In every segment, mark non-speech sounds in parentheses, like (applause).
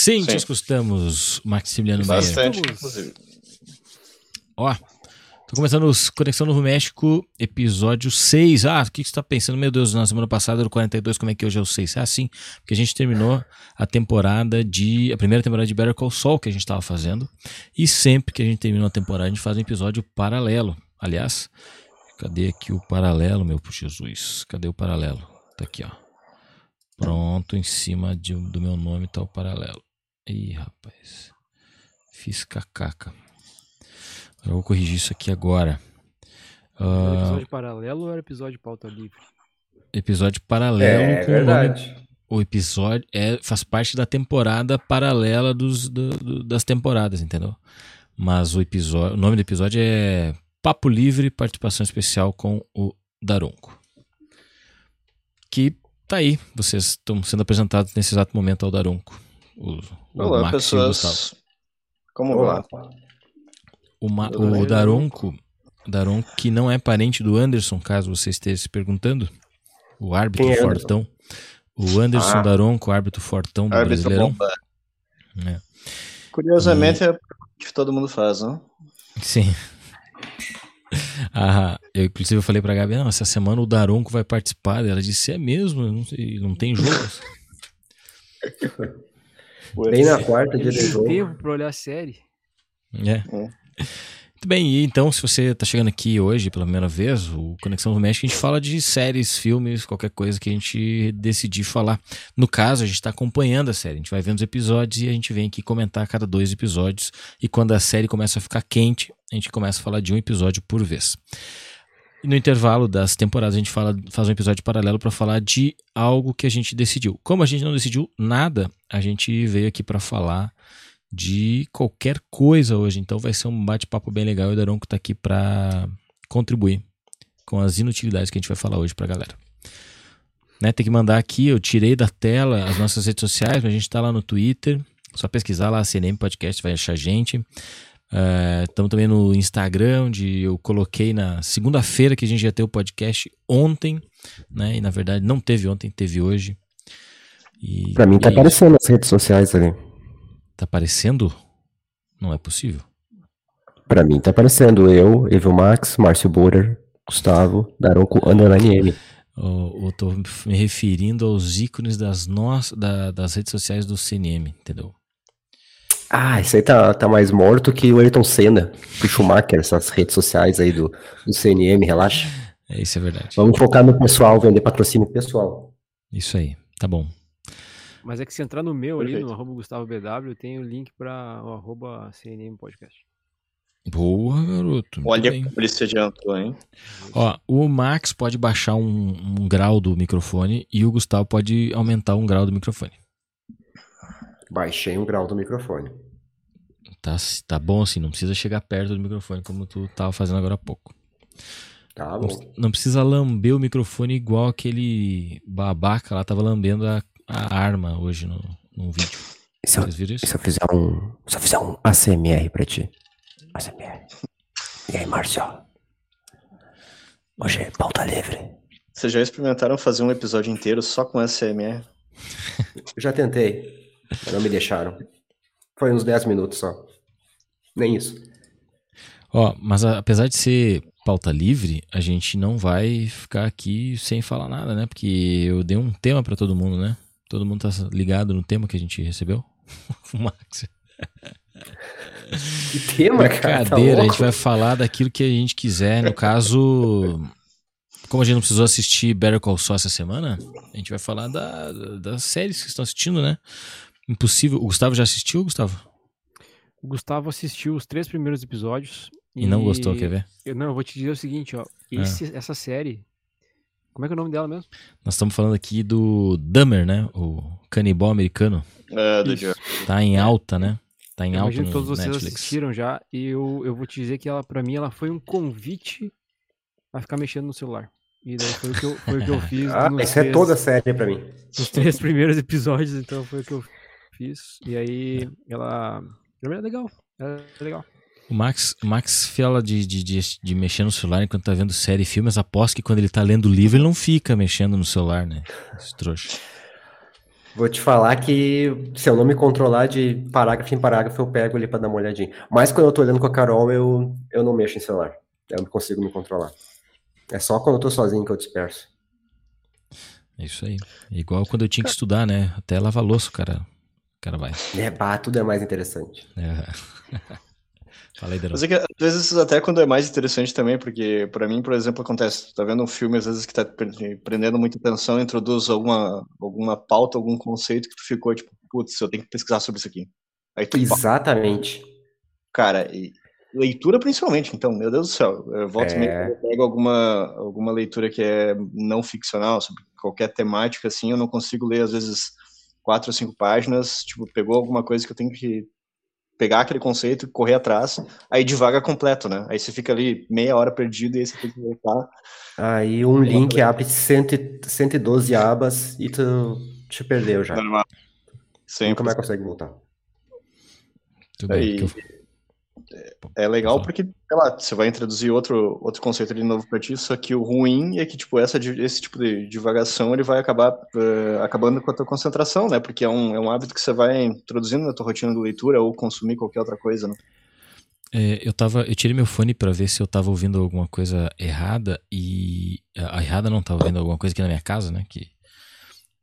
Sim, te escutamos, Maximiliano Meyer. Bastante, inclusive. Ó, tô começando os Conexão Novo México, episódio 6. Ah, o que, que você tá pensando? Meu Deus, na semana passada era o 42, como é que hoje é o 6? Ah, sim, porque a gente terminou a temporada de. a primeira temporada de Better Call Saul que a gente tava fazendo. E sempre que a gente termina uma temporada, a gente faz um episódio paralelo. Aliás, cadê aqui o paralelo, meu Jesus? Cadê o paralelo? Tá aqui, ó. Pronto, em cima de, do meu nome tá o paralelo. Ih, rapaz. Fiz cacaca. Eu vou corrigir isso aqui agora. Era Ah, episódio paralelo ou era episódio pauta livre? episódio paralelo É, com o verdade. O episódio é, faz parte da temporada paralela dos, do- do- das temporadas, entendeu? Mas o episódio, o nome do episódio é Papo Livre, participação especial com o Daronco. Que tá aí, vocês estão sendo apresentados nesse exato momento ao Daronco. O, o Olá, Max e o Gustavo. pessoas. Como Olá. vai? O, Ma- o Daronco, Daronco, que não é parente do Anderson, caso você esteja se perguntando, o árbitro Quem é fortão. O Anderson Ah. Daronco, árbitro fortão do Árbitro Brasileirão. É. Curiosamente, é a pergunta que todo mundo faz, né? Sim. (laughs) Ah, eu inclusive eu falei pra Gabi, não, essa semana o Daronco vai participar. Ela disse, é mesmo? Não, sei, não tem jogo. (laughs) Bem na quarta dia de Tem jogo. tempo pra olhar a série. É. Muito bem, e então, se você tá chegando aqui hoje pela primeira vez, o Conexão do México, a gente fala de séries, filmes, qualquer coisa que a gente decidir falar. No caso, a gente tá acompanhando a série, a gente vai vendo os episódios e a gente vem aqui comentar a cada dois episódios. E quando a série começa a ficar quente, a gente começa a falar de um episódio por vez. No intervalo das temporadas, a gente fala, faz um episódio paralelo para falar de algo que a gente decidiu. Como a gente não decidiu nada, a gente veio aqui para falar de qualquer coisa hoje. Então vai ser um bate-papo bem legal e o Daronco tá aqui para contribuir com as inutilidades que a gente vai falar hoje pra galera. Né, tem que mandar aqui, eu tirei da tela as nossas redes sociais, mas a gente tá lá no Twitter, só pesquisar lá CNM Podcast, vai achar a gente. Estamos também no Instagram, onde eu coloquei na segunda-feira que a gente ia ter o podcast ontem, né? E na verdade não teve ontem, teve hoje. E, Pra mim tá é aparecendo nas redes sociais ali. Tá aparecendo? Não é possível. Pra mim tá aparecendo eu, Evil Max, Márcio Borer, Gustavo, Daronco, Underline M. Eu, eu tô me referindo aos ícones das, nossas, da- das redes sociais do CNM, entendeu? Ah, isso aí tá, tá mais morto que o Ayrton Senna, o Schumacher, essas redes sociais aí do, do CNM, relaxa. É, isso é verdade. Vamos focar no pessoal, vender patrocínio pessoal. Isso aí, tá bom. Mas é que se entrar no meu ali, Perfeito. no arroba Gustavo BW, tem o link para o arroba CNM Podcast. Boa, garoto. Olha bem. como ele se adiantou, hein? Ó, o Max pode baixar um, um grau do microfone e o Gustavo pode aumentar um grau do microfone. Baixei um grau do microfone. Tá, tá bom assim, não precisa chegar perto do microfone como tu tava fazendo agora há pouco. Tá Não, bom. não precisa lamber o microfone igual aquele babaca lá tava lambendo a, a arma hoje no, no vídeo. E se eu, Vocês viram e isso? se eu fizer um. Se eu fizer um ACMR pra ti? ACMR. E aí, Márcio? Hoje é pauta livre. Vocês já experimentaram fazer um episódio inteiro só com? Eu (laughs) já tentei, mas não me deixaram. Foi uns 10 minutos só. Nem isso. Ó, mas a- apesar de ser pauta livre, a gente não vai ficar aqui sem falar nada, né? Porque eu dei um tema pra todo mundo, né? Todo mundo tá ligado no tema que a gente recebeu? (laughs) O Max. Que tema, cara? Tá Brincadeira, a louco? gente vai falar daquilo que a gente quiser. No caso, como a gente não precisou assistir Better Call Saul essa semana, a gente vai falar da- das séries que estão assistindo, né? Impossível. O Gustavo já assistiu, Gustavo? O Gustavo assistiu os três primeiros episódios. E não gostou, quer ver? Eu, não, eu vou te dizer o seguinte, ó. Esse- Essa série Como é que é o nome dela mesmo? Nós estamos falando aqui do Dahmer, né? O canibal americano. É, do Isso. Tá em alta, né? Tá em Eu alta imagino todos vocês Netflix. assistiram já. E eu, eu vou te dizer que ela, pra mim, ela foi um convite a ficar mexendo no celular. E daí foi o que eu, foi o que eu (laughs) fiz Ah, isso é três, toda a série pra mim. nos três primeiros episódios, então foi o que eu fiz. E aí ela. É legal. É legal. O Max, o Max fala de, de, de, de mexer no celular enquanto tá vendo série e filmes. Aposto que quando ele tá lendo livro, ele não fica mexendo no celular, né? Esse trouxa. Vou te falar que se eu não me controlar de parágrafo em parágrafo, eu pego ali pra dar uma olhadinha. Mas quando eu tô olhando com a Carol, eu, eu não mexo em celular. Eu não consigo me controlar. É só quando eu tô sozinho que eu disperso. É isso aí. Igual quando eu tinha que estudar, né? Até lavar louça, cara, cara vai. É, bah, tudo é mais interessante. É. (laughs) Fala aí. Mas é que às vezes até quando é mais interessante também, porque pra mim, por exemplo, acontece, tu tá vendo um filme às vezes que tá pre- prendendo muita atenção, introduz alguma, alguma pauta, algum conceito que tu ficou tipo, putz, eu tenho que pesquisar sobre isso aqui. Aí tu, pá, Exatamente. cara, e leitura principalmente, então, meu Deus do céu, eu volto É. e meia, eu pego alguma, alguma leitura que é não ficcional, sobre qualquer temática, assim, eu não consigo ler às vezes quatro ou cinco páginas, tipo, pegou alguma coisa que eu tenho que pegar aquele conceito, correr atrás, aí devaga completo, né? Aí você fica ali meia hora perdido e aí você tem que voltar. Aí um link abre 100, e- 112 abas e tu te perdeu já. Normal. Nunca Sempre. mais consegue voltar. Tudo bem. Aí- que eu- É legal Só. porque, sei lá, você vai introduzir outro, outro conceito ali novo pra ti, só que o ruim é que, tipo, essa, esse tipo de divagação, ele vai acabar eh, acabando com a tua concentração, né? Porque é um, é um hábito que você vai introduzindo na tua rotina de leitura ou consumir qualquer outra coisa, né? É, eu tava, eu tirei meu fone pra ver se eu tava ouvindo alguma coisa errada e a errada não tava ouvindo alguma coisa aqui na minha casa, né, que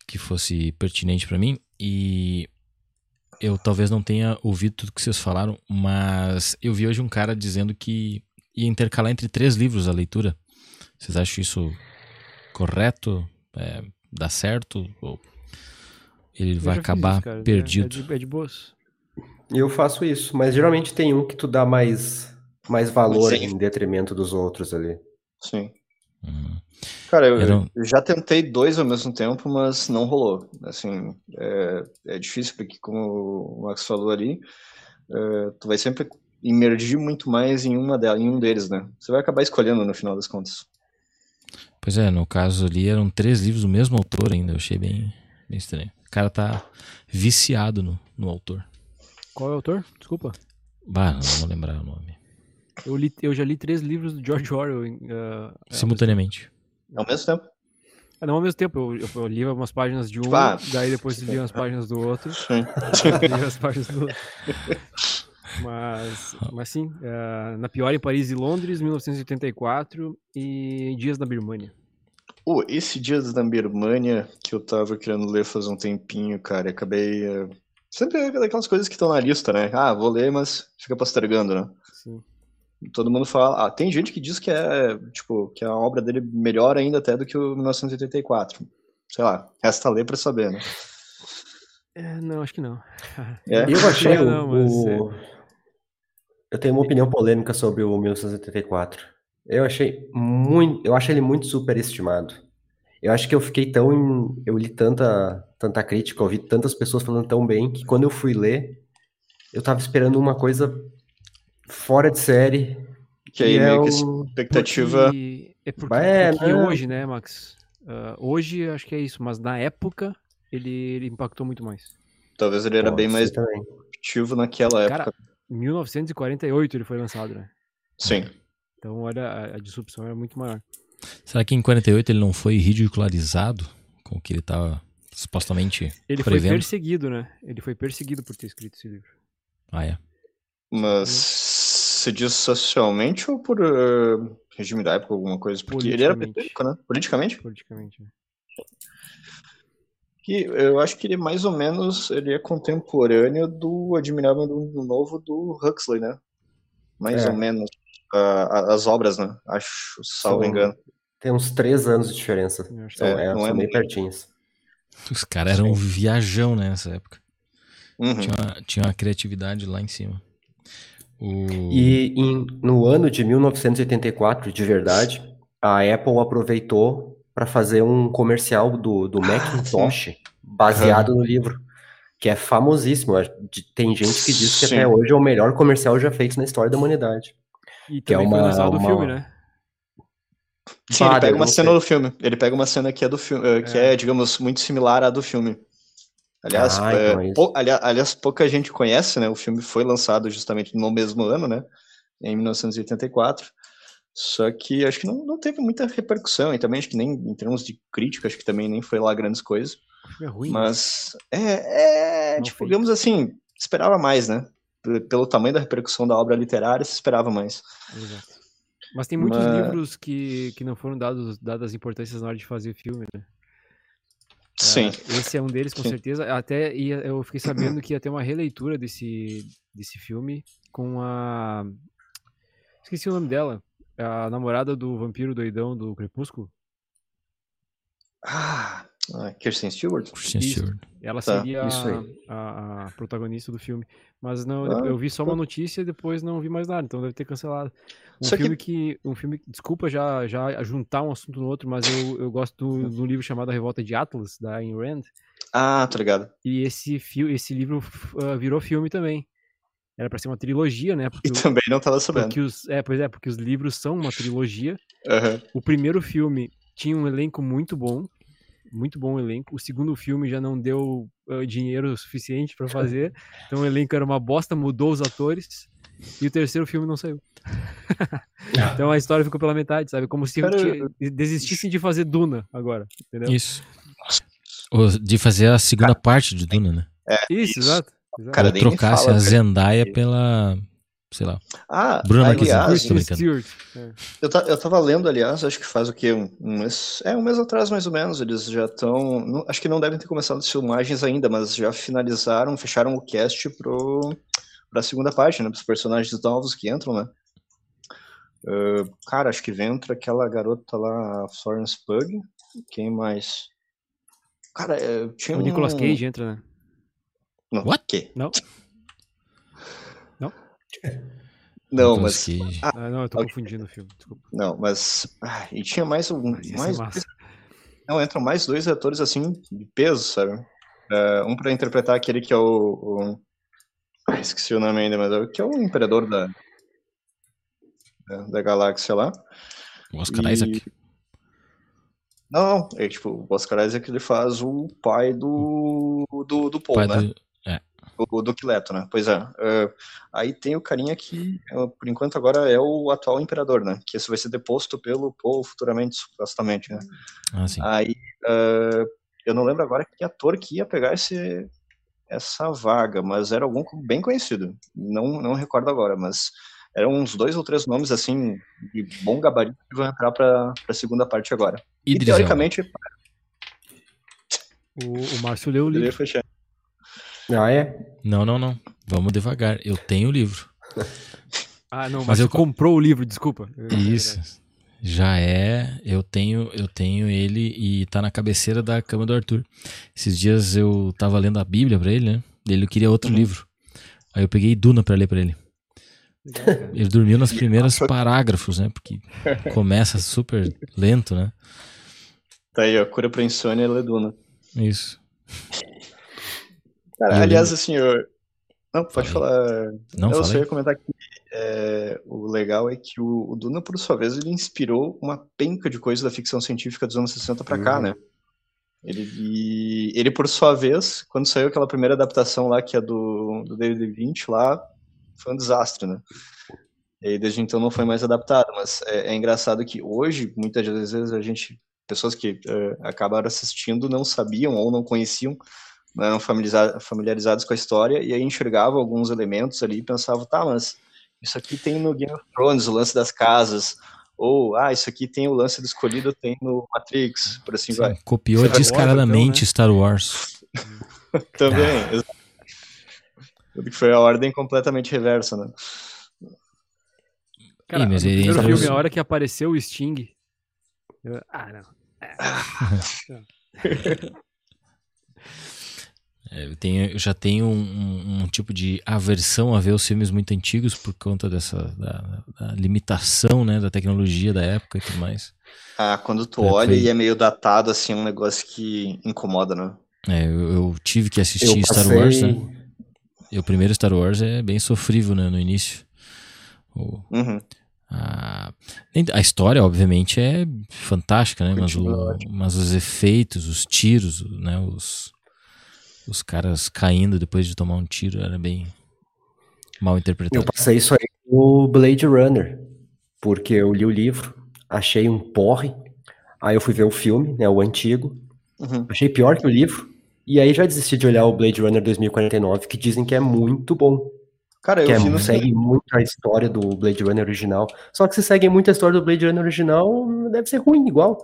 que fosse pertinente pra mim e eu talvez não tenha ouvido tudo que vocês falaram, mas eu vi hoje um cara dizendo que ia intercalar entre três livros a leitura. Vocês acham isso correto? É, dá certo? Ou ele Eu vai acabar isso, cara, é- perdido? É de, é de boas. Eu faço isso, mas geralmente tem um que tu dá mais, mais valor Sim. em detrimento dos outros ali. Sim. Uhum. Cara, eu, um- eu já tentei dois ao mesmo tempo, mas não rolou. Assim, é, é difícil porque, como o Max falou ali, é, tu vai sempre imergir muito mais em, uma delas, em um deles, né? Você vai acabar escolhendo no final das contas. Pois é, no caso ali eram três livros do mesmo autor ainda, eu achei bem, bem estranho. O cara tá viciado no, no autor. Qual é o autor? Desculpa. Bah, não vou lembrar o nome. Eu, li, eu já li três livros do George Orwell. ao Simultaneamente. Ao mesmo tempo. Ah, não ao mesmo tempo, eu, eu, eu li umas páginas de um, Ah, daí depois li umas páginas do outro, Sim. li umas páginas do outro. Mas, mas sim, ah, Na Pior em Paris e Londres, 1984, e Dias na Birmania. Pô, esse Dias da Birmania que eu tava querendo ler faz um tempinho, cara, e acabei. eh, Sempre é daquelas coisas que estão na lista, né? Ah, vou ler, mas fica postergando, né? Sim. Todo mundo fala. Ah, tem gente que diz que é, tipo, que a obra dele melhor ainda até do que o 1984. Sei lá, resta ler pra saber, né? É, não, acho que não. É? (laughs) Eu achei É, o, não, mas, o- Eu tenho uma opinião polêmica sobre o 1984. Eu achei muito. Eu acho ele muito superestimado. Eu acho que eu fiquei tão. em- Eu li tanta, tanta crítica, ouvi tantas pessoas falando tão bem, que quando eu fui ler, eu tava esperando uma coisa fora de série. Que aí é meio que essa um- expectativa. Porque, é porque, É, porque né? hoje, né, Max? Ah, hoje acho que é isso, mas na época ele, ele impactou muito mais. Talvez ele era bem mais também. ativo naquela época. Cara, 1948 ele foi lançado, né? Sim. Então, olha, a, a disrupção era muito maior. Será que em 48 ele não foi ridicularizado com o que ele tava supostamente Ele foi prevendo? perseguido, né? Ele foi perseguido por ter escrito esse livro. Ah, é. Mas se diz socialmente ou por eh, regime da época, alguma coisa? Porque ele era Politicamente. britânico, né? Politicamente? Politicamente. né? Que eu acho que ele mais ou menos ele é contemporâneo do Admirável do Novo do Huxley, né? Mais É. ou menos. a- as obras, né? Acho, salvo São- engano. Tem uns três anos de diferença. Que São, É, é, não são é bem muito. pertinhos. Os caras eram um viajão né, nessa época. Uhum. Tinha uma, tinha uma criatividade lá em cima. E em- no ano de 1984, de verdade, a Apple aproveitou para fazer um comercial do, do Macintosh baseado no livro, que é famosíssimo. Tem gente que diz que Sim. até hoje é o melhor comercial já feito na história da humanidade. E Que é também foi uma- lançado o uma- filme, né? Sim, Bah, ele pega uma cena sei. do filme. Ele pega uma cena que é do filme, eh, que é, digamos, muito similar à do filme. Aliás, Ah, eh, então é pou- ali- aliás, pouca gente conhece, né? O filme foi lançado justamente no mesmo ano, né? Em 1984. Só que acho que não, não teve muita repercussão, e também acho que nem em termos de crítica, acho que também nem foi lá grandes coisas. É ruim. Mas é, é tipo, digamos assim, esperava mais, né? Pelo tamanho da repercussão da obra literária, se esperava mais. Exato. Mas tem muitos Mas- livros que, que não foram dados, dadas importâncias na hora de fazer o filme, né? Sim. Ah, esse é um deles, com Sim. certeza. Até eu fiquei sabendo que ia ter uma releitura desse, desse filme com a. Esqueci o nome dela. A namorada do vampiro doidão do Crepúsculo. Ah, ah, Kirsten Stewart? Isso. Stewart. Ela Tá, seria isso a, a- protagonista do filme. Mas não, Ah, eu vi só uma tá. notícia e depois não vi mais nada, então deve ter cancelado. Um Só que- filme que... Um filme, desculpa já, já juntar um assunto no outro, mas eu, eu gosto do, do livro chamado A Revolta de Atlas, da Ayn Rand. Ah, tô ligado. E esse, esse livro ah, virou filme também. Era pra ser uma trilogia, né? Porque, E também não tava sabendo. porque os, é, pois é, porque os livros são uma trilogia. Aham. O primeiro filme tinha um elenco muito bom, muito bom elenco. O segundo filme já não deu ah, dinheiro suficiente pra (laughs) fazer, então o elenco era uma bosta, mudou os atores. E o terceiro filme não saiu. (laughs) então a história ficou pela metade, sabe? Como se Cara, desistissem de fazer Duna agora, entendeu? Isso. Ou de fazer a segunda parte de Duna, né? Isso, Isso. exato. exato. Cara, trocasse fala, a cara. Zendaya pela. Sei lá. Ah, Bruna aliás. Stewart. É. eu, ta- eu tava lendo, aliás, acho que faz o quê? Um, mês? É, um mês atrás, mais ou menos. Eles já estão. Acho que não devem ter começado as filmagens ainda, mas já finalizaram, fecharam o cast pro, pra segunda parte, né? Pros personagens novos que entram, né? Ah, cara, acho que entra aquela garota lá, a Florence Pugh. Quem mais? Cara, é, tinha O Nicolas um- Cage entra, né? Não, What? quê? Não? Não, Nicolas mas. Cage. Ah, não, eu tô Ok. confundindo o filme, desculpa. Não, mas. ah, e tinha mais um. Mais, não, entram mais dois atores assim, de peso, sabe? É, um pra interpretar aquele que é o. o- ah, esqueci o nome ainda, mas é o que é o imperador da. Da, da galáxia lá. O Oscar e- Isaac. Não, não. É tipo, o Oscar Isaac ele faz o pai do. do, do Paul, Pai né? do. O Duque Leto, né? Pois é. É, aí tem o carinha que, é, por enquanto, agora é o atual imperador, né? Que esse vai ser deposto pelo Paul futuramente, supostamente, né? Ah, sim. Aí, eh, eu não lembro agora que ator que ia pegar esse, essa vaga, mas era algum bem conhecido. Não, não recordo agora, mas eram uns dois ou três nomes, assim, de bom gabarito que vão entrar para a segunda parte agora. E, teoricamente, O, o Márcio leu o livro. Ah, é? Não, não, não. Vamos devagar. Eu tenho o livro. (laughs) Ah, não, Mas mas eu comprou o livro, desculpa. É Isso. Já é, eu tenho, eu tenho ele e tá na cabeceira da cama do Arthur. Esses dias eu tava lendo a Bíblia pra ele, né? Ele queria outro livro. Aí eu peguei Duna pra ler pra ele. Ele dormiu nos (laughs) primeiros parágrafos, né? Porque começa super lento, né? Tá aí, ó, cura pra insônia e Leduna. Isso. Cara, aliás, assim, eu... Não, pode Fala falar. Não, eu fala só ia comentar que é, o legal é que o, o Duna, por sua vez, ele inspirou uma penca de coisas da ficção científica dos anos 60 pra cá, Uhum. né? Ele, ele, por sua vez, quando saiu aquela primeira adaptação lá, que é do, do David Lynch, lá, foi um desastre, né? E desde então não foi mais adaptado, mas é, é engraçado que hoje, muitas vezes, a gente, pessoas que é, acabaram assistindo não sabiam ou não conheciam não eram familiariza- familiarizados com a história e aí enxergavam alguns elementos ali e pensavam, tá, mas isso aqui tem no Game of Thrones, o lance das casas, ou, ah, isso aqui tem o lance do escolhido, tem no Matrix, por assim Sim, vai. copiou Star Wars, descaradamente então, né? Star Wars. (laughs) Também, exato. Tudo que foi a ordem completamente reversa, né? Cara, Ih, mas no ele primeiro filme, a hora que apareceu o Sting. eu- Ah, não. É, (laughs) eu, tenho, eu já tenho um, um, um tipo de aversão a ver os filmes muito antigos por conta dessa da, da limitação né, da tecnologia da época e tudo mais. Ah, quando tu É, olha foi- e é meio datado, assim, é um negócio que incomoda, né? É, eu, eu tive que assistir Eu Star passei... Wars, né? E o primeiro Star Wars é bem sofrível né, no início. O- Uhum. a, a história, obviamente, é fantástica, né? Mas, o- Continua mas os efeitos, os tiros, o- né? Os, os caras caindo depois de tomar um tiro era bem mal Eu interpretado. passei isso aí no Blade Runner, porque eu li o livro, achei um porre, aí eu fui ver o filme, né, o antigo, Uhum. achei pior que o livro, e aí já desisti de olhar o Blade Runner 2049, que dizem que é muito bom, Cara, eu que é, vi no segue muito a história do Blade Runner original. Só que se segue muito a história do Blade Runner original, deve ser ruim igual.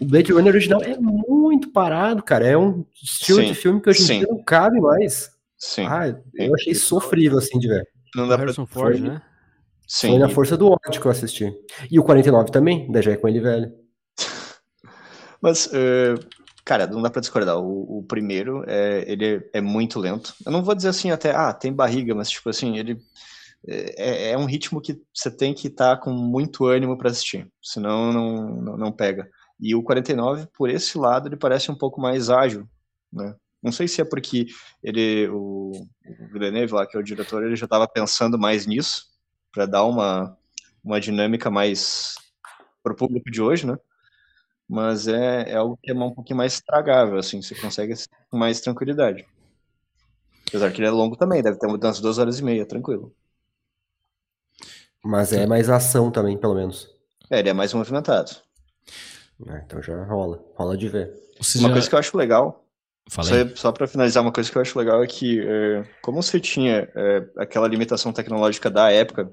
O Blade Runner original é muito parado, cara. É um estilo Sim, de filme que hoje em dia não cabe mais. Sim. Ah, eu achei sofrível assim de ver. não dá pra... Harrison Ford, foi- né? Sim. Foi na força do ódio que eu assisti. E o 49 também, da já é com ele velho. (laughs) Mas, eh, cara, não dá pra discordar. O, o primeiro, é, ele é muito lento. Eu não vou dizer assim até, ah, tem barriga, mas tipo assim, ele é, é um ritmo que você tem que estar com muito ânimo pra assistir, senão não, não, não pega. E o 49, por esse lado, ele parece um pouco mais ágil, né? Não sei se é porque ele, o, o Villeneuve lá, que é o diretor, ele já estava pensando mais nisso, para dar uma, uma dinâmica mais pro público de hoje, né? mas é, é algo que é um pouquinho mais tragável, assim, você consegue com mais tranquilidade. Apesar que ele é longo também, deve ter umas duas horas e meia, tranquilo. Mas é mais ação também, pelo menos. É, ele é mais movimentado. É, então já rola. Rola de ver. Você Uma já... coisa que eu acho legal, Fala só, só para finalizar, uma coisa que eu acho legal é que, é, como você tinha é, aquela limitação tecnológica da época,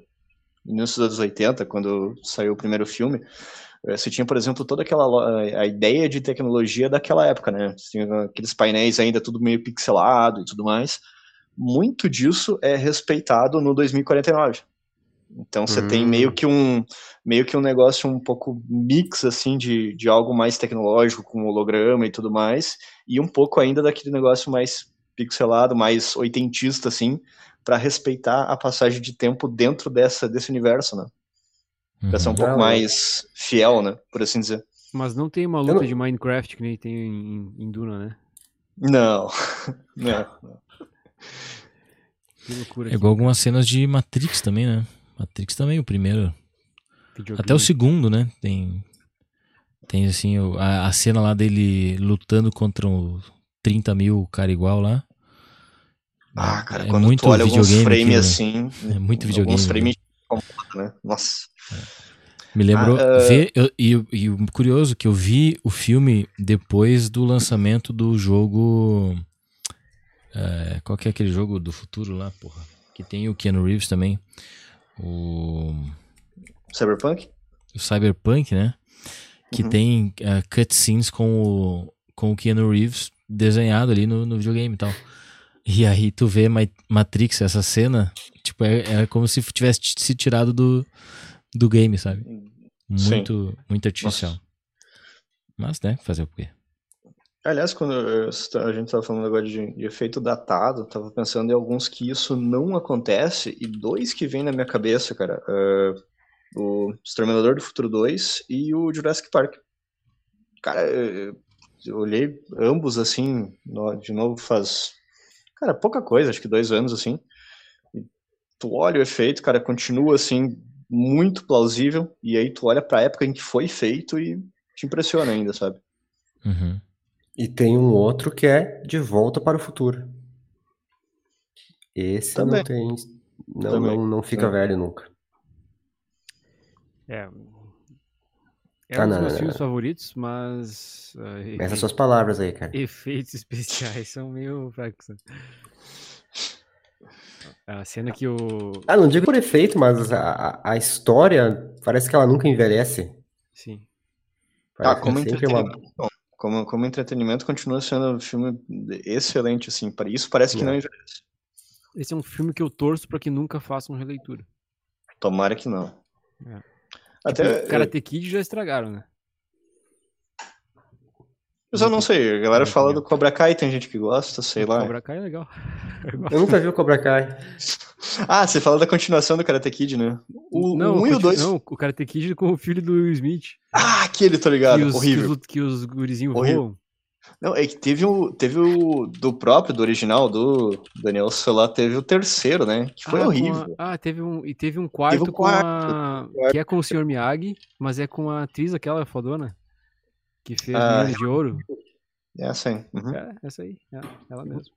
início dos anos 80, quando saiu o primeiro filme, é, você tinha, por exemplo, toda aquela a ideia de tecnologia daquela época, né? Você tinha aqueles painéis ainda tudo meio pixelado e tudo mais. Muito disso é respeitado no 2049. Então você tem Hum. meio que um meio que um negócio um pouco mix assim de, de algo mais tecnológico com holograma e tudo mais e um pouco ainda daquele negócio mais pixelado, mais oitentista assim, para respeitar a passagem de tempo dentro dessa desse universo, né? Pra ser um Uhum. pouco mais fiel, né? Por assim dizer. Mas não tem uma luta não- de Minecraft que nem tem em, em Duna, né? (laughs) Não. Não. Que loucura. É igual algumas cenas de Matrix também, né? Matrix também, o primeiro. Até o segundo, né? Tem. Tem assim, a, a cena lá dele lutando contra o 30 mil cara igual lá. Ah, cara, é quando muito tu olha alguns videogame frames né? assim, É muito videogame. alguns né? frames incomodam, né? Nossa. Me lembrou. Ah, ah. ver- eu- e, e curioso que eu vi o filme depois do lançamento do jogo. é, qual que é aquele jogo do futuro lá, porra? Que tem o Keanu Reeves também. O, Cyberpunk? o Cyberpunk, né? Que Uhum. tem é, cutscenes com o, com o Keanu Reeves desenhado ali no, no videogame e tal. E aí tu vê Ma- Matrix, essa cena, tipo, é, é como se tivesse se tirado do, do game, sabe? Muito, muito artificial. Mas, né, fazer o quê? Aliás, quando a gente estava falando agora de, de efeito datado, estava pensando em alguns que isso não acontece, e dois que vêm na minha cabeça, cara. é, o Exterminador do Futuro 2 e o Jurassic Park. Cara, eu, eu olhei ambos assim, de novo faz. Cara, pouca coisa, acho que dois anos assim. E tu olha o efeito, cara, continua assim, muito plausível, e aí tu olha pra época em que foi feito e te impressiona ainda, sabe? Uhum. E tem um outro que é De Volta para o Futuro. Esse Também. não tem. Não, Também. não, não fica É. velho nunca. É. É Ah, um dos não, meus não, filmes não. favoritos, mas. ah, Essas suas palavras aí, cara. Efeitos (laughs) especiais são meio fracos. A cena que o. Ah, não digo por efeito, mas a, a- história parece que ela nunca envelhece. Sim. Ah, Parece como que é sempre uma-. Como, como entretenimento continua sendo um filme excelente, assim, para isso parece que É. não envelhece. Esse é um filme que eu torço pra que nunca façam releitura. Tomara que não. É. Até, Tipo, Karate Kid já estragaram, né? Mas eu não sei, a galera fala do Cobra Kai, tem gente que gosta, sei lá. Cobra Kai é legal. Eu nunca vi o Cobra Kai. (laughs) Ah, você fala da continuação do Karate Kid, né? O, não, o 1 e o continua- 2. Não, o Karate Kid com o filho do Will Smith. Ah, aquele, tô ligado. que, os, Horrível. Que os, que os gurizinhos Horrível. voam. Não, é que teve o, teve o do próprio, do original, do Daniel Solar, teve o terceiro, né? Que foi Ah, horrível. a- ah, teve um, e teve um quarto, um com a. Que é com o Sr. Miyagi, mas é com a atriz aquela fodona. Que fez Ah. Menino de Ouro. É assim. Uhum. É, essa aí, é, ela mesmo.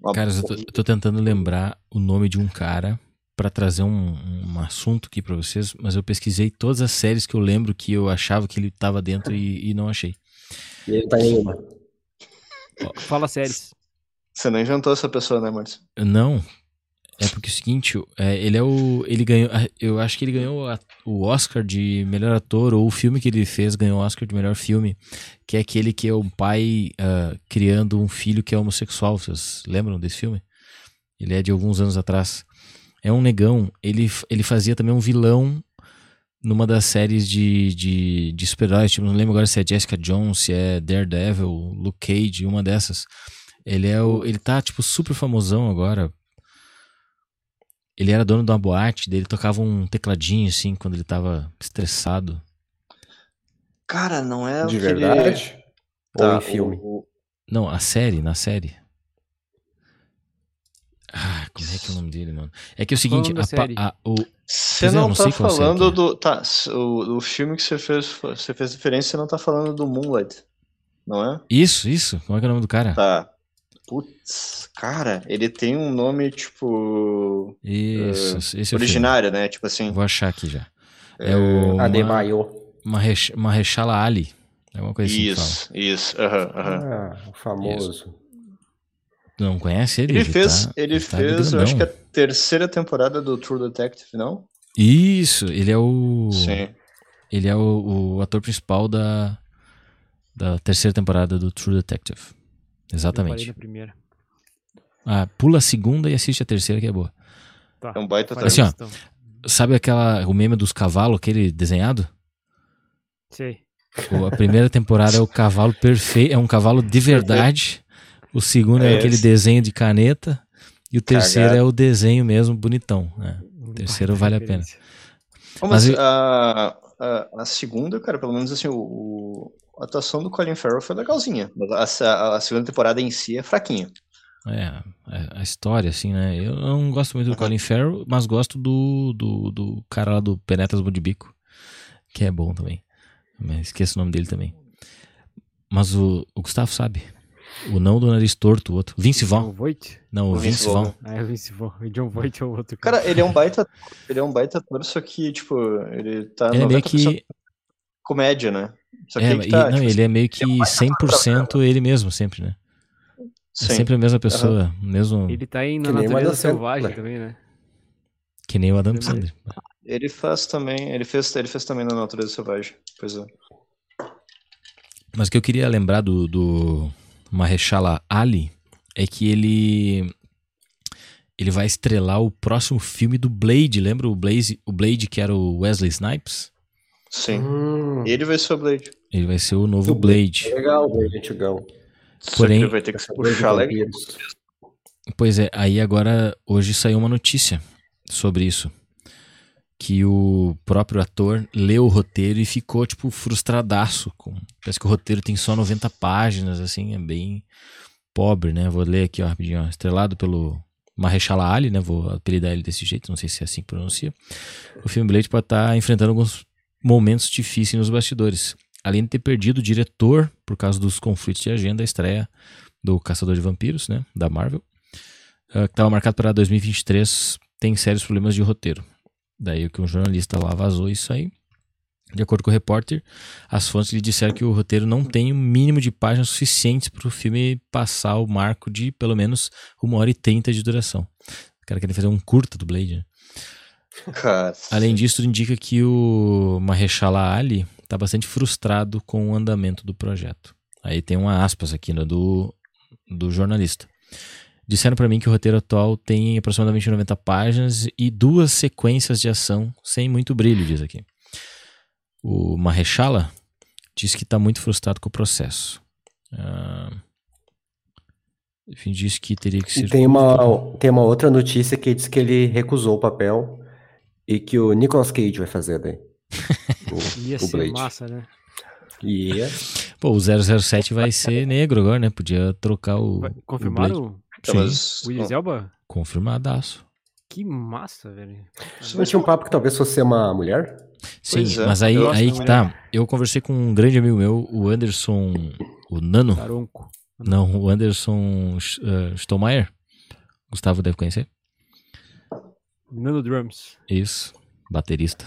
Uma- Cara, eu tô, eu tô tentando lembrar o nome de um cara pra trazer um, um assunto aqui pra vocês, mas eu pesquisei todas as séries que eu lembro que eu achava que ele tava dentro e, e não achei. E ele tá em nenhuma. Fala séries. Você não inventou essa pessoa, né, Márcio? Não. É porque é o seguinte, é, ele é o. Ele ganhou. Eu acho que ele ganhou a- o Oscar de melhor ator, ou o filme que ele fez ganhou o Oscar de melhor filme, que é aquele que é um pai ah, criando um filho que é homossexual. Vocês lembram desse filme? Ele é de alguns anos atrás. É um negão. Ele, ele fazia também um vilão numa das séries de, de, de super-heróis. Tipo, não lembro agora se é Jessica Jones, se é Daredevil, Luke Cage, uma dessas. Ele é o. Ele tá, tipo, super famosão agora. Ele era dono de uma boate, daí ele tocava um tecladinho, assim, quando ele tava estressado. Cara, não é De aquele- verdade? Tá, Ou em filme? o- Não, a série, na série. Ah, como é que é o nome dele, mano? É que é o seguinte, a a- o, Você é, não, não tá falando é. do. Tá, o, o filme que você fez, você fez referência, você não tá falando do Moonlight. Não é? isso, isso. Como é que é o nome do cara? Tá. Putz, cara, ele tem um nome, tipo. Isso, esse é o filme. originário, né? Tipo assim. Vou achar aqui já. É o Ma- Adebayo. Mahesh- Mahershala Ali. É uma coisa assim que fala. Isso, isso. aham, aham. Ah, o famoso. Tu não conhece ele? Ele fez, tá- ele tá fez, eu acho que a terceira temporada do True Detective, não? Isso, ele é o... Sim. Ele é o, o ator principal da, da terceira temporada do True Detective. Eu parei Exatamente. na primeira. Ah, pula a segunda e assiste a terceira que é boa. Tá. É um baita Assim, ó. Sabe aquela, o meme dos cavalos, aquele desenhado? Sei. O- A primeira temporada é o cavalo perfeito, é um cavalo de verdade. O segundo é, É aquele desenho de caneta. E o terceiro Cagado. é o desenho mesmo, bonitão. né? O terceiro vale a pena. Mas Mas eu- a, a, a segunda, cara, pelo menos assim, o, o- a atuação do Colin Farrell foi legalzinha. Mas a, a- segunda temporada em si é fraquinha. É, a, a história, assim, né? Eu não gosto muito do. Colin Farrell, mas gosto do, do, do cara lá do Penetras Bom de Bico, que é bom também. Mas esqueço o nome dele também. Mas o, o Gustavo sabe. O não do nariz torto, o outro. Vince Vaughn. Não, o O Vince Vince Vaughn. Vaughn. Ah, é o Vince Vaughn. O John Voight é o outro. Cara, ele é um baita, ele é um baita ator, só que, tipo, ele tá Ele é meio 90% que. comédia, né? Só que É, aí que e- tá, não, tipo, ele é meio que um baita ator 100% ele mesmo, sempre, né? É sim. sempre a mesma pessoa, mesmo Ele tá em Na Natureza Adam Sandler. Selvagem também, né? que nem o Adam Ele é Sandler. Ele faz também, ele fez, ele fez também na Natureza Selvagem. Pois é. Mas o que eu queria lembrar do, do Mahershala Ali é que ele ele vai estrelar o próximo filme do Blade. Lembra o Blaze, o Blade que era o Wesley Snipes? Sim. Hum, Ele vai ser o Blade. Ele vai ser o novo O Blade. legal, gente, Gão. Só Porém- que ele vai ter que se puxar legal. Pois é, aí agora hoje saiu uma notícia sobre isso. Que o próprio ator leu o roteiro e ficou, tipo, frustradaço. Com... Parece que o roteiro tem só 90 páginas, assim, é bem pobre, né? Vou ler aqui, ó, rapidinho, ó. Estrelado pelo Mahershala Ali, né? Vou apelidar ele desse jeito, não sei se é assim que pronuncia. O filme Blade pode estar enfrentando alguns momentos difíceis nos bastidores. Além de ter perdido o diretor por causa dos conflitos de agenda, a estreia do Caçador de Vampiros, né? Da Marvel uh, que estava marcado para 2023, tem sérios problemas de roteiro. Daí o que um jornalista lá vazou isso aí. De acordo com o repórter, as fontes lhe disseram que o roteiro não tem o mínimo de páginas suficientes para o filme passar o marco de pelo menos uma hora e trinta de duração. O cara queria fazer um curta do Blade. Né? Além disso, tudo indica que o Mahershala Ali está bastante frustrado com o andamento do projeto. Aí tem uma aspas aqui né, do, do jornalista. Disseram para mim que o roteiro atual tem aproximadamente 90 páginas e duas sequências de ação sem muito brilho, diz aqui. O Mahershala Diz que tá muito frustrado com o processo. Ah, enfim, diz que teria que E ser. tem uma, tem uma outra notícia que diz que ele recusou o papel e que o Nicolas Cage vai fazer daí. (laughs) Ia O, o ser Blade. massa, né? Ia. Pô, o 007 vai ser (laughs) negro agora, né? Podia trocar o. O Blade. Confirmaram Sim, mas- o Idris Elba? confirmadaço. Que massa, velho. Não tinha um papo que talvez fosse ser uma mulher? Sim, é, mas aí, aí que tá. Eu conversei com um grande amigo meu, o Anderson. O Nano. Taronco. Não, o Anderson uh, Stollmeyer. Gustavo deve conhecer. Nano Drums. Isso, baterista.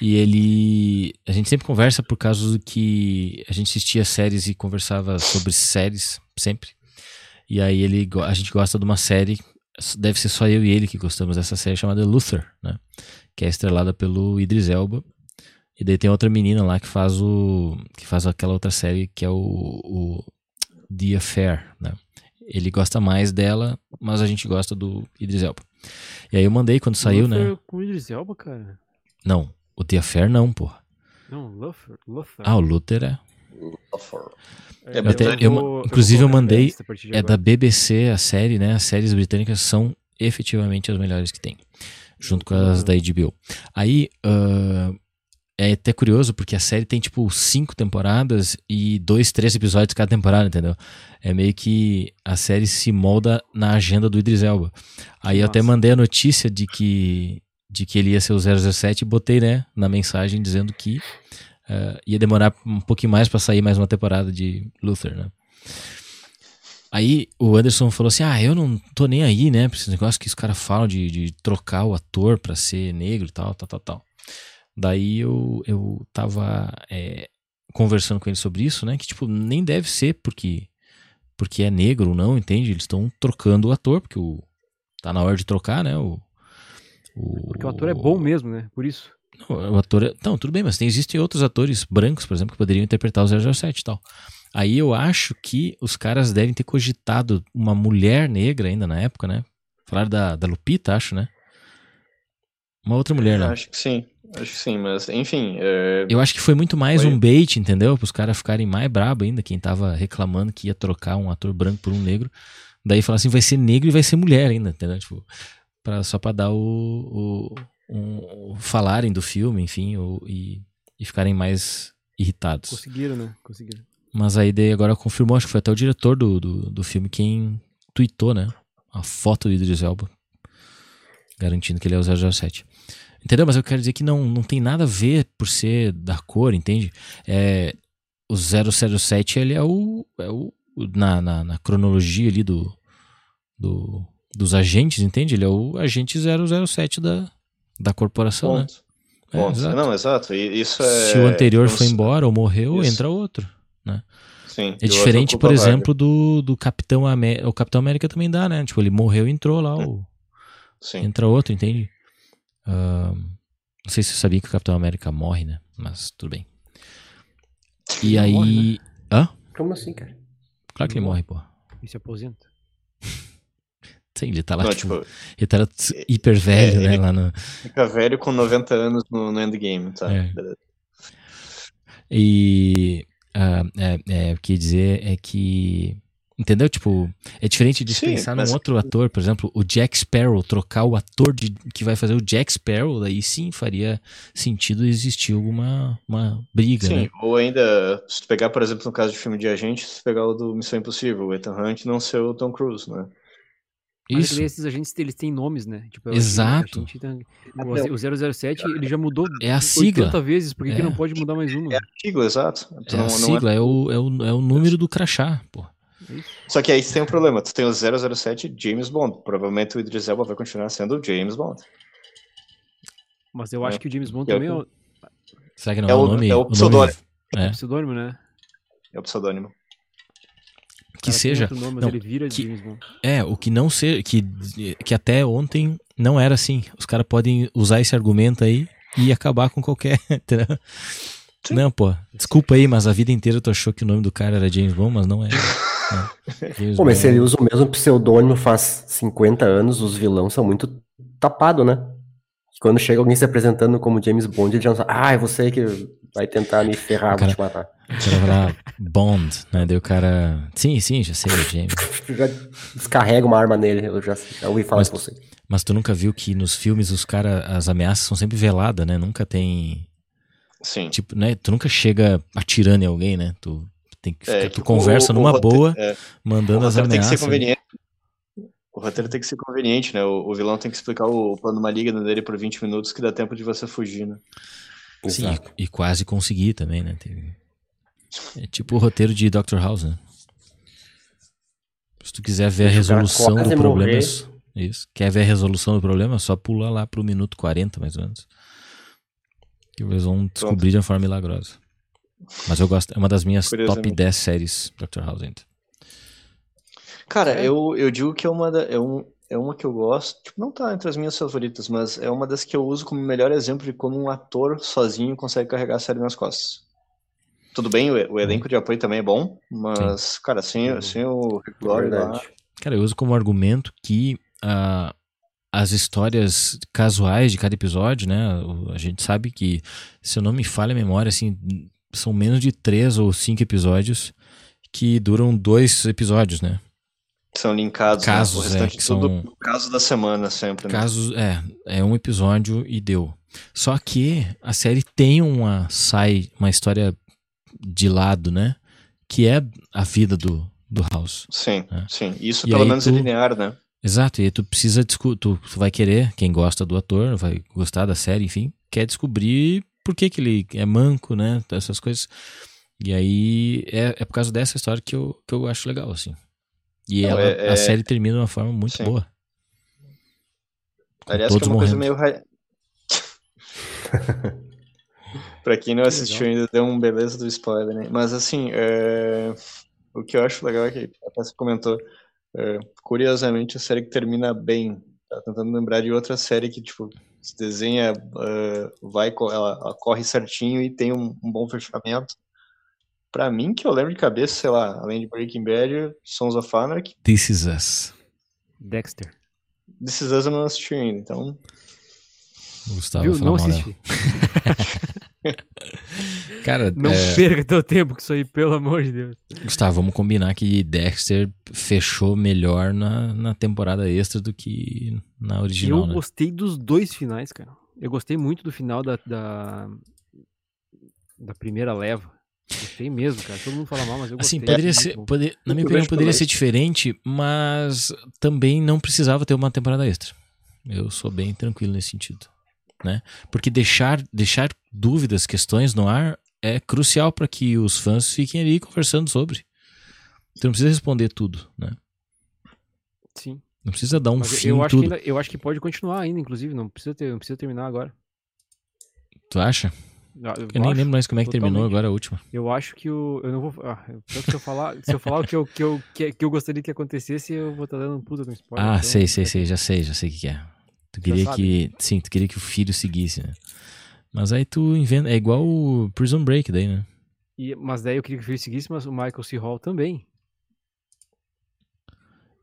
E ele. A gente sempre conversa por causa que a gente assistia séries e conversava sobre séries, sempre. E aí ele, a gente gosta de uma série, deve ser só eu e ele que gostamos dessa série chamada Luther, né? Que é estrelada pelo Idris Elba. E daí tem outra menina lá que faz o. que faz aquela outra série que é o. o The Affair, né? Ele gosta mais dela, mas a gente gosta do Idris Elba. E aí eu mandei quando saiu, né? Luther Com o Idris Elba, cara. Não, o The Affair não, porra. Não, Luther. Luther. Ah, o Luther é. É Eu até- eu- vou- inclusive eu na mandei- É da BBC, a série, né? As séries britânicas são efetivamente as melhores que tem. Junto com as da HBO. Aí, ah, é até curioso, porque a série tem, tipo, cinco temporadas e dois, três episódios cada temporada, entendeu? É meio que a série se molda na agenda do Idris Elba. Aí eu até mandei a notícia de que, de que ele ia ser o 007 e botei, né, na mensagem dizendo que ah, ia demorar um pouquinho mais pra sair mais uma temporada de Luther, né? Aí o Anderson falou assim: Ah, eu não tô nem aí, né? Pra esse negócio que os caras falam de, de trocar o ator pra ser negro e tal, tal, tal, tal. Daí eu, eu tava é, conversando com ele sobre isso, né? Que, tipo, nem deve ser porque, porque é negro ou não, entende? Eles estão trocando o ator, porque o, tá na hora de trocar, né? O, o, Porque o ator é bom mesmo, né? Por isso. não, o ator é... Não, tudo bem, mas tem, existem outros atores brancos, por exemplo, que poderiam interpretar o 007 e tal. Aí eu acho que os caras devem ter cogitado uma mulher negra ainda na época, né? Falaram da, da Lupita, acho, né? Uma outra mulher, né? Acho que sim. Acho que sim, mas enfim. é, Eu acho que foi muito mais Foi. um bait, entendeu? Para os caras ficarem mais brabo ainda, quem tava reclamando que ia trocar um ator branco por um negro. Daí falar assim, vai ser negro e vai ser mulher ainda, entendeu? Tipo, pra, só pra dar o, o, um- o falarem do filme, enfim, o- e, e ficarem mais irritados. Conseguiram, né? Conseguiram. Mas aí daí agora confirmou, acho que foi até o diretor do, do, do filme quem tweetou, né? A foto do Idris Elba. Garantindo que ele é o 007. Entendeu? Mas eu quero dizer que não, não tem nada a ver por ser da cor, entende? É, o 007, ele é o. É o na, na, na cronologia ali do, do, dos agentes, entende? Ele é o agente 007 da, da corporação, né? ponto. É, ponto. exato. Não, exato. E isso é. Se o anterior foi embora ou morreu, Isso. entra outro. Sim. É diferente, por exemplo, do, do Capitão América. O Capitão América também dá, né? Tipo, ele morreu e entrou lá, o, Sim. entra outro, entende? Não sei se você sabia que o Capitão América morre, né? Mas tudo bem. E Ele aí. morre, né? Hã? Como assim, cara? Claro que ele Ele morre, pô. E se aposenta. (laughs) Sim, ele tá lá, Não, tipo, tipo, ele tá hiper velho, é, né? ele- Lá no, fica velho com 90 anos no, no endgame, tá? É. E ah, é, é, o que ia dizer é que. Entendeu? Tipo, é diferente de Sim, pensar mas- num outro ator, por exemplo, o Jack Sparrow, trocar o ator de, que vai fazer o Jack Sparrow, daí sim faria sentido existir alguma uma briga, Sim, né? ou ainda, se tu pegar, por exemplo, no caso de filme de agente, se tu pegar o do Missão Impossível, o Ethan Hunt não ser o Tom Cruise, né? Mas é Isso. que esses agentes, eles têm nomes, né? Tipo, Exato. a gente tem- o, o 007, ele já mudou É a sigla. 80 vezes, por que, que É. não pode mudar mais uma? É a sigla, exato. Tu É a não- sigla, é, o, é, o, é o número do crachá, pô. Só que aí você tem um problema, tu tem o 007 James Bond, provavelmente o Idris Elba vai continuar sendo o James Bond. Mas eu acho É. que o James Bond É o também é o Será que não É é, o o- nome? é o pseudônimo. é, pseudônimo, né? É o pseudônimo. O que cara seja. nome, Não, ele vira que- James Bond. É, o que não ser. Que, que até ontem não era assim. Os caras podem usar esse argumento aí e acabar com qualquer. (laughs) Não, pô. Desculpa aí, mas a vida inteira tu achou que o nome do cara era James Bond, mas não é. (laughs) É. (laughs) Pô, mas se ele usa o mesmo pseudônimo faz 50 anos, os vilões são muito tapados, né? Quando chega alguém se apresentando como James Bond, ele já não sabe, ah, é você que vai tentar me ferrar, O cara- vou te matar. O cara vai lá, Bond, né? Daí o cara. Sim, sim, já sei, (laughs) James. Já descarrega uma arma nele, eu já, já ouvi falar Mas- com você. Mas tu nunca viu que nos filmes os cara, as ameaças são sempre veladas, né? Nunca tem. Sim. Tipo, né? Tu nunca chega atirando em alguém, né? Tu tem que É, ficar- que tu o- conversa o numa roteiro- boa, é, mandando o as roteiro tem que ameaças. ser conveniente. O roteiro tem que ser conveniente, né? O, o vilão tem que explicar o plano maligno dele por 20 minutos que dá tempo de você fugir, né? Sim, e, e quase consegui também, né? Teve- É tipo o roteiro de Dr. House, né? Se tu quiser ver a o resolução do problema. morrer. é Isso. Quer ver a resolução do problema? É só pular lá pro minuto 40, mais ou menos. Que eles vão descobrir de uma forma milagrosa. Mas eu gosto. É uma das minhas top Curiosamente. 10 séries Dr. House ainda. Cara, É. eu, eu digo que é uma, da, é, um, é uma que eu gosto. Tipo, não tá entre as minhas favoritas, mas é uma das que eu uso como melhor exemplo de como um ator sozinho consegue carregar a série nas costas. Tudo bem, o, o elenco de apoio também é bom, mas, cara, sem, sem o Rick Glory lá, Verdade. Cara, eu uso como argumento que ah, as histórias casuais de cada episódio, né? A gente sabe que, se eu não me falha a memória, assim, são menos de três ou cinco episódios que duram dois episódios, né? são linkados. né? Casos, O é, restante que tudo são- caso da semana sempre, né? Casos, é, é um episódio e deu. Só que a série tem uma sai, uma história de lado, né? Que é a vida do, do House. Sim, É. sim. Isso E pelo menos tu- é linear, né? Exato, e aí tu precisa discutir, tu, tu vai querer, quem gosta do ator, vai gostar da série, enfim, quer descobrir por que, que ele é manco, né? Essas coisas. E aí é, é por causa dessa história que eu, que eu acho legal, assim. E Não, ela, é- a é- série termina de uma forma muito Sim. boa. Com Aliás, que é uma coisa morrendo. meio. ra- (laughs) pra quem não Que assistiu ainda, deu um beleza do spoiler, né? Mas assim, é, o que eu acho legal é que até você comentou, é, curiosamente, a série que termina bem. Tá tentando lembrar de outra série que, tipo, se desenha, é, vai, ela, ela corre certinho e tem um, um bom fechamento. Pra mim, que eu lembro de cabeça, sei lá, além de Breaking Bad, Sons of Anarchy, This is us. Dexter. This Is Us eu não assisti ainda, então Gustavo Viu? Não mal assisti. (laughs) (laughs) Cara, Não é, perca teu tempo com isso aí, pelo amor de Deus. Gustavo, vamos combinar que Dexter fechou melhor na, na temporada extra do que na original, eu né? gostei dos dois finais, cara. Eu gostei muito do final da, da, da primeira leva. Gostei mesmo, cara. Todo mundo fala mal, mas eu gostei. Assim, poderia Muito ser, poder- na minha opinião, poderia ser diferente, mas também não precisava ter uma temporada extra. Eu sou bem tranquilo nesse sentido, né? Porque deixar, deixar dúvidas, questões no ar é crucial para que os fãs fiquem ali conversando sobre. Tu não precisa responder tudo, né? Sim. Não precisa dar um Mas fim eu, acho que tudo. ainda- eu acho que pode continuar ainda, inclusive. Não precisa, ter, não precisa terminar agora. Tu acha? Ah, Eu, Eu nem lembro mais como é que terminou totalmente. agora a última. Eu acho que o. Eu não vou. Ah, que se eu falar, se eu falar o que eu, que, eu, que, que eu gostaria que acontecesse, eu vou estar dando um puta no spoiler. Ah, então, sei, sei, sei, já sei, já sei o que que é. Tu queria que. Sim, tu queria que o filho seguisse, né? Mas aí tu inventa. É igual o Prison Break daí, né? E, mas daí eu queria que o filho seguisse, mas o Michael C. Hall também.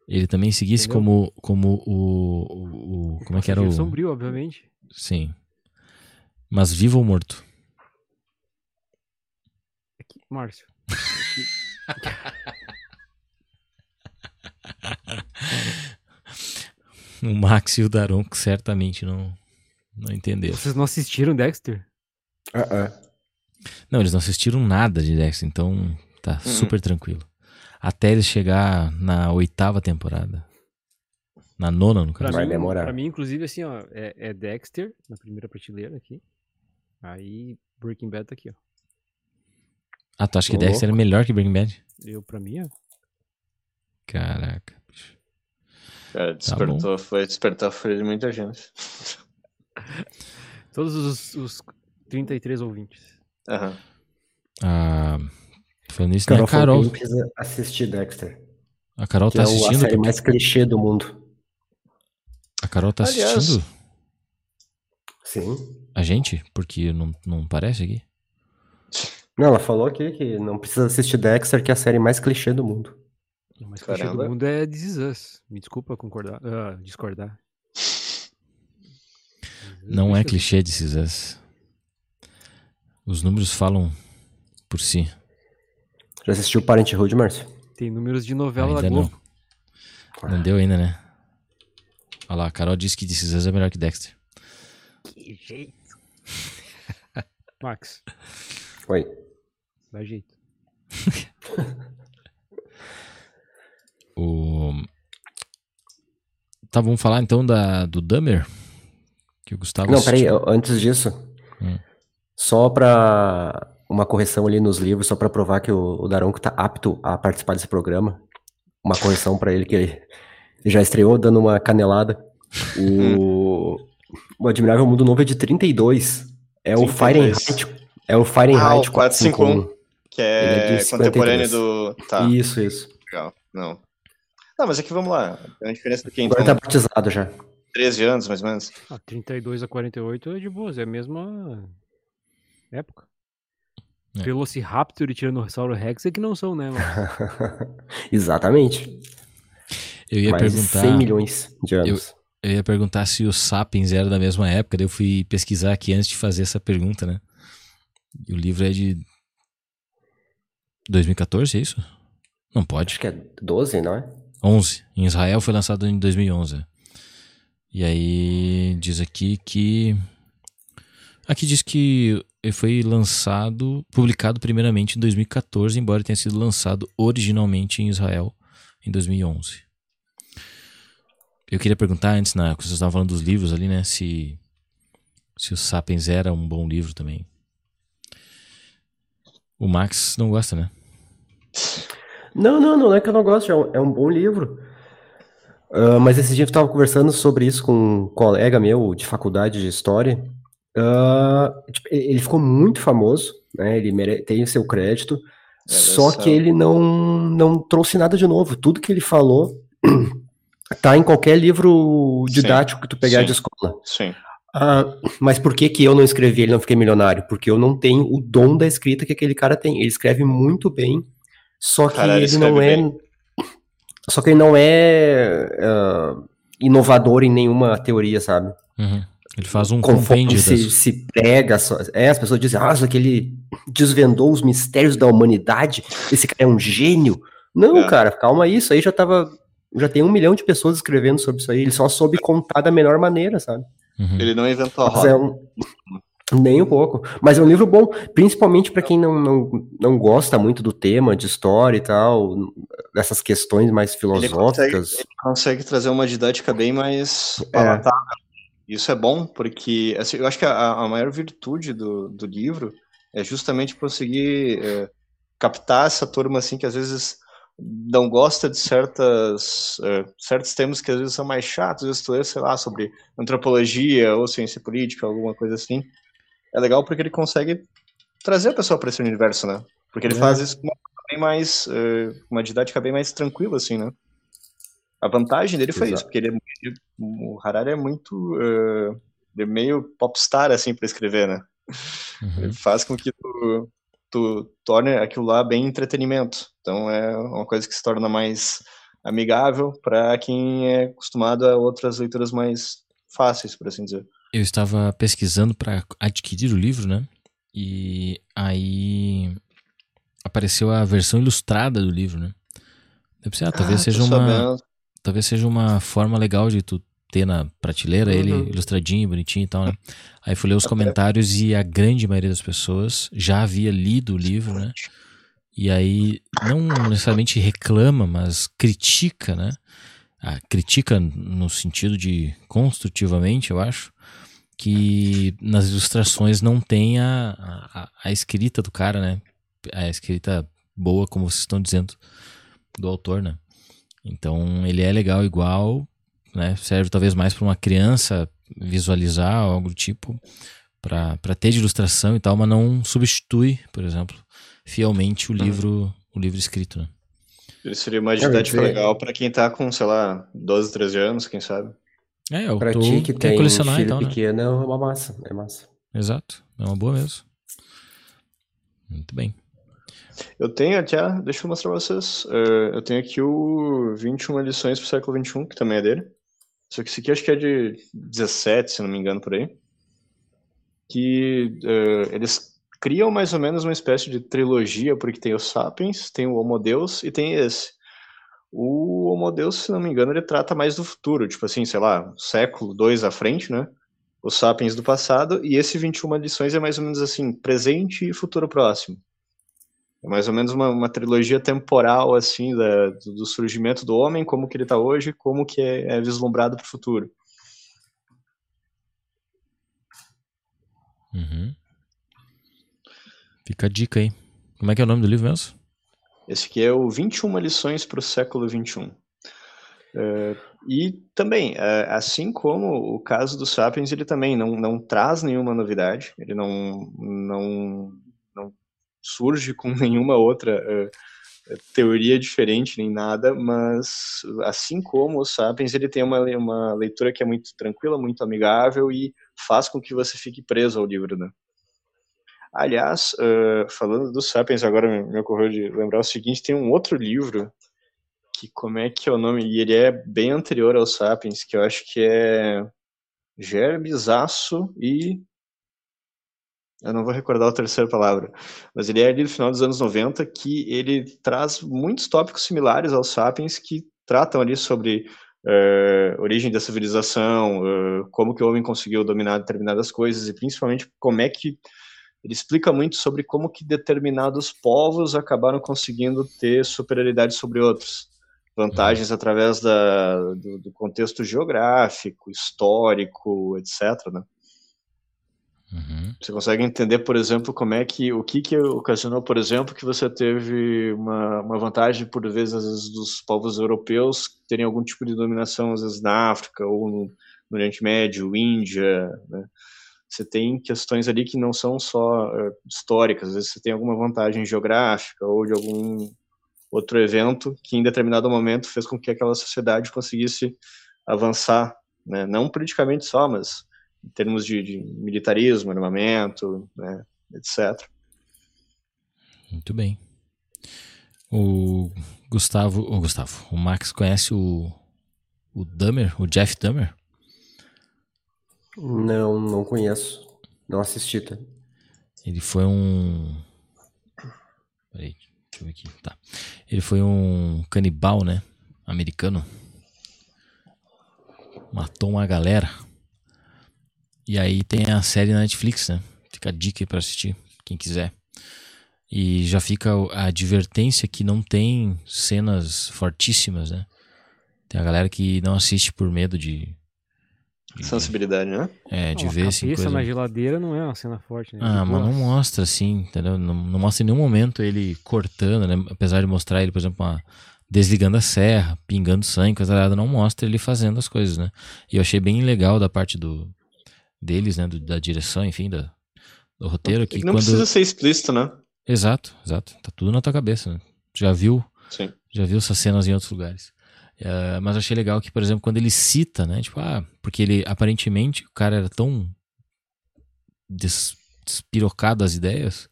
Ele também seguisse Entendeu? como, como o, o, o- Como é que era o. Passageiro Sombrio, obviamente. Sim. Mas vivo ou morto? Aqui, Márcio. (laughs) (laughs) O Max e o Daronco certamente não, não entenderam. Vocês não assistiram Dexter? Ah, ah. Não, eles não assistiram nada de Dexter, então tá super tranquilo. Até eles chegar na oitava temporada. Na nona, no Pra caso. Vai mim, demorar. Pra mim, inclusive, assim, ó, é, é Dexter na primeira prateleira aqui. Aí Breaking Bad tá aqui, ó. Ah, tu acha que Dexter é melhor que Breaking Bad? Eu, pra mim, ó. Caraca. bicho. Cara, despertou, foi despertar a fúria de muita gente. (laughs) Todos os, os 33 ouvintes. Aham. Ah, falando nisso, tem a Carol, Carol. Carol. precisa assistir Dexter. A Carol Que tá é o- a assistindo? série mais clichê do mundo. A Carol tá Aliás- assistindo Sim. a gente? Porque não, não parece aqui. Não, ela falou aqui que não precisa assistir Dexter, que é a série mais clichê do mundo. O mais clichê do mundo é This Is Us. Me desculpa concordar, ah, discordar. (laughs) Não é clichê de Cisas. Os números falam por si. Já assistiu Parenthood, Márcio? Tem números de novela da Ainda não. Globo. Não deu ainda, né? Olha lá, a Carol disse que This Is Us é melhor que Dexter. Que jeito. (laughs) Max, Oi. dá jeito. (laughs) Tá, vamos falar então da, do Dummer? Que o Gustavo Não, assistiu. peraí, antes disso, Hum. só pra uma correção ali nos livros, só pra provar que o, o Daronco tá apto a participar desse programa. Uma correção pra ele que ele já estreou dando uma canelada. O, (laughs) o Admirável Mundo Novo é de 32. É o 32. Fahrenheit. É o Fahrenheit Ah, o 451. 451. Que é, é contemporâneo 52. do. Tá, Isso, isso. legal. Não. Não, mas aqui vamos lá. Tem uma diferença do que então? Agora tá batizado já. 13 anos, mais ou menos. Ah, 32 a 48 é de boas, é a mesma época. É. Velociraptor e Tiranossauro Rex é que não são, né? (laughs) Exatamente. Eu ia Mais perguntar. 100 milhões de anos. Eu ia perguntar se os Sapiens era da mesma época, daí eu fui pesquisar aqui antes de fazer essa pergunta, né? E o livro é de 2014, é isso? Não pode. Acho que é 12, não é? 11. Em Israel foi lançado em 2011. E aí diz aqui que aqui diz que foi lançado, publicado primeiramente em 2014, embora tenha sido lançado originalmente em Israel em 2011. Eu queria perguntar antes, na, vocês estavam falando dos livros ali, né, se se o Sapiens era um bom livro também. O Max não gosta, né? Não, não, não é que eu não gosto, é um, é um bom livro. Ah, mas esse dia eu estava conversando sobre isso com um colega meu de faculdade de história. Ah, tipo, ele ficou muito famoso, né? Ele mere- tem o seu crédito, só só. que ele não, não trouxe nada de novo. Tudo que ele falou (clears throat) tá em qualquer livro Sim, didático que tu pegar sim. de escola. Sim. Ah, mas por que que eu não escrevi ele não fiquei milionário? Porque eu não tenho o dom da escrita que aquele cara tem. Ele escreve muito bem, só que Cara, ele não é, bem. só que ele não é ah, inovador em nenhuma teoria, sabe? Uhum. Ele faz um compêndio se, se prega, só- é, as pessoas dizem, ah, só que ele desvendou os mistérios da humanidade, esse cara é um gênio. Não, É. cara, calma aí, isso aí já tava, já tem um milhão de pessoas escrevendo sobre isso aí, ele só soube contar da melhor maneira, sabe? Uhum. Ele não inventou a é roda. um, nem um pouco. Mas é um livro bom, principalmente para quem não, não, não gosta muito do tema de história e tal, dessas questões mais Ele consegue, filosóficas. ele consegue trazer uma didática bem mais É. palatável. Isso é bom, porque assim, eu acho que a, a maior virtude do, do livro é justamente conseguir é, captar essa turma assim que às vezes não gosta de certas é, certos temas que às vezes são mais chatos, às vezes tu lê, sei lá, sobre antropologia ou ciência política, alguma coisa assim. É legal porque ele consegue trazer a pessoa para esse universo, né? Porque ele É. faz isso com uma, bem mais, é, uma didática bem mais tranquila, assim, né? A vantagem dele foi Exato. isso, porque ele, é- ele- o Harari é muito, ele é meio popstar, assim, para escrever, né? Uhum. Ele faz com que tu, tu torne aquilo lá bem entretenimento. Então é uma coisa que se torna mais amigável para quem é acostumado a outras leituras mais fáceis, por assim dizer. Eu estava pesquisando para adquirir o livro, né? E aí apareceu a versão ilustrada do livro, né? Eu pensei, ah, talvez Ah, seja uma, sabendo. talvez seja uma forma legal de tu ter na prateleira ele Uhum. ilustradinho, bonitinho e tal, né? (laughs) Aí fui ler os comentários e a grande maioria das pessoas já havia lido o livro, né? E aí não necessariamente reclama, mas critica, né? Ah, critica no sentido de construtivamente, eu acho, que nas ilustrações não tem a, a, a escrita do cara, né? A escrita boa, como vocês estão dizendo, do autor, né? Então ele é legal igual, né? Serve talvez mais para uma criança visualizar algo do tipo, para ter de ilustração e tal, mas não substitui, por exemplo, fielmente o livro, o livro escrito, né? Ele seria uma ia didática legal para quem tá com, sei lá, 12, 13 anos, quem sabe. É, eu Pra tô, ti que tem colecionar filho então, né? pequeno é uma massa, é massa. Exato, é uma boa mesmo. Muito bem. Eu tenho até, deixa eu mostrar pra vocês. eh, eu tenho aqui o 21 lições pro século XXI, que também é dele. Só que esse aqui acho que é de 17, se não me engano, por aí. Que eh, eles criam mais ou menos uma espécie de trilogia, porque tem o Sapiens, tem o Homo Deus e tem esse. O Homo Deus, se não me engano, ele trata mais do futuro, tipo assim, sei lá, século dois à frente, né? O Sapiens do passado, e esse 21 lições é mais ou menos assim, presente e futuro próximo. É mais ou menos uma, uma trilogia temporal, assim, da, do, do, surgimento do homem, como que ele está hoje, como que é, é vislumbrado para o futuro. Uhum. Fica a dica aí. Como é que é o nome do livro mesmo? Esse aqui é o 21 lições para o século 21. Uh, e também, uh, assim como o caso do Sapiens, ele também não, não traz nenhuma novidade, ele não, não, não surge com (laughs) nenhuma outra uh, teoria diferente nem nada, mas assim como o Sapiens, ele tem uma, uma leitura que é muito tranquila, muito amigável e faz com que você fique preso ao livro, né? Aliás, uh, falando do Sapiens, agora me ocorreu de lembrar o seguinte, tem um outro livro que como é que é o nome? E ele é bem anterior ao Sapiens, que eu acho que é Gerbes, Aço e eu não vou recordar a terceira palavra, mas ele é ali do final dos anos 90 que ele traz muitos tópicos similares ao Sapiens que tratam ali sobre uh, origem da civilização, uh, como que o homem conseguiu dominar determinadas coisas e principalmente como é que ele explica muito sobre como que determinados povos acabaram conseguindo ter superioridade sobre outros. Vantagens uhum. através da, do, do, contexto geográfico, histórico, etc. Né? Uhum. Você consegue entender, por exemplo, como é que o que, que ocasionou, por exemplo, que você teve uma, uma vantagem, por vezes, às vezes, dos povos europeus terem algum tipo de dominação, às vezes, na África ou no, no Oriente Médio, Índia, né? Você tem questões ali que não são só uh, históricas, às vezes você tem alguma vantagem geográfica ou de algum outro evento que em determinado momento fez com que aquela sociedade conseguisse avançar, né? não politicamente só, mas em termos de, de militarismo, armamento, né? etc. Muito bem. O Gustavo, o Gustavo, o Max conhece o, o Dummer, o Jeff Dummer? Não, não conheço. Não assisti, tá? Ele foi um. Peraí, deixa eu ver aqui. Tá. Ele foi um canibal, né? Americano. Matou uma galera. E aí tem a série na Netflix, né? Fica a dica aí pra assistir, quem quiser. E já fica a advertência que não tem cenas fortíssimas, né? Tem a galera que não assiste por medo de Sensibilidade, né? É, de não, ver assim. Coisa... na geladeira não é uma cena forte, né? Ah, mas não mostra assim, entendeu? Não, não, mostra em nenhum momento ele cortando, né? Apesar de mostrar ele, por exemplo, uma, desligando a serra, pingando sangue, coisa nada, não mostra ele fazendo as coisas, né? E eu achei bem legal da parte do deles, né? Do, da direção, enfim, da, do roteiro. Que não quando... precisa ser explícito, né? Exato, exato. Tá tudo na tua cabeça, né? Já viu? Sim. Já viu essas cenas em outros lugares. Uh, mas achei legal que, por exemplo, quando ele cita, né? Tipo, ah, porque ele aparentemente o cara era tão des, despirocado das ideias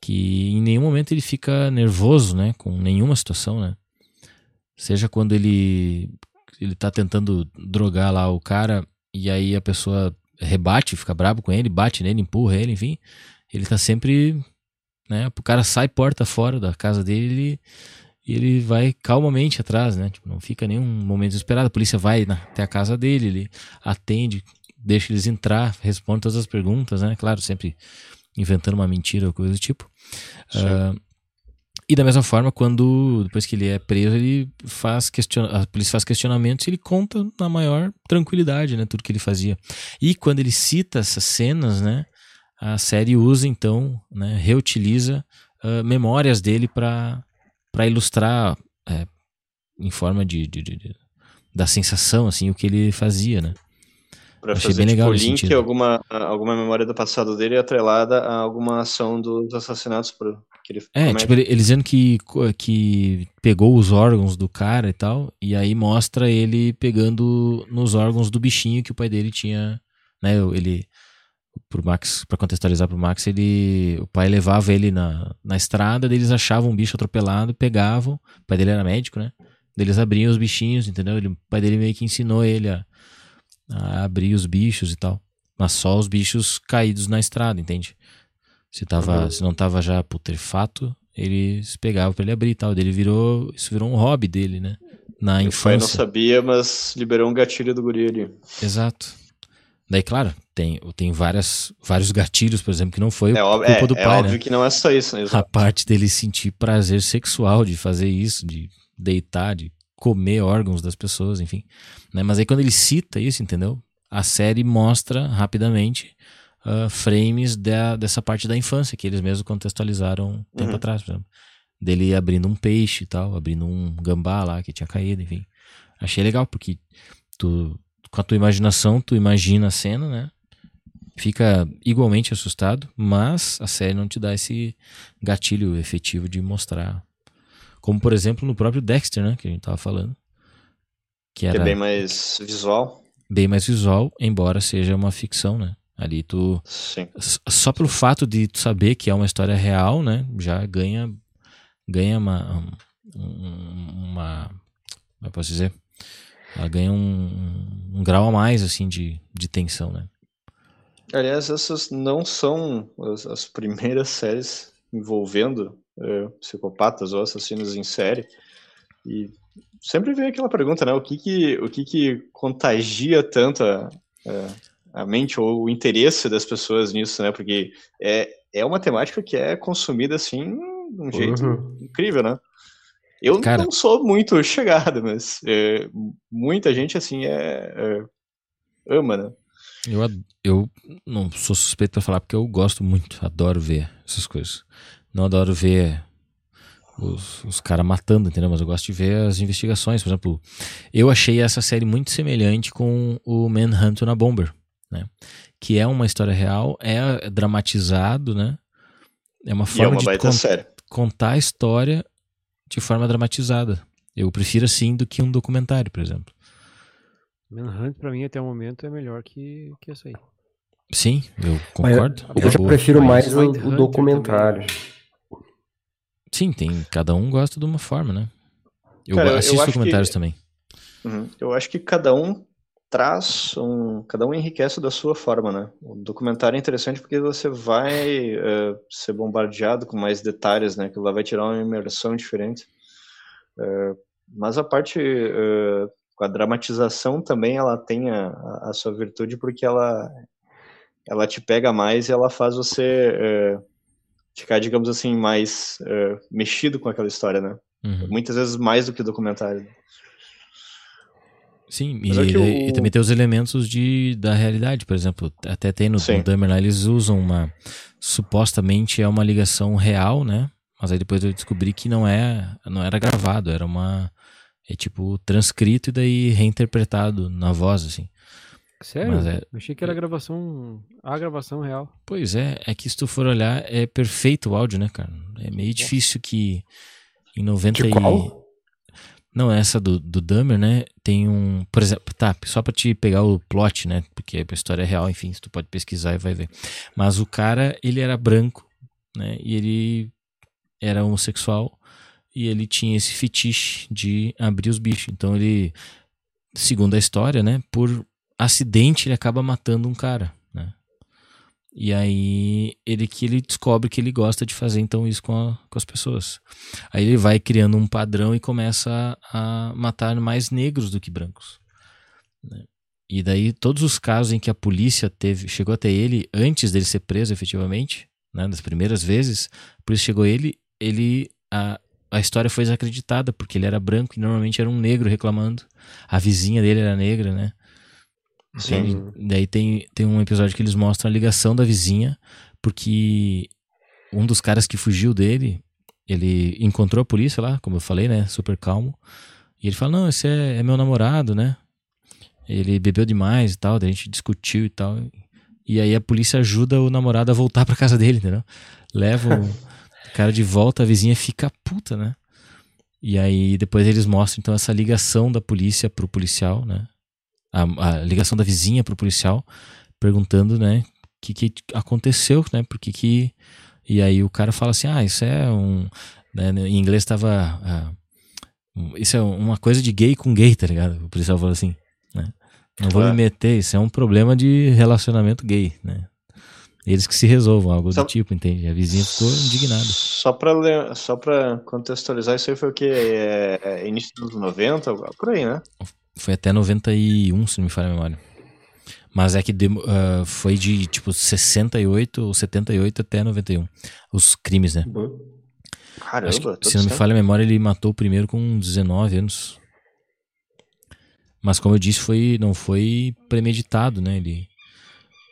que em nenhum momento ele fica nervoso, né? Com nenhuma situação, né? Seja quando ele ele tá tentando drogar lá o cara e aí a pessoa rebate, fica bravo com ele, bate nele, empurra ele, enfim. Ele tá sempre, né? O cara sai porta fora da casa dele, ele e ele vai calmamente atrás, né? Tipo, não fica nenhum momento desesperado. A polícia vai na, até a casa dele, ele atende, deixa eles entrar, responde todas as perguntas, né? Claro, sempre inventando uma mentira ou coisa do tipo. Uh, e da mesma forma, quando depois que ele é preso, ele faz question... a polícia faz questionamentos e ele conta na maior tranquilidade, né, tudo que ele fazia. E quando ele cita essas cenas, né, a série usa então, né, reutiliza uh, memórias dele para para ilustrar é, em forma de, de, de, da sensação assim o que ele fazia, né? Pra Achei fazer, bem legal tipo, link, alguma, alguma memória do passado dele atrelada a alguma ação dos assassinatos pro, que ele É, comete. tipo, ele, ele, dizendo que, que pegou os órgãos do cara e tal, e aí mostra ele pegando nos órgãos do bichinho que o pai dele tinha, né, ele pro Max, para contextualizar pro Max, ele, o pai levava ele na, na estrada, eles achavam um bicho atropelado, pegavam, o pai dele era médico, né? Eles abriam os bichinhos, entendeu? Ele, o pai dele meio que ensinou ele a, a abrir os bichos e tal. Mas só os bichos caídos na estrada, entende? Se, tava, Uhum. se não tava já putrefato, eles pegavam pra ele abrir e tal. Ele virou, isso virou um hobby dele, né? Na O pai não infância. sabia, mas liberou um gatilho do guri ali. Exato. Daí, claro, tem, tem várias, vários gatilhos, por exemplo, que não foi É, culpa é, do é pai, óbvio né? que não é só isso, né? A parte dele sentir prazer sexual de fazer isso, de deitar, de comer órgãos das pessoas, enfim. Né? Mas aí quando ele cita isso, entendeu? A série mostra rapidamente ah, frames da, dessa parte da infância que eles mesmos contextualizaram tempo Uhum. atrás, por exemplo. Dele abrindo um peixe e tal, abrindo um gambá lá que tinha caído, enfim. Achei legal, porque tu, com a tua imaginação, tu imagina a cena, né? Fica igualmente assustado, mas a série não te dá esse gatilho efetivo de mostrar. Como, por exemplo, no próprio Dexter, né? Que a gente tava falando. Que Que era é bem mais visual. bem mais visual, embora seja uma ficção, né? Ali tu. Sim. Só pelo fato de tu saber que é uma história real, né? Já ganha. Ganha uma. um- Uma. Como eu posso dizer? Ela ganha um, um grau a mais, assim, de, de tensão, né? Aliás, essas não são as, as primeiras (laughs) séries envolvendo é, psicopatas ou assassinos em série. E sempre vem aquela pergunta, né? O que que, o que, que contagia tanto a, a, a mente ou o interesse das pessoas nisso, né? Porque é, é uma temática que é consumida assim de um jeito Uhum. incrível, né? Eu Cara- não sou muito (laughs) chegado, mas é, muita gente assim é, é, ama, né? Eu, eu não sou suspeito pra falar porque eu gosto muito, adoro ver essas coisas. Não adoro ver os, os caras matando, entendeu? Mas eu gosto de ver as investigações. Por exemplo, eu achei essa série muito semelhante com o Manhunt na Bomber, né? Que é uma história real, é dramatizado, né? É uma é forma uma de con- série. contar a história de forma dramatizada. Eu prefiro assim do que um documentário, por exemplo. Manhunt, pra mim, até o momento, é melhor que, que essa aí. Sim, eu Mas concordo. Eu É já prefiro Mas mais o, o documentário. Sim, tem. Cada um gosta de uma forma, né? Eu Cara, eu assisto acho documentários que- também. Uhum. Eu acho que cada um traz um, cada um enriquece da sua forma, né? O documentário é interessante porque você vai eh, ser bombardeado com mais detalhes, né? Que lá vai tirar uma imersão diferente. Eh, mas a parte eh, com a dramatização também ela tem a, a- sua virtude porque ela ela te pega mais e ela faz você eh, ficar, digamos assim, mais mexido com aquela história, né? Uhum. Muitas vezes mais do que o documentário. Sim, e, é que e o- também tem os elementos de, da realidade, por exemplo. Até tem no, no Dahmer lá, eles usam uma. Supostamente é uma ligação real, né? Mas aí depois eu descobri que não é, não era gravado, era uma. É tipo transcrito e daí reinterpretado na voz, assim. Sério? Mas é- Eu achei que era gravação. A gravação real. Pois é, é que se tu for olhar, é perfeito o áudio, né, cara? É meio difícil que em 90 De e... qual? Não, essa do, do Dahmer, né? Tem um. Por exemplo, tá, só pra te pegar o plot, né? Porque a história é real, enfim, tu pode pesquisar e vai ver. Mas o cara, ele era branco, né? E ele era homossexual e ele tinha esse fetiche de abrir os bichos. Então ele, segundo a história, né? Por acidente ele acaba matando um cara? E aí ele que ele descobre que ele gosta de fazer então isso com, a- com as pessoas. Aí ele vai criando um padrão e começa a, a matar mais negros do que brancos. né? E daí todos os casos em que a polícia teve chegou até ele antes dele ser preso efetivamente, né, primeiras vezes, a polícia chegou ele, ele a, a história foi desacreditada porque ele era branco e normalmente era um negro reclamando. A vizinha dele era negra, né? Sim. E daí tem, tem um episódio que eles mostram a ligação da vizinha, porque um dos caras que fugiu dele, ele encontrou a polícia lá, como eu falei, né? Super calmo. E ele fala: Não, esse é, é meu namorado, né? Ele bebeu demais e tal, daí a gente discutiu e tal. E aí a polícia ajuda o namorado a voltar pra casa dele, entendeu? Leva o (laughs) cara de volta, a vizinha fica puta, né? E aí depois eles mostram então essa ligação da polícia pro policial, né? A, a ligação da vizinha pro policial, perguntando, né, o que, que aconteceu, né? Por que que... E aí o cara fala assim, ah, isso é um... né, em inglês tava... um- isso é uma coisa de gay com gay, tá ligado? O policial falou assim, né? Não vou É. me meter, isso é um problema de relacionamento gay, né? Eles que se resolvam, algo Só- do tipo, entende? A vizinha ficou indignada. Só pra, só pra contextualizar, isso aí foi o quê? É, é início dos anos 90? Por aí, né? Foi até 91, se não me falha a memória. Mas é que demo- ah, foi de tipo 68 ou 78 até 91. Os crimes, né? Caramba, que, todo se não me falha a memória, ele matou o primeiro com 19 anos. Mas como eu disse, foi, não foi premeditado, né? Ele,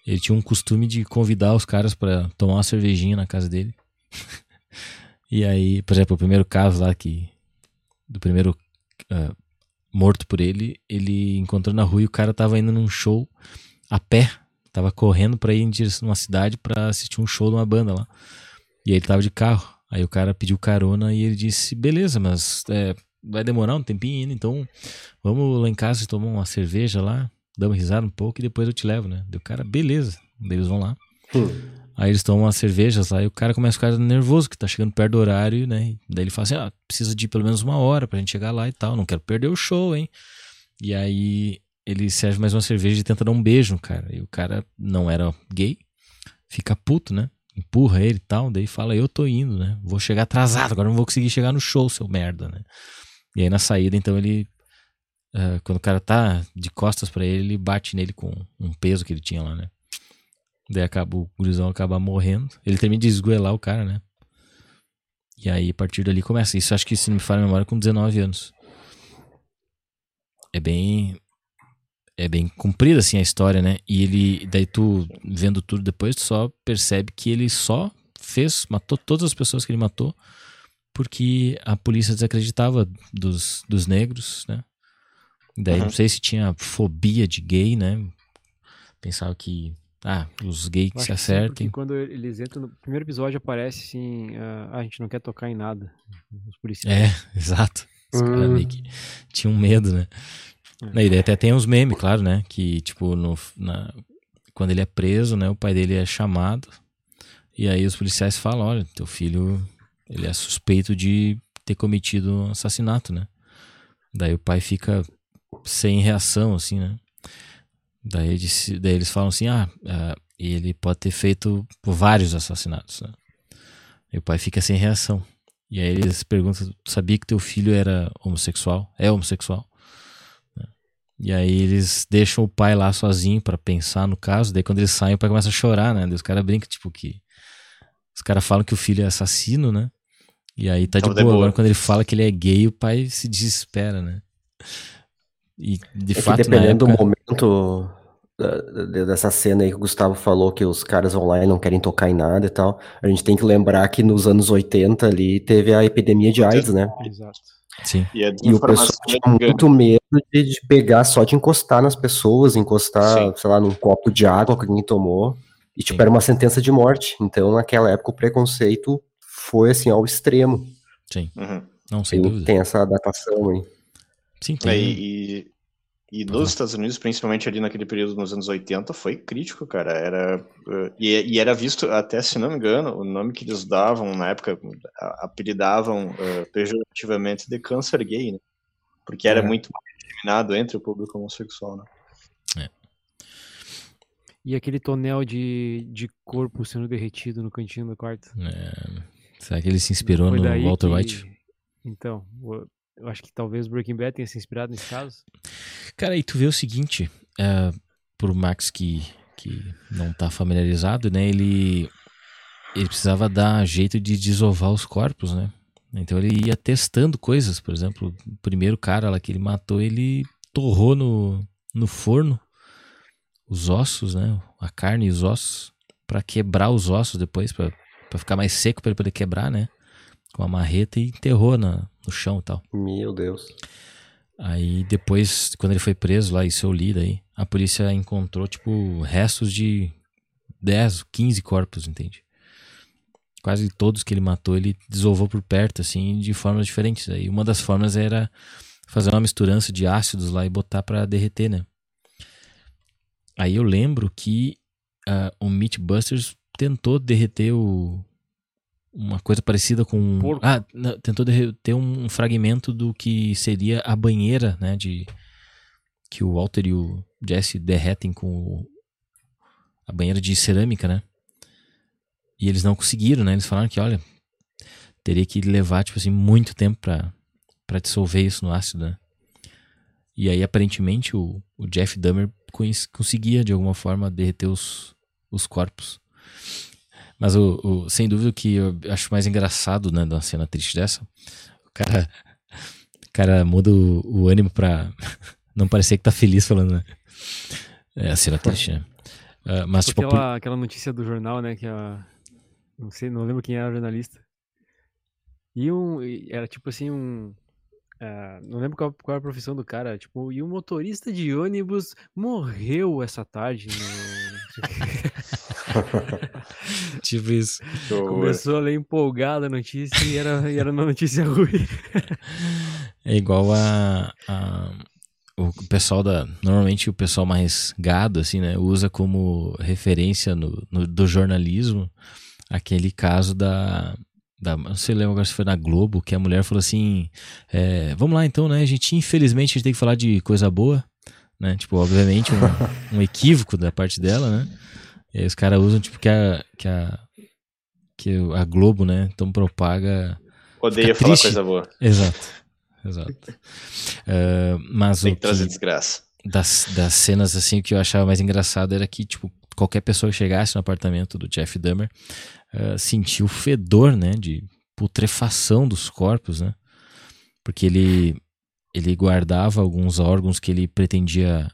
ele tinha um costume de convidar os caras pra tomar uma cervejinha na casa dele. (laughs) e aí, por exemplo, o primeiro caso lá que do primeiro ah, morto por ele, ele encontrou na rua e o cara tava indo num show a pé, tava correndo pra ir em direção a uma cidade pra assistir um show de uma banda lá. E aí ele tava de carro. Aí o cara pediu carona e ele disse: beleza, mas é, vai demorar um tempinho ainda, então vamos lá em casa e tomar uma cerveja lá, dar uma risada um pouco e depois eu te levo, né? O cara, beleza. Eles vão lá. Hum. Aí eles tomam umas cervejas lá e o cara começa a ficar nervoso, que tá chegando perto do horário, né? Daí ele fala assim: ah, precisa de pelo menos uma hora pra gente chegar lá e tal, não quero perder o show, hein? E aí ele serve mais uma cerveja e tenta dar um beijo no cara. E o cara não era gay, fica puto, né? Empurra ele e tal, daí fala: eu tô indo, né? Vou chegar atrasado, agora não vou conseguir chegar no show, seu merda, né? E aí na saída, então ele. ah, quando o cara tá de costas pra ele, ele bate nele com um peso que ele tinha lá, né? Daí acaba, o gurizão acaba morrendo. Ele termina de esgoelar o cara, né? E aí, a partir dali começa. Isso acho que, se não me falha a memória, com 19 anos. É bem. É bem comprida, assim, a história, né? E ele. Daí tu, vendo tudo depois, tu só percebe que ele só fez, matou todas as pessoas que ele matou, porque a polícia desacreditava dos, dos negros, né? Daí Uhum. não sei se tinha fobia de gay, né? Pensava que. Ah, os gays que se sim, acertem. porque quando eles entram no primeiro episódio aparece assim, ah, a gente não quer tocar em nada. Os policiais. É, (laughs) exato. Os caras Hum. meio que tinham medo, né? É. E daí até tem uns memes, claro, né? Que, tipo, no, na, quando ele é preso, né? O pai dele é chamado. E aí os policiais falam, olha, teu filho, ele é suspeito de ter cometido um assassinato, né? Daí o pai fica sem reação, assim, né? Daí, disse- daí eles falam assim, ah, ah, ele pode ter feito vários assassinatos, né? E o pai fica sem reação. E aí eles perguntam, sabia que teu filho era homossexual? É homossexual? Né? E aí eles deixam o pai lá sozinho pra pensar no caso, daí quando eles saem o pai começa a chorar, né? Daí os caras brincam, tipo, que... Os caras falam que o filho é assassino, né? E aí tá de Então, de boa. boa. Agora quando ele fala que ele é gay, o pai se desespera, né? E de É fato, dependendo época... do momento dessa cena aí que o Gustavo falou que os caras vão lá e não querem tocar em nada e tal, a gente tem que lembrar que nos anos 80 ali teve a epidemia de AIDS, né? Exato. Sim, E a E o pessoal tinha é gigante. muito medo de, de pegar só de encostar nas pessoas, encostar, Sim. sei lá, num copo de água que alguém tomou. E, tipo, Sim. era uma sentença de morte. Então, naquela época, o preconceito foi, assim, ao extremo. sim. Uhum. Não, sem Tem, dúvida. tem essa datação aí. Sim, tem. É, e, e, nos Estados Unidos, principalmente ali naquele período nos anos 80, foi crítico, cara. Era, eh, e, e era visto, até se não me engano, o nome que eles davam na época, apelidavam eh, pejorativamente de câncer gay, né? Porque era É. muito discriminado entre o público homossexual, né? E aquele tonel de, de corpo sendo derretido no cantinho do quarto. É, Será que ele se inspirou Foi no Walter que- White? Então, o- eu acho que talvez Breaking Bad tenha se inspirado nesse caso. Cara, e tu vê o seguinte, é, pro Max que, que não tá familiarizado, né? Ele, ele precisava dar jeito de desovar os corpos, né? Então ele ia testando coisas, por exemplo, o primeiro cara lá que ele matou, ele torrou no, no forno os ossos, né? A carne e os ossos, pra quebrar os ossos depois, pra ficar mais seco pra ele poder quebrar, né? Com a marreta e enterrou na, no chão e tal. Meu Deus. Aí depois, quando ele foi preso lá, isso eu li daí, a polícia encontrou, tipo, restos de 10, 15 corpos, entende? Quase todos que ele matou, ele desovou por perto, assim, de formas diferentes. Aí uma das formas era fazer uma misturança de ácidos lá e botar pra derreter, né? Aí eu lembro que ah, o Meatbusters tentou derreter o, uma coisa parecida com. Porco. Ah, não, tentou derreter um fragmento do que seria a banheira, né? De, que o Walter e o Jesse derretem com o- a banheira de cerâmica, né? e eles não conseguiram, né? Eles falaram que, olha, teria que levar, tipo assim, muito tempo pra, pra dissolver isso no ácido, né? E aí, aparentemente, o, o Jeff Dahmer cons- conseguia, de alguma forma, derreter os, os corpos. Mas, o, o- sem dúvida, o que eu acho mais engraçado, né, da cena triste dessa, o cara, o cara muda o, o ânimo pra (laughs) não parecer que tá feliz falando, né? É a cena triste, né? Ah, mas, tipo, poli- aquela, aquela notícia do jornal, né? Que a. Não sei, não lembro quem era o jornalista. E um. Era tipo assim, um. ah, não lembro qual, qual era a profissão do cara. Tipo, e um motorista de ônibus morreu essa tarde. no- (laughs) tipo isso. Começou a ler empolgada a notícia e era, e era uma notícia ruim. É igual a, a- o pessoal da normalmente o pessoal mais gado assim, né, usa como referência no, no- do jornalismo aquele caso da da, não sei lembro agora se foi na Globo que a mulher falou assim, é, vamos lá então, né, a gente infelizmente a gente tem que falar de coisa boa, né, tipo obviamente um, um equívoco da parte dela, né, e aí os caras usam tipo que a que a que a Globo, né, então propaga Odeia falar triste. coisa boa. Exato. Exato. Ah, (laughs) mas Tem o que trazer desgraça. das, das cenas assim que eu achava mais engraçado era que, tipo, qualquer pessoa que chegasse no apartamento do Jeff Dahmer ah, sentia o fedor, né, de putrefação dos corpos, né? Porque ele ele guardava alguns órgãos que ele pretendia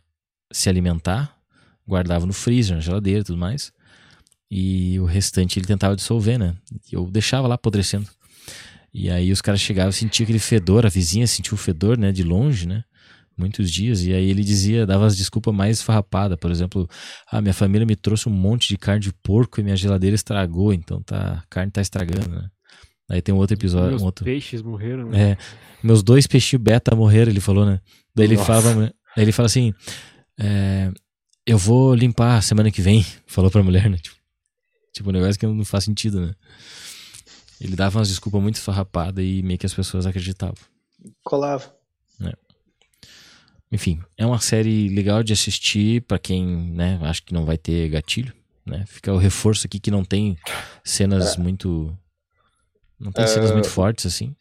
se alimentar, guardava no freezer, na geladeira e tudo mais. E o restante ele tentava dissolver, né? Eu deixava lá apodrecendo. E aí os caras chegavam e sentiam aquele fedor, a vizinha sentia o fedor, né, de longe, né? Muitos dias. E aí ele dizia, dava as desculpas mais farrapadas. Por exemplo, ah, minha família me trouxe um monte de carne de porco e minha geladeira estragou, então tá, a carne tá estragando, né? Aí tem um outro episódio, Meus um outro. peixes morreram, né? É, meus dois peixinhos beta morreram, ele falou, né? Daí ele Nossa. fala, ele fala assim, é, eu vou limpar semana que vem, (laughs) falou pra mulher, né? Tipo, tipo, um negócio que não faz sentido, né? Ele dava umas desculpas muito farrapadas e meio que as pessoas acreditavam. Colava. Enfim, é uma série legal de assistir pra quem, né, acho que não vai ter gatilho, né? Fica o reforço aqui que não tem cenas muito não tem cenas muito fortes assim.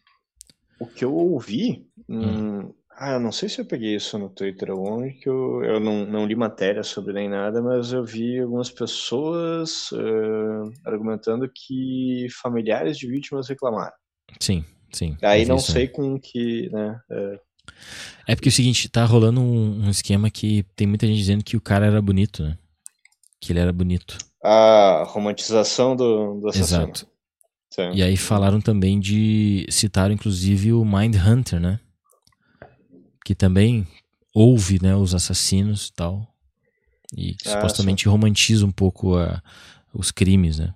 O que eu ouvi. hum, ah, eu não sei se eu peguei isso no Twitter ou onde, que eu, eu não, não li matéria sobre nem nada, mas eu vi algumas pessoas eh, argumentando que familiares de vítimas reclamaram. Sim, sim. Aí não isso, né? sei com que, né? eh, É porque é o seguinte, tá rolando um, um esquema que tem muita gente dizendo que o cara era bonito, né? Que ele era bonito. a romantização do, do assassino. Exato. Sim. E aí falaram também de. Citaram inclusive o Mindhunter, né? Que também ouve né, os assassinos e tal. E Ah, supostamente romantiza um pouco a- os crimes, né?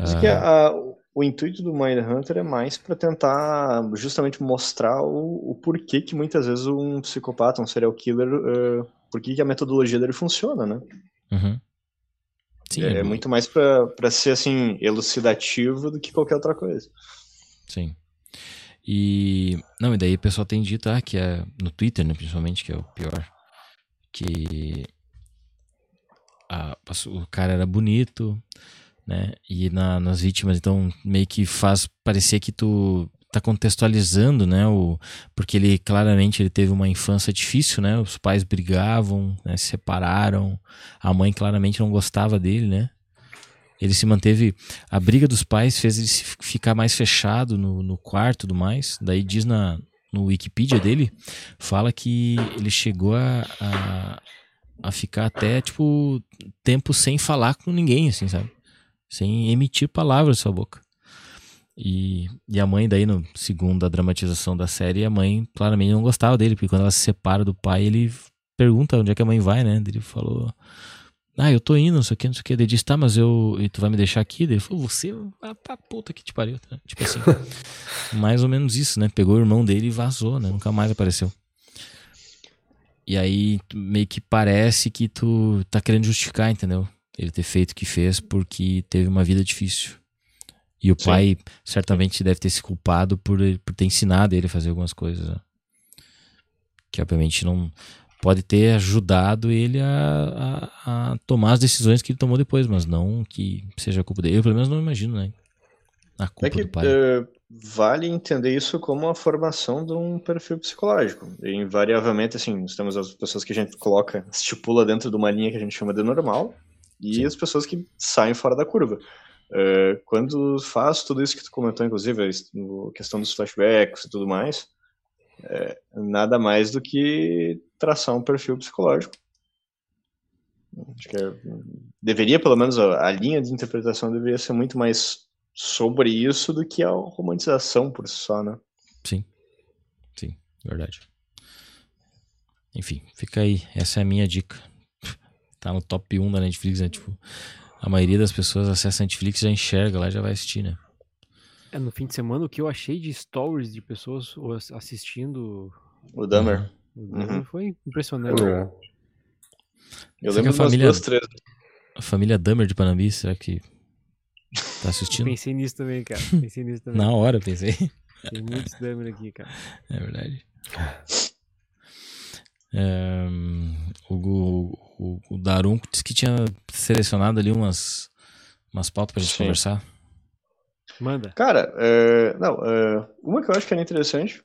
Mas Ah, que a- o intuito do Mindhunter é mais para tentar justamente mostrar o, o porquê que muitas vezes um psicopata, um serial killer, eh, por que a metodologia dele funciona, né? uhum. Sim, é, muito mais para ser assim elucidativo do que qualquer outra coisa. Sim. E. Não, e daí o pessoal tem dito, ah, que é. No Twitter, né, principalmente, que é o pior. Que. a- o cara era bonito, né? E na, nas vítimas, então, meio que faz parecer que tu tá contextualizando, né? O, porque ele claramente ele teve uma infância difícil, né? Os pais brigavam, né, se separaram. A mãe claramente não gostava dele, né? Ele se manteve. A briga dos pais fez ele ficar mais fechado no, no quarto e tudo mais. Daí diz na, no Wikipedia dele, fala que ele chegou a, a, a ficar até, tipo, tempo sem falar com ninguém, assim, sabe? Sem emitir palavras da sua boca. E, e a mãe, daí, no segundo a dramatização da série, a mãe claramente não gostava dele, porque quando ela se separa do pai, ele pergunta onde é que a mãe vai, né? Ele falou. Ah, eu tô indo, não sei o que, não sei o que. Ele disse, tá, mas eu. E tu vai me deixar aqui? Ele falou, você vai pra puta que te pariu. tá? Tipo assim. (laughs) mais ou menos isso, né? Pegou o irmão dele e vazou, né? Nunca mais apareceu. E aí meio que parece que tu tá querendo justificar, entendeu? Ele ter feito o que fez porque teve uma vida difícil. E o Sim. pai certamente deve ter se culpado por, por ter ensinado ele a fazer algumas coisas. né? Que obviamente não. Pode ter ajudado ele a, a, a tomar as decisões que ele tomou depois, mas não que seja a culpa dele. Eu pelo menos não imagino, né? A culpa É que do pai. eh, vale entender isso como uma formação de um perfil psicológico. E, invariavelmente, assim, nós temos as pessoas que a gente coloca, estipula dentro de uma linha que a gente chama de normal, e Sim. as pessoas que saem fora da curva. Eh, quando faz tudo isso que tu comentou, inclusive, a a questão dos flashbacks e tudo mais, é nada mais do que traçar um perfil psicológico. Acho que é- deveria, pelo menos, a, a linha de interpretação deveria ser muito mais sobre isso do que a romantização por si só, né? Sim. Sim, verdade. Enfim, fica aí. Essa é a minha dica. (laughs) Tá no top 1 da Netflix, né? Tipo, a maioria das pessoas acessa a Netflix já enxerga lá, já vai assistir, né? É, no fim de semana, o que eu achei de stories de pessoas assistindo O Dahmer. Uhum. Foi impressionante. É. Eu Será que lembro a de umas família- duas, três. A família Dahmer de Panambi, será que tá Eu assistindo? pensei nisso também, cara. (laughs) Pensei nisso também. Na hora, eu pensei. Tem muitos Dahmer aqui, cara. É verdade. É, o, o, o, o Darum disse que tinha selecionado ali umas, umas pautas pra gente Sim. conversar. Manda. Cara, é, não, é, uma que eu acho que era interessante,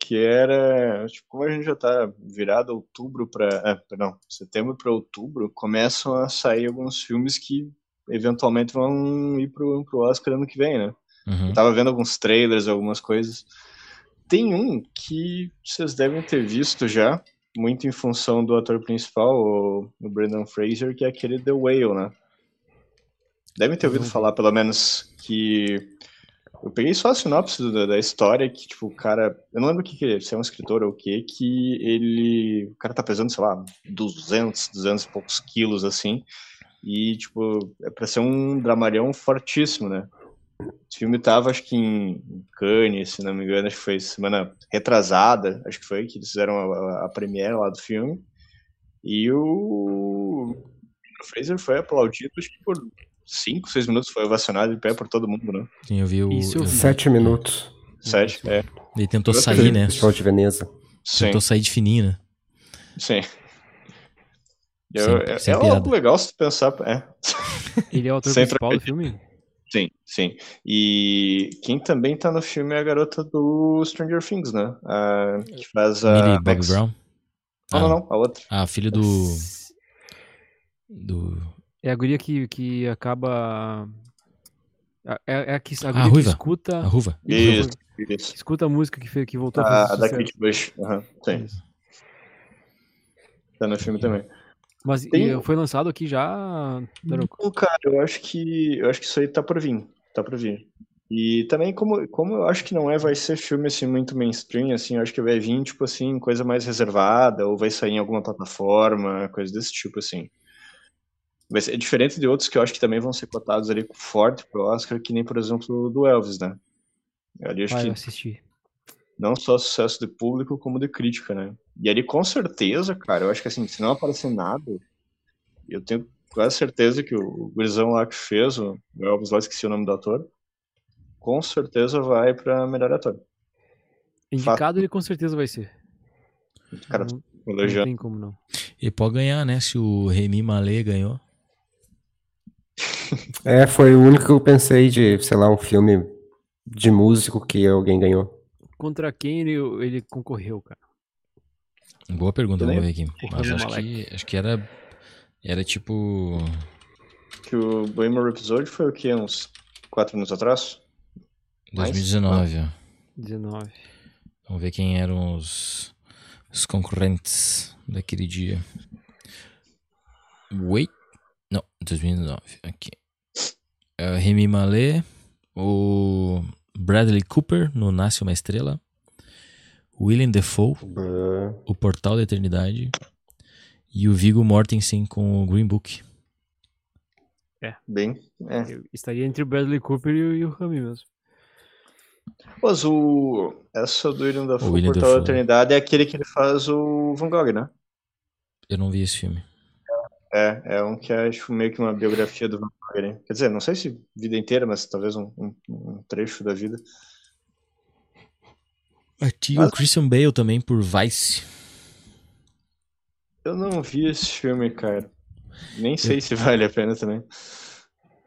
que era, tipo, como a gente já tá virado outubro para, é, perdão, setembro para outubro, começam a sair alguns filmes que eventualmente vão ir pro, pro Oscar ano que vem, né? Uhum. Eu tava vendo alguns trailers, algumas coisas. Tem um que vocês devem ter visto já, muito em função do ator principal, o, o Brendan Fraser, que é aquele The Whale, né? Devem ter ouvido vi. falar, pelo menos, que. Eu peguei só a sinopse da, da história, que, tipo, o cara. Eu não lembro o que, que é, se é um escritor ou o que, que ele. O cara tá pesando, sei lá, 200, 200 e poucos quilos, assim. E, tipo, é pra ser um dramalhão fortíssimo, né? Esse filme tava, acho que em Cannes, se não me engano, acho que foi semana retrasada, acho que foi, que eles fizeram a, a, premiere lá do filme. E o, o Fraser foi aplaudido, acho que por 5, 6 minutos, foi ovacionado de pé por todo mundo, né? Sim, eu vi o. Isso eu eu- vi. Sete minutos. Sete, é. Ele tentou Eu sair, né? Festival de Veneza. Sim, Tentou sair de fininho, né? sim. E Sem- eu- é sem é piada. algo legal se tu pensar. É. Ele é o ator Sempre principal do filme? Sim, sim. E quem também tá no filme é a garota do Stranger Things, né? A, que faz a. Millie Bobby Brown. Não, Ah, não, não, a outra. Ah, filho do. Do. É a guria que, que acaba. É, é a, que, a guria que ruiva. escuta. A ruva. Isso, que isso. escuta a música que, fez, que voltou a A, fazer a da. Kate Bush. Aham, sim. Isso. Tá no filme também. Mas Tem- e, foi lançado aqui já? Então, cara, eu acho que eu acho que isso aí tá por vir, tá por vir. E também como, como eu acho que não é vai ser filme assim muito mainstream, assim, eu acho que vai vir tipo assim, coisa mais reservada ou vai sair em alguma plataforma, coisa desse tipo assim. Vai ser diferente de outros que eu acho que também vão ser cotados ali forte pro Oscar, que nem por exemplo o do Elvis, né? Ali eu acho Ah, que eu assisti. não só sucesso de público, como de crítica, né? E ali, com certeza, cara, eu acho que assim, se não aparecer nada, eu tenho quase certeza que o gurizão lá que fez, o Elvis lá, esqueci o nome do ator, com certeza vai pra melhor ator. Indicado ele com certeza vai ser. Cara, não, não tem como não. E pode ganhar, né? Se o Remy Malé ganhou. (laughs) É, foi o único que eu pensei de, sei lá, um filme de músico que alguém ganhou. Contra quem ele, ele concorreu, cara? Boa pergunta, vamos ver aqui. Mas acho que, acho que era. Era tipo. Que o Bohemian Rhapsody foi o quê? Uns quatro anos atrás? Mais? 2019, ó. 19. Vamos ver quem eram os, os concorrentes daquele dia. Wait. Não, 2009. Aqui. Uh, Remy Malé. O Bradley Cooper no Nasce uma Estrela. William Defoe, Ah, O Portal da Eternidade. E o Viggo Mortensen com o Green Book. Bem, é. Eu estaria entre o Bradley Cooper e o, e o Rami mesmo. Mas o... Essa do William Dafoe, William Portal da. Eternidade, é aquele que ele faz o Van Gogh, né? Eu não vi esse filme. É, é um que é tipo, meio que uma biografia do Van Gogh. Quer dizer, não sei se vida inteira, mas talvez um, um- um trecho da vida. Tinha o Christian Bale também por Vice. Eu não vi esse filme, cara. Nem sei se vale a pena também.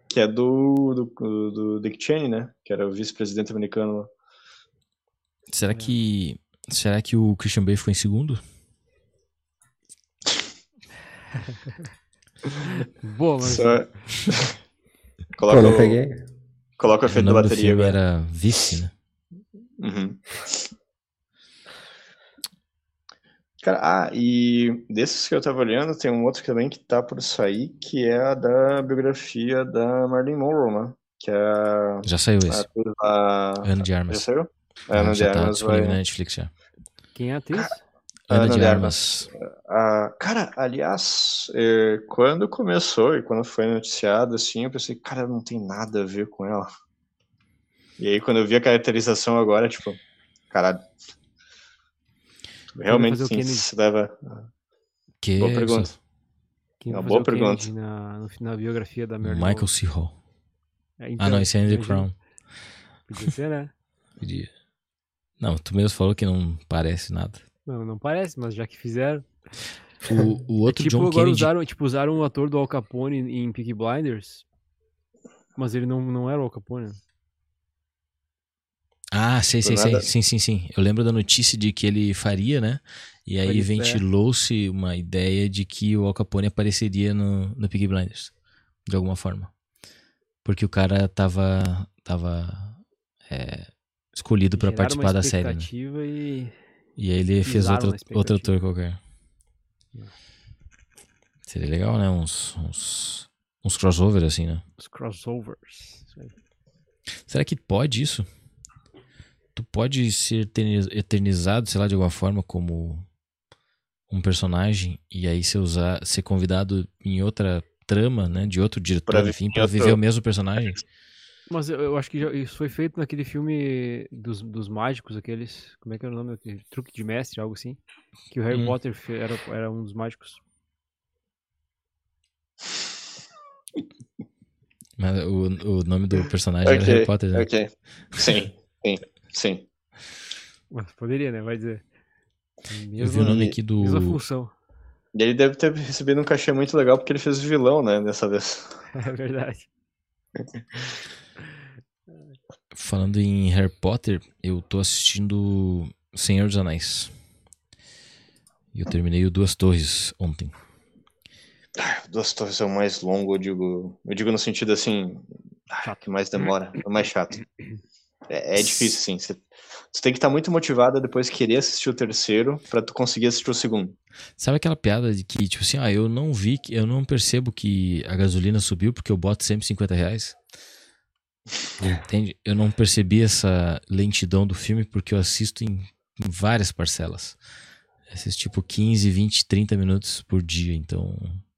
Que é do, do, do Dick Cheney, né? Que era o vice-presidente americano lá. Será que. Será que o Christian Bale ficou em segundo? (laughs) Boa, mas Só... Pô, Coloca, não o- peguei. coloca o O efeito da do bateria filme agora. era Vice, né? Uhum. Cara, ah, e desses que eu tava olhando, tem um outro também que tá por sair, que é a da biografia da Marilyn Monroe, né? Que é a, Já saiu a esse. lá- Ana de Já Armas. saiu? É, Ana de já tá Armas disponível vai... na Netflix já. quem é a atriz? Ana Ana de de Armas. Ah, cara, aliás, eh, quando começou e quando foi noticiado, assim, eu pensei, cara, não tem nada a ver com ela. E aí, quando eu vi a caracterização agora, tipo, caralho. Realmente, sim, Kennedy. se leva. Que Boa pergunta. Quem É uma boa pergunta. Na, no- biografia da Marilyn Michael? C. Hall. É, então, Ah, não, esse é Andy. Crown. Podia ser, né? (laughs) Podia. Não, tu mesmo falou que não parece nada. Não, não parece, mas já que fizeram. O, o outro tipo, John agora Kennedy. usaram, tipo, usaram o ator do Al Capone em Peaky Blinders, mas ele não, não era o Al Capone. Ah, sei, sei, sei. Sim, sim, sim. Eu lembro da notícia de que ele faria, né? E aí é. ventilou-se uma ideia de que o Al Capone apareceria no, no Pig Blinders. De alguma forma. Porque o cara tava, tava é, escolhido pra Geraram participar uma da série, né? E... E aí ele fez outro, outro ator qualquer. Seria legal, né? Uns, uns, uns crossover assim, né? Os crossovers. Será que pode isso? Tu pode ser eterni- eternizado, sei lá, de alguma forma, como um personagem e aí ser, usar, ser convidado em outra trama, né? De outro diretor, Pra enfim, pra outro- viver o mesmo personagem. (laughs) Mas eu, eu acho que já- isso foi feito naquele filme dos, dos mágicos, aqueles. Como é que era o nome? Aquele Truque de mestre, algo assim. Que o Harry Hum. Potter era, era um dos mágicos. Mas o, o nome do personagem era Ok, Harry Potter, né? ok. Sim, sim, sim. Mas poderia, né? Vai dizer. Eu vi o nome aqui do. Mesma função. E ele deve ter recebido um cachê muito legal porque ele fez o vilão, né, dessa vez. (laughs) É verdade. Falando em Harry Potter, eu tô assistindo Senhor dos Anéis. E eu terminei o Duas Torres ontem. Duas Torres é o mais longo, eu digo. Eu digo no sentido assim. ah, que mais demora, é o mais chato. É, é difícil, sim. Você, tem que estar muito motivado a depois querer assistir o terceiro pra tu conseguir assistir o segundo. Sabe aquela piada de que, tipo assim, ah, eu não vi, que- eu não percebo que a gasolina subiu porque eu boto sempre 50 reais? Entende? Eu não percebi essa lentidão do filme porque eu assisto em, em várias parcelas. Assisto tipo 15, 20, 30 minutos por dia, então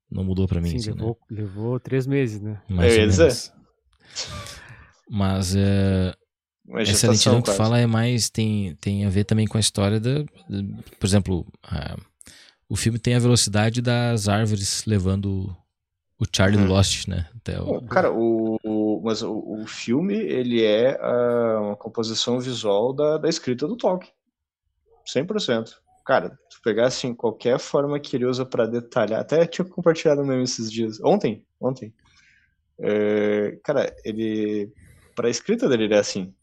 não mudou pra mim. Sim, assim, né? levou, levou três meses, né? Mais ia ou dizer. menos. Mas é, essa lentidão que quase. fala é mais tem, tem a ver também com a história da, por exemplo, a- o filme tem a velocidade das árvores levando o Charlie do Lost, né? Até o, Cara, o, o- mas o, o filme, ele é ah, uma composição visual da, da escrita do Tolkien. 100%. Cara, tu pegar assim, qualquer forma que ele usa pra detalhar, até tinha compartilhado mesmo esses dias, ontem, ontem. É, cara, ele, pra escrita dele, ele é assim,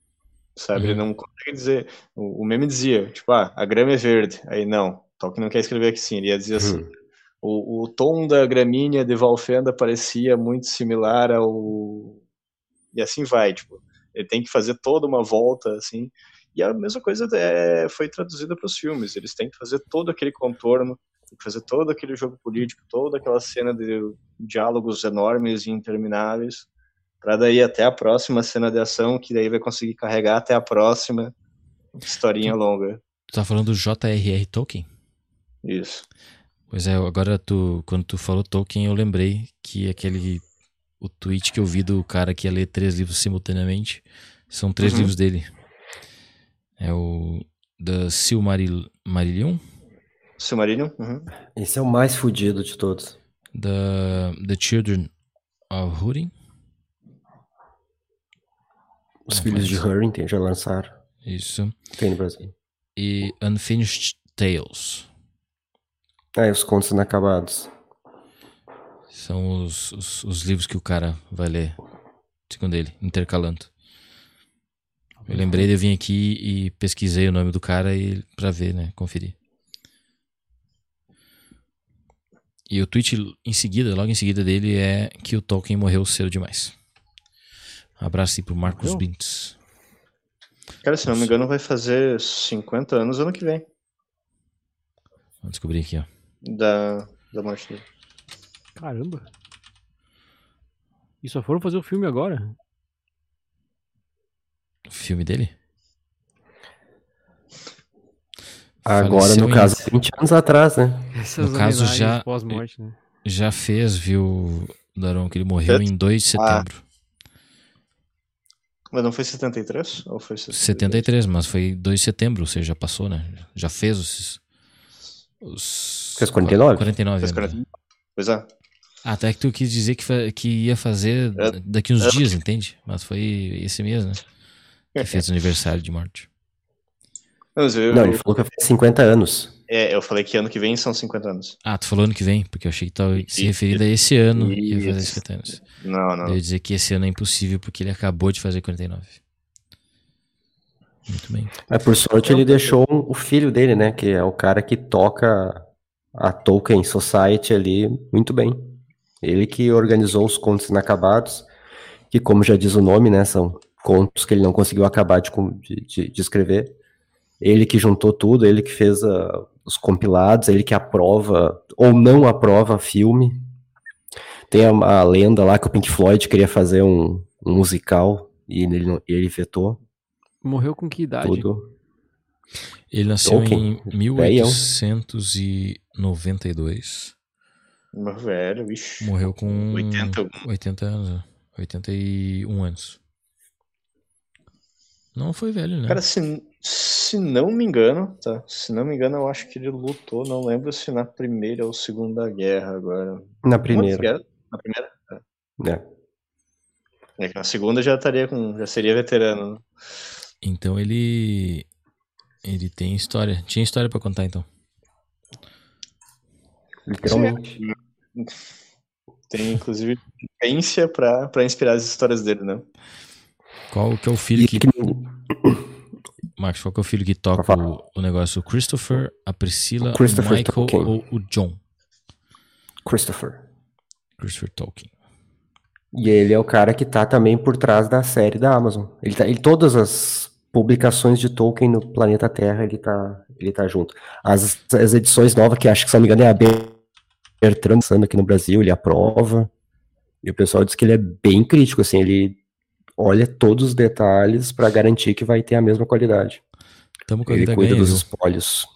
sabe? Ele Uhum. não consegue dizer, o, o meme dizia, tipo, ah, a grama é verde, aí não, Tolkien não quer escrever aqui assim, ele ia dizer assim, Hum. o, o tom da gramínea de Valfenda parecia muito similar ao. E assim vai, tipo, ele tem que fazer toda uma volta, assim. E a mesma coisa é, foi traduzida para os filmes, eles têm que fazer todo aquele contorno, tem que fazer todo aquele jogo político, toda aquela cena de diálogos enormes e intermináveis, para daí até a próxima cena de ação, que daí vai conseguir carregar até a próxima historinha longa. Tu tá falando do J.R.R. Tolkien? Isso. Pois é, agora tu, quando tu falou Tolkien, eu lembrei que aquele o tweet que eu vi do cara que ia ler três livros simultaneamente são três Uhum. livros dele. É o The Silmarillion, Silmarillion? Uhum. Esse é o mais fudido de todos. The, The Children of Húrin, Os filhos de. Hurring tem, já lançaram. isso, Tem no Brasil. e Unfinished Tales. Ah, e os contos inacabados. São os, os, os livros que o cara vai ler, segundo ele, intercalando. Eu lembrei de eu vir aqui e pesquisei o nome do cara e para ver, né, conferir. E o tweet em seguida, logo em seguida dele é que o Tolkien morreu cedo demais. Um abraço aí pro Marcos Morreu? Bintz. Cara, se não me engano, vai fazer 50 anos ano que vem Vamos descobrir aqui, ó. da, da morte dele. Caramba. E só foram fazer o filme agora? O filme dele? Agora, Faleceu no em- caso, 20 anos atrás, né? Essas No caso, já- pós-morte, né? Já fez, viu, Daron, que ele morreu Certo. em 2 de Ah. setembro. Mas não foi 73? Ou foi 73? 73, mas foi 2 de setembro, ou seja, já passou, né? Já fez os. os Fez 49? 49 Fez anos. 40. Pois é. Até que tu quis dizer que, que ia fazer É. daqui uns É. dias, entende? Mas foi esse mês, né? Que fez aniversário de morte. Não, mas eu, Não, ele falou que faz 50 anos. é, eu falei que ano que vem são 50 anos. Ah, tu falou ano que vem, porque eu achei que tava se referindo a esse ano ia fazer Isso. 50 anos. Não, não. Eu ia dizer que esse ano é impossível porque ele acabou de fazer 49. Muito bem. Mas por sorte ele deixou um- o filho dele, né? Que é o cara que toca a Tolkien Society ali muito bem. Ele que organizou os contos inacabados, que como já diz o nome, né? São contos que ele não conseguiu acabar de, de, de- escrever. Ele que juntou tudo, ele que fez ah, os compilados, ele que aprova ou não aprova filme. Tem a, a lenda lá que o Pink Floyd queria fazer um, um musical e ele, não- ele vetou Morreu com que idade? tudo. Ele nasceu Tolkien, em 1892. Meu velho, vixe. Morreu com 80 algum. 80 anos. né? 81 anos. Não foi velho, né? Cara, se, se não me engano, tá? Se não me engano, eu acho que ele lutou, não lembro se na primeira ou segunda guerra agora. Na primeira. Na primeira? né? É que na segunda já estaria com. já seria veterano. né? Então ele. Ele tem história. Tinha história pra contar então. Literalmente. Tem inclusive vivência pra, pra inspirar as histórias dele, né? Qual que é o filho E que. que- (coughs) Marcos, qual que é o filho que toca o, o negócio? O Christopher, a Priscila, O Christopher o Michael Tolkien. ou o John? Christopher. Christopher Tolkien. E ele é o cara que tá também por trás da série da Amazon. Ele tá em todas as publicações de Tolkien no planeta Terra, ele tá, ele tá junto. As, as edições novas, que acho que se não me engano é a Bertrand lançando aqui no Brasil, ele aprova. E o pessoal diz que ele é bem crítico, assim, ele olha todos os detalhes pra garantir que vai ter a mesma qualidade. Tamo com a Ele vida cuida ganha, dos viu? espólios.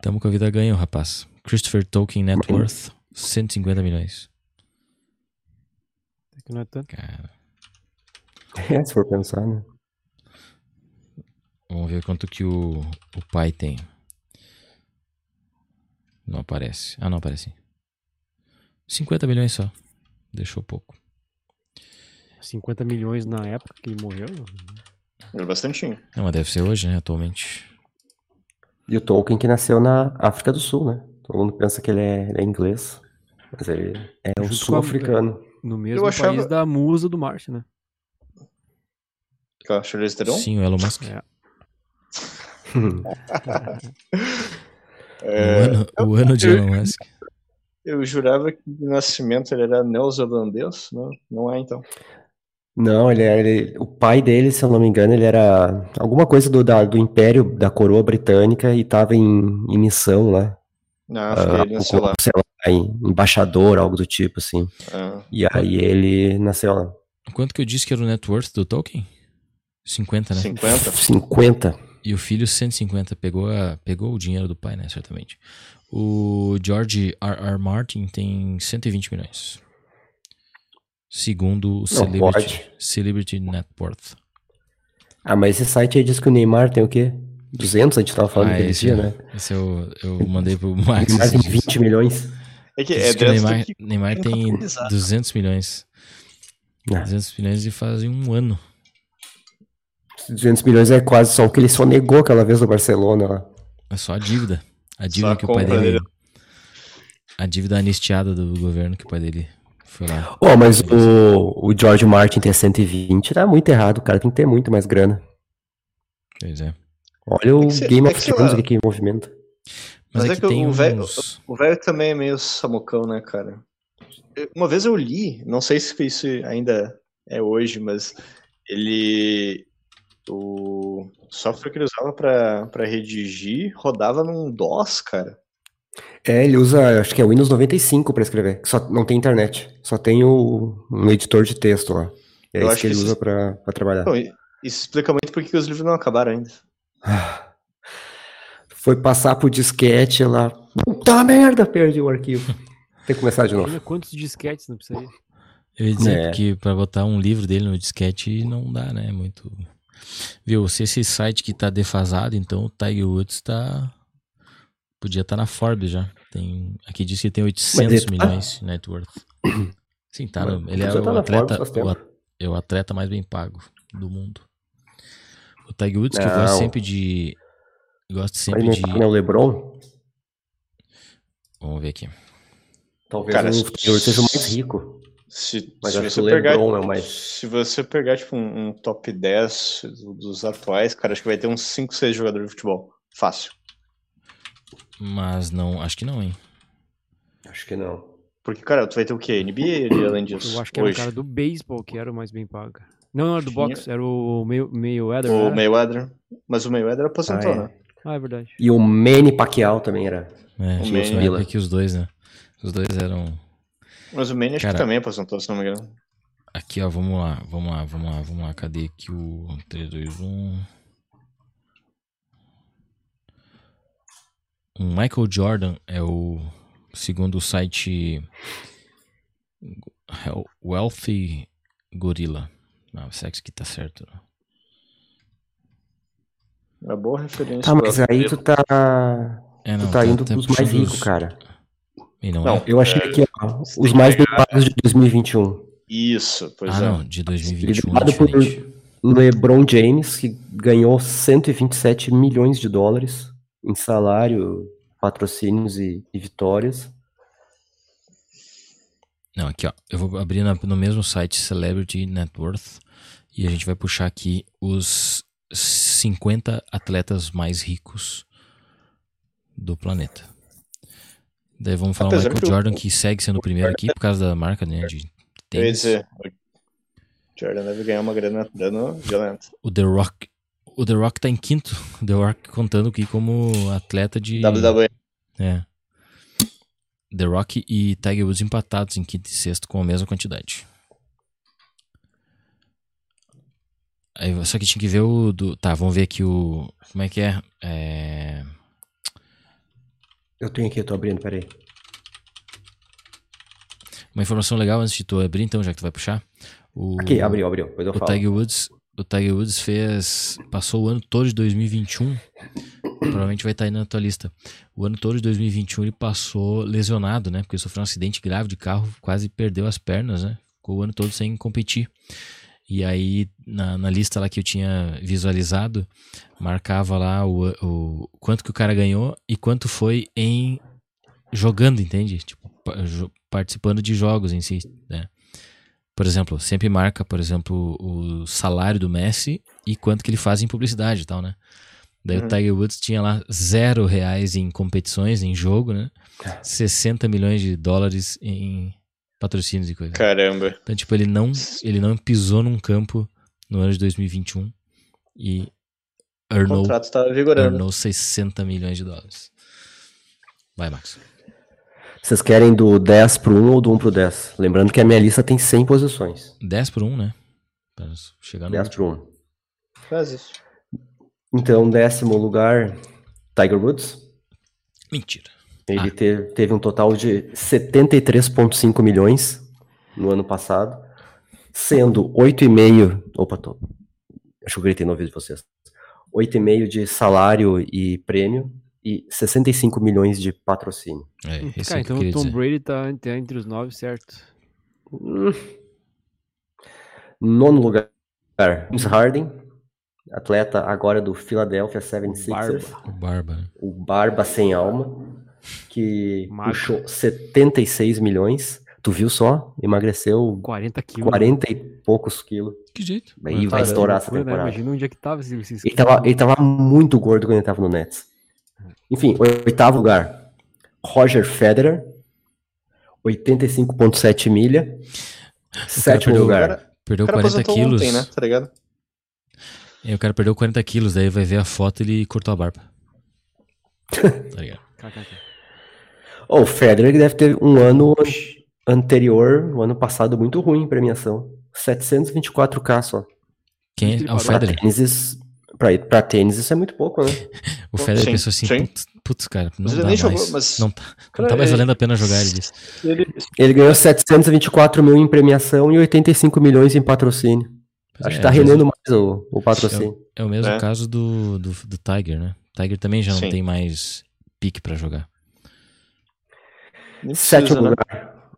Tamo com a vida ganha, rapaz. Christopher Tolkien Net Uhum. Worth, 150 milhões. Que não é tanto. Cara, É, se for pensar, né? vamos ver quanto que o, o pai tem. Não aparece. Ah, não aparece. 50 milhões só. Deixou pouco. 50 milhões na época que ele morreu. É bastantinho. Não, mas deve ser hoje, né? Atualmente. E o Tolkien que nasceu na África do Sul, né? Todo mundo pensa que ele é, ele é inglês, mas ele é um sul-africano. No mesmo achava- país da musa do Marte, né? A Charlize Theron? Sim, o Elon Musk. É. (laughs) (laughs) O, ano, o ano de Elon Musk. Eu jurava que de nascimento ele era neozelandês, não, não é então. Não, ele, é- ele- o pai dele, se eu não me engano, ele era alguma coisa do, da- do Império da Coroa Britânica e estava em, em missão lá. Ah, foi ele nasceu lá. sei lá, em- embaixador, algo do tipo, assim. Ah, E aí ele nasceu lá. Quanto que eu disse que era o net worth do Tolkien? 50, né? 50? 50. E o filho 150. Pegou, a, pegou o dinheiro do pai, né? Certamente. O George R. R. Martin tem 120 milhões. Segundo o Celebrity, pode. Celebrity Net Worth. Ah, mas esse site aí diz que o Neymar tem o quê? 200, a gente tava falando Ah, aquele esse, dia, é- né? esse eu, eu mandei pro O Max. Neymar tem esses dias. 20 milhões. É que é que o Neymar, que Neymar tem contabilizado. 200 milhões. Ah. 200 milhões e fazem um ano. 200 milhões é quase só o que ele só negou aquela vez do Barcelona lá. É só a dívida. A dívida a que o pai dele. a dívida anistiada do governo que o pai dele foi lá. Oh, mas o, o George Martin ter 120 tá muito errado, o cara tem que ter muito mais grana. Pois é. Olha o É que Game é of Thrones aqui em movimento. Mas, Mas é, é que, que tem o velho- uns... O velho também é meio samucão, né, cara? Uma vez eu li, não sei se isso ainda é hoje, mas ele. O software que ele usava pra, pra redigir rodava num DOS, cara. É, ele usa, acho que é Windows 95 pra escrever. Só não tem internet. Só tem o, um editor de texto lá. É Eu isso acho que ele usa isso- pra, pra trabalhar. E- isso explica muito porque os livros não acabaram ainda. (sighs) Foi passar pro disquete lá. Puta merda, perdi o arquivo. (laughs) Tem que começar de novo. Imagina quantos disquetes não precisaria. Eu ia dizer É. que pra botar um livro dele no disquete não dá, né? Muito. Viu? Se esse site que tá defasado, então o Tiger Woods tá. Podia estar na Forbes já. Tem... Aqui diz que tem 800 ele tá? milhões de net worth. (clears throat) Sim, tá. Mas Ele é podia o tá na atleta, o, at- é o atleta mais bem pago do mundo. O Tiger Woods, que eu Não. gosto sempre de. Gosto sempre de. não é o LeBron? Vamos ver aqui. Talvez Cara, o Taylor seja o mais rico. Se, Mas se acho você que o pegar, LeBron é o mais- se você pegar tipo um, um top 10 dos atuais, cara, acho que vai ter uns 5, 6 jogadores de futebol. Fácil. Mas não. Acho que não, hein? Acho que não. Porque, cara, tu vai ter o quê? NBA ali, (coughs) além disso? Eu acho que era hoje. o cara do beisebol que era o mais bem pago. Não, não era do boxe, era o meio, meio Eder. O Mayweather. Mas o Mayweather aposentou, Ah, é. né? Ah, é verdade. E o Manny Pacquiao também era. É, O Manny- que os dois, né? Os dois eram. Mas o Manny acho Cara- que também aposentou, se não me engano. Aqui, ó, vamos lá, vamos lá, vamos lá, vamos lá. Cadê aqui o 3, 2, 1? O Michael Jordan é o segundo o site Wealthy Gorilla. Não, será que isso aqui tá certo? né? É uma boa referência. Tá, mas aí tu tá. É, não, Tu tá indo até pros mais ricos, os- cara. E não, Não, é? Eu achei É, aqui, ó, você os tem mais que bem pagos de 2021. Isso, pois Ah, é. não, de 2021 é Liderado por. LeBron James, que ganhou 127 milhões de dólares em salário, patrocínios e, e vitórias. Não, aqui ó, eu vou abrir na- no mesmo site Celebrity Net Worth e a gente vai puxar aqui os 50 atletas mais ricos do planeta. Daí vamos falar o Apesar Michael Jordan que segue sendo o primeiro aqui por causa da marca né, de Eu ia tênis. dizer, o Jordan deve ganhar uma grana violenta. O The Rock, o The Rock tá em quinto. O The Rock contando aqui como atleta de WWE. É. The Rock e Tiger Woods empatados em quinto e sexto com a mesma quantidade. Aí, só que tinha que ver o do. Tá, vamos ver aqui o. Como é que é? É. Eu tenho aqui, eu tô abrindo, peraí. Uma informação legal antes de tu abrir, então, já que tu vai puxar. O, Aqui, abriu, abriu. Depois eu o falo. Tiger Woods. O Tiger Woods fez. Passou o ano todo de 2021. Provavelmente vai estar aí na tua lista. O ano todo de 2021 ele passou lesionado, né? Porque sofreu um acidente grave de carro, quase perdeu as pernas, né? Ficou o ano todo sem competir. E aí, na, na lista lá que eu tinha visualizado, marcava lá o, o quanto que o cara ganhou e quanto foi em jogando, entende? Tipo, participando de jogos em si, né? Por exemplo, sempre marca, por exemplo, o salário do Messi e quanto que ele faz em publicidade e tal, né? Daí Uhum. o Tiger Woods tinha lá zero reais em competições, em jogo, né? 60 milhões de dólares em patrocínios e coisa. Caramba. Então, tipo, ele não, ele não pisou num campo no ano de 2021 e O earnou, contrato tá vigorando. earnou 60 milhões de dólares. Vai, Max. Vocês querem do 10 pro 1 ou do 1 pro 10? Lembrando que a minha lista tem 100 posições. 10 por 1, né? Pra chegar no 10 último. pro 1. Faz isso. Então, décimo lugar, Tiger Woods. Mentira. Ele Ah. te- teve um total de 73,5 milhões no ano passado, sendo 8,5. Opa, tô. Acho que eu gritei no ouvido de vocês. 8,5 de salário e prêmio e 65 milhões de patrocínio. É, esse Cara, é então o Tom dizer. Brady tá, entre os nove, certo? Hum. Nono lugar, James Harden, atleta agora do Philadelphia 76ers. Barba. O Barba. né? o Barba Sem Alma. Que Magro. puxou 76 milhões. Tu viu só? Emagreceu 40 quilos. 40 e poucos quilos. Que jeito. Aí vai Caramba, estourar essa Loucura, né? temporada. Imagina onde é que tava esse, esse Ele tava, ele tava muito gordo quando ele tava no Nets. Enfim, oitavo lugar. Roger Federer. 85,7 milha. Sétimo perdeu- lugar. Perdeu O cara 40 aposentou quilos. ontem, né? Tá ligado? É, o cara perdeu 40 quilos, daí vai ver a foto e ele cortou a barba. (laughs) tá ligado? Oh, o Federer deve ter um ano anterior, um ano passado, muito ruim em premiação. 724k só. Quem é? Ah, o Federer. tênis, isso- pra, pra tênis isso é muito pouco, né? (laughs) O Federer Sim, pensou assim, sim. putz, putz, cara, não Mas ele dá mais. jogou, mas- Não tá, não Cara, tá mais ele- valendo a pena jogar, ele disse. Ele, Ele ganhou 724 mil em premiação e 85 milhões em patrocínio. Pois Acho é, que tá vezes rendendo mais o, o patrocínio. É o mesmo É. caso do, do, do Tiger, né? Tiger também já não Sim. tem mais pique pra jogar. Nem precisa, Sétimo né? lugar.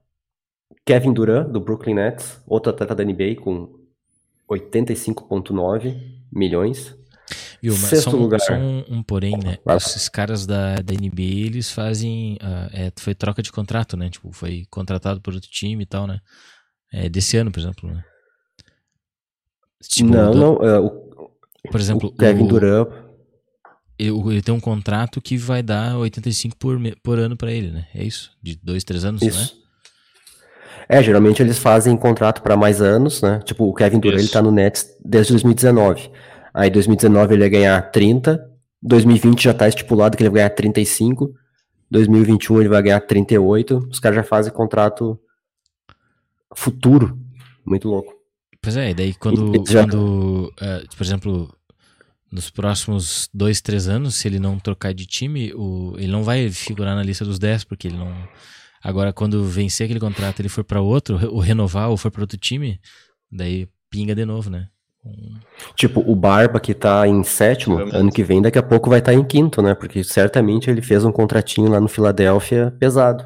Kevin Durant, do Brooklyn Nets, outro atleta da NBA com 85,9 milhões. Viu, mas Sexto só, um, lugar. só um, um porém, né? Vai lá. Esses caras da, da NBA, eles fazem. ah, é, foi troca de contrato, né? Tipo, foi contratado por outro time e tal, né? É, desse ano, por exemplo, né? Tipo, não, do- não. é, o, Por exemplo, o Kevin o- Durant. Ele, tem um contrato que vai dar 85 por, por ano pra ele, né? É isso? De dois, três anos, né? Isso. É, geralmente eles fazem contrato para mais anos, né? Tipo, o Kevin Durant, ele tá no Nets desde 2019. Aí 2019 ele ia ganhar 30, 2020 já tá estipulado que ele vai ganhar 35, 2021 ele vai ganhar 38. Os caras já fazem contrato futuro. Muito louco. Pois é, e daí quando, Ele já- quando eh, por exemplo, nos próximos dois, três anos, se ele não trocar de time, o, ele não vai figurar na lista dos 10, porque ele não. Agora, quando vencer aquele contrato, ele for pra outro, ou renovar, ou for pra outro time, daí pinga de novo, né? Tipo, o Barba que tá em sétimo, Realmente. ano que vem daqui a pouco vai estar em quinto, né? Porque certamente ele fez um contratinho lá no Filadélfia pesado.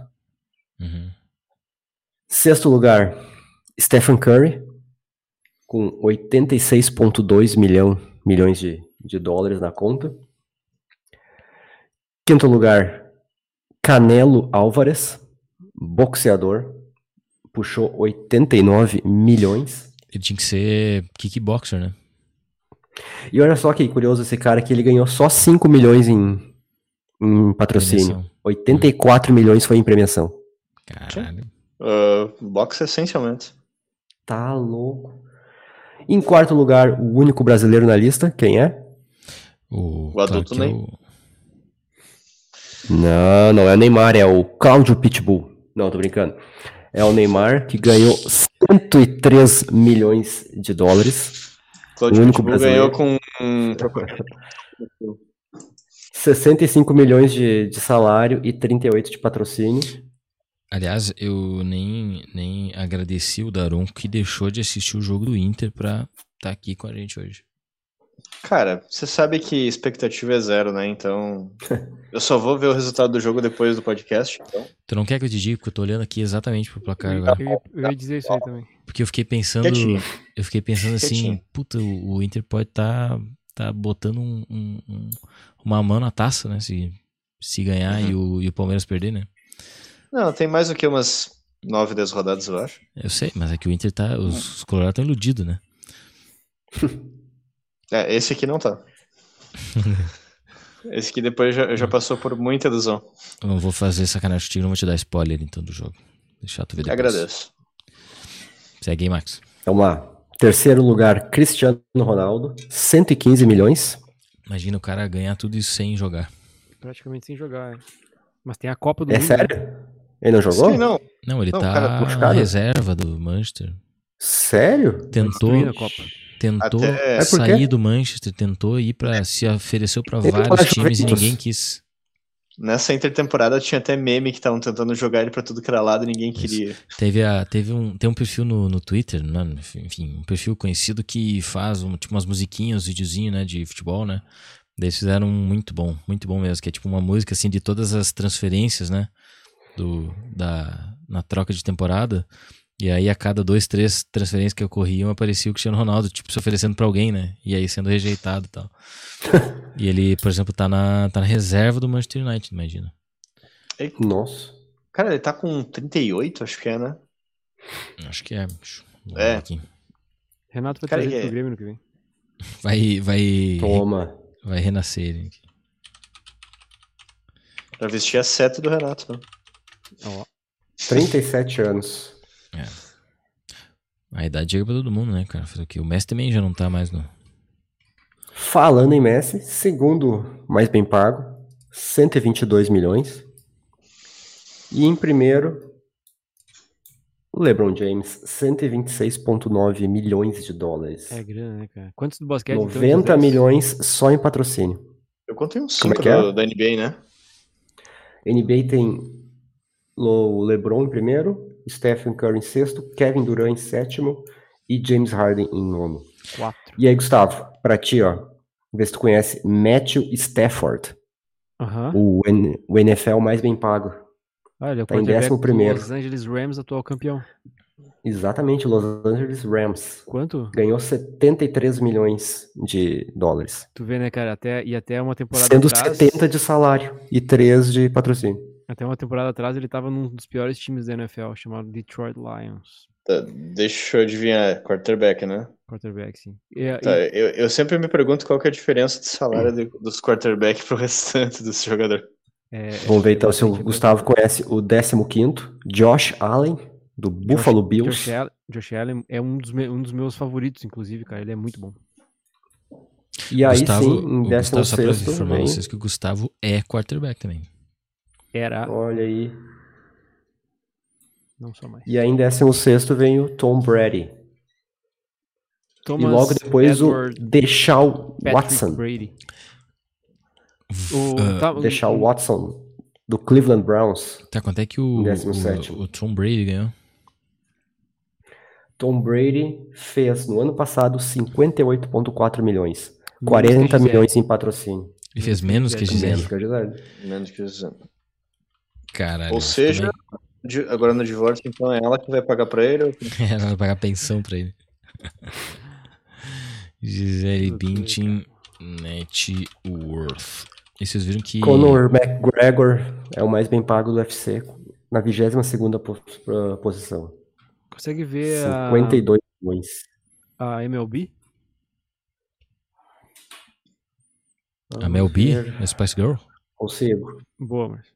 Uhum. Sexto lugar, Stephen Curry, com 86,2 milhão, milhões de, de dólares na conta. Quinto lugar, Canelo Álvares, boxeador, puxou 89 milhões. Ele tinha que ser kickboxer, né? E olha só que curioso esse cara que ele ganhou só 5 milhões em, em patrocínio. Premiação. 84 milhões foi em premiação. Caralho. Ah, boxe essencialmente. Tá louco. Em quarto lugar, o único brasileiro na lista, quem é? O, O adulto é Ney. o- Não, não é o Neymar, é o Cláudio Pitbull. Não, tô brincando. É o Neymar que ganhou 103 milhões de dólares, Claudio O único Pitbull brasileiro. ganhou com. 65 milhões de, de salário e 38 de patrocínio. Aliás, eu nem, nem agradeci o Daron que deixou de assistir o jogo do Inter pra estar aqui com a gente hoje. Cara, você sabe que expectativa é zero, né? Então. (laughs) Eu só vou ver o resultado do jogo depois do podcast. Então. Tu não quer que eu te diga, porque eu tô olhando aqui exatamente pro placar agora. Eu ia, eu ia dizer isso aí também. Porque eu fiquei pensando. Quietinho. Eu fiquei pensando assim, Quietinho. puta, o, o Inter pode tá, tá botando um, um- um- uma mão na taça, né? Se, se ganhar e, o, e o Palmeiras perder, né? Não, tem mais do que umas 9, 10 rodadas, eu acho. Eu sei, mas é que o Inter tá. Os, os Colorados estão iludidos, né? (laughs) É, esse aqui não tá. (laughs) esse aqui depois já, já passou por muita ilusão. Eu não vou fazer sacanagem contigo, não vou te dar spoiler então do jogo. Deixar tu ver depois. Agradeço. Segue aí, Max. Vamos lá. Terceiro lugar, Cristiano Ronaldo, 115 milhões. Imagina o cara ganhar tudo isso sem jogar. Praticamente sem jogar. é. Mas tem a Copa do É Mundo. né? sério? Ele não jogou? Sim, não. Não, ele Não, tá cara, na reserva do Manchester. Sério? Tentou, destruir a Copa. Tentou Até- É sair do Manchester, tentou ir para se ofereceu para vários times e ninguém quis. Nessa intertemporada tinha até meme que estavam tentando jogar ele pra tudo que era lado e ninguém queria. Teve, a, teve um, tem um perfil no, no Twitter, né? enfim, um perfil conhecido que faz um, tipo umas musiquinhas, videozinho, né, de futebol, né? Daí eles fizeram um muito bom, muito bom mesmo, que é tipo uma música assim de todas as transferências, né? Do, da, na troca de temporada. E aí a cada dois, três transferências que ocorriam aparecia o Cristiano Ronaldo, tipo, se oferecendo pra alguém, né? E aí sendo rejeitado e tal. (laughs) e ele, por exemplo, tá na, tá na reserva do Manchester United, imagina. Nossa. Cara, ele tá com 38, acho que é, né? Acho que é. bicho. É. aqui. Renato vai Cara, trazer que é- pro Grêmio no que vem. (laughs) Vai, vai, Toma. vai renascer ele. aqui. Pra vestir a seta do Renato, né? Ó, 37 anos. A idade chega pra todo mundo, né, cara? Fazer o quê? O Messi também já não tá mais no. Falando em Messi, segundo mais bem pago, 122 milhões. E em primeiro, o LeBron James, 126,9 milhões de dólares. é grana, né, cara? Quantos do basquete? então, 90 16? milhões só em patrocínio. Eu contei uns Como é 5 que é? do- da NBA, né? NBA tem o LeBron em primeiro, Stephen Curry em sexto, Kevin Durant em sétimo e James Harden em nono. Quatro. E aí, Gustavo, pra ti, ó, vê se tu conhece Matthew Stafford, o, N- o NFL mais bem pago. Ah, ele é o Tá em décimo primeiro. Los Angeles Rams, atual campeão. Exatamente, Los Angeles Rams. Quanto? Ganhou 73 milhões de dólares. Tu vê, né, cara? Até, e até uma temporada Sendo atrás. 70 de salário e 3 de patrocínio. Até uma temporada atrás ele tava num dos piores times da NFL, chamado Detroit Lions. Tá, deixa eu adivinhar, quarterback, né? Quarterback, sim. E, e- Tá, eu, eu sempre me pergunto qual que é a diferença de salário de- dos quarterback pro (laughs) restante dos jogadores. é, Vamos ver é então se o né? Gustavo conhece o 15º, Josh Allen, do Buffalo Bills. Josh Allen, Josh Allen é um dos, me- um dos meus favoritos, inclusive, cara. Ele é muito bom. E aí Gustavo, sim, em o Gustavo, só pra 16 informar vem... vocês que o Gustavo é quarterback também. Era, Olha aí. não só mais. E aí em 16 vem o Tom Brady. Thomas e logo depois Edward o Deshaun Patrick Watson. Brady. O, Ah, tá, Deshaun Watson, do Cleveland Browns. Tá, quanto é que o, 17º. o, o Tom Brady ganhou? Tom Brady fez no ano passado 58,4 milhões. Menos que 40 Gisele. milhões em patrocínio. Ele fez menos que Gisele. Menos Gisele. que Gisele. Menos que isso. Caralho. Ou seja, também- agora no divórcio, então é ela que vai pagar pra ele? ou- (laughs) Ela vai pagar pensão pra ele. (laughs) Gisele Bündchen Net Worth. E vocês viram que. Conor McGregor é o mais bem pago do UFC, na 22ª po- pro- posição. Consegue ver a, 52 milhões. a MLB? A Mel B, Vamos ver. a Spice Girl? Consigo. Boa, mas.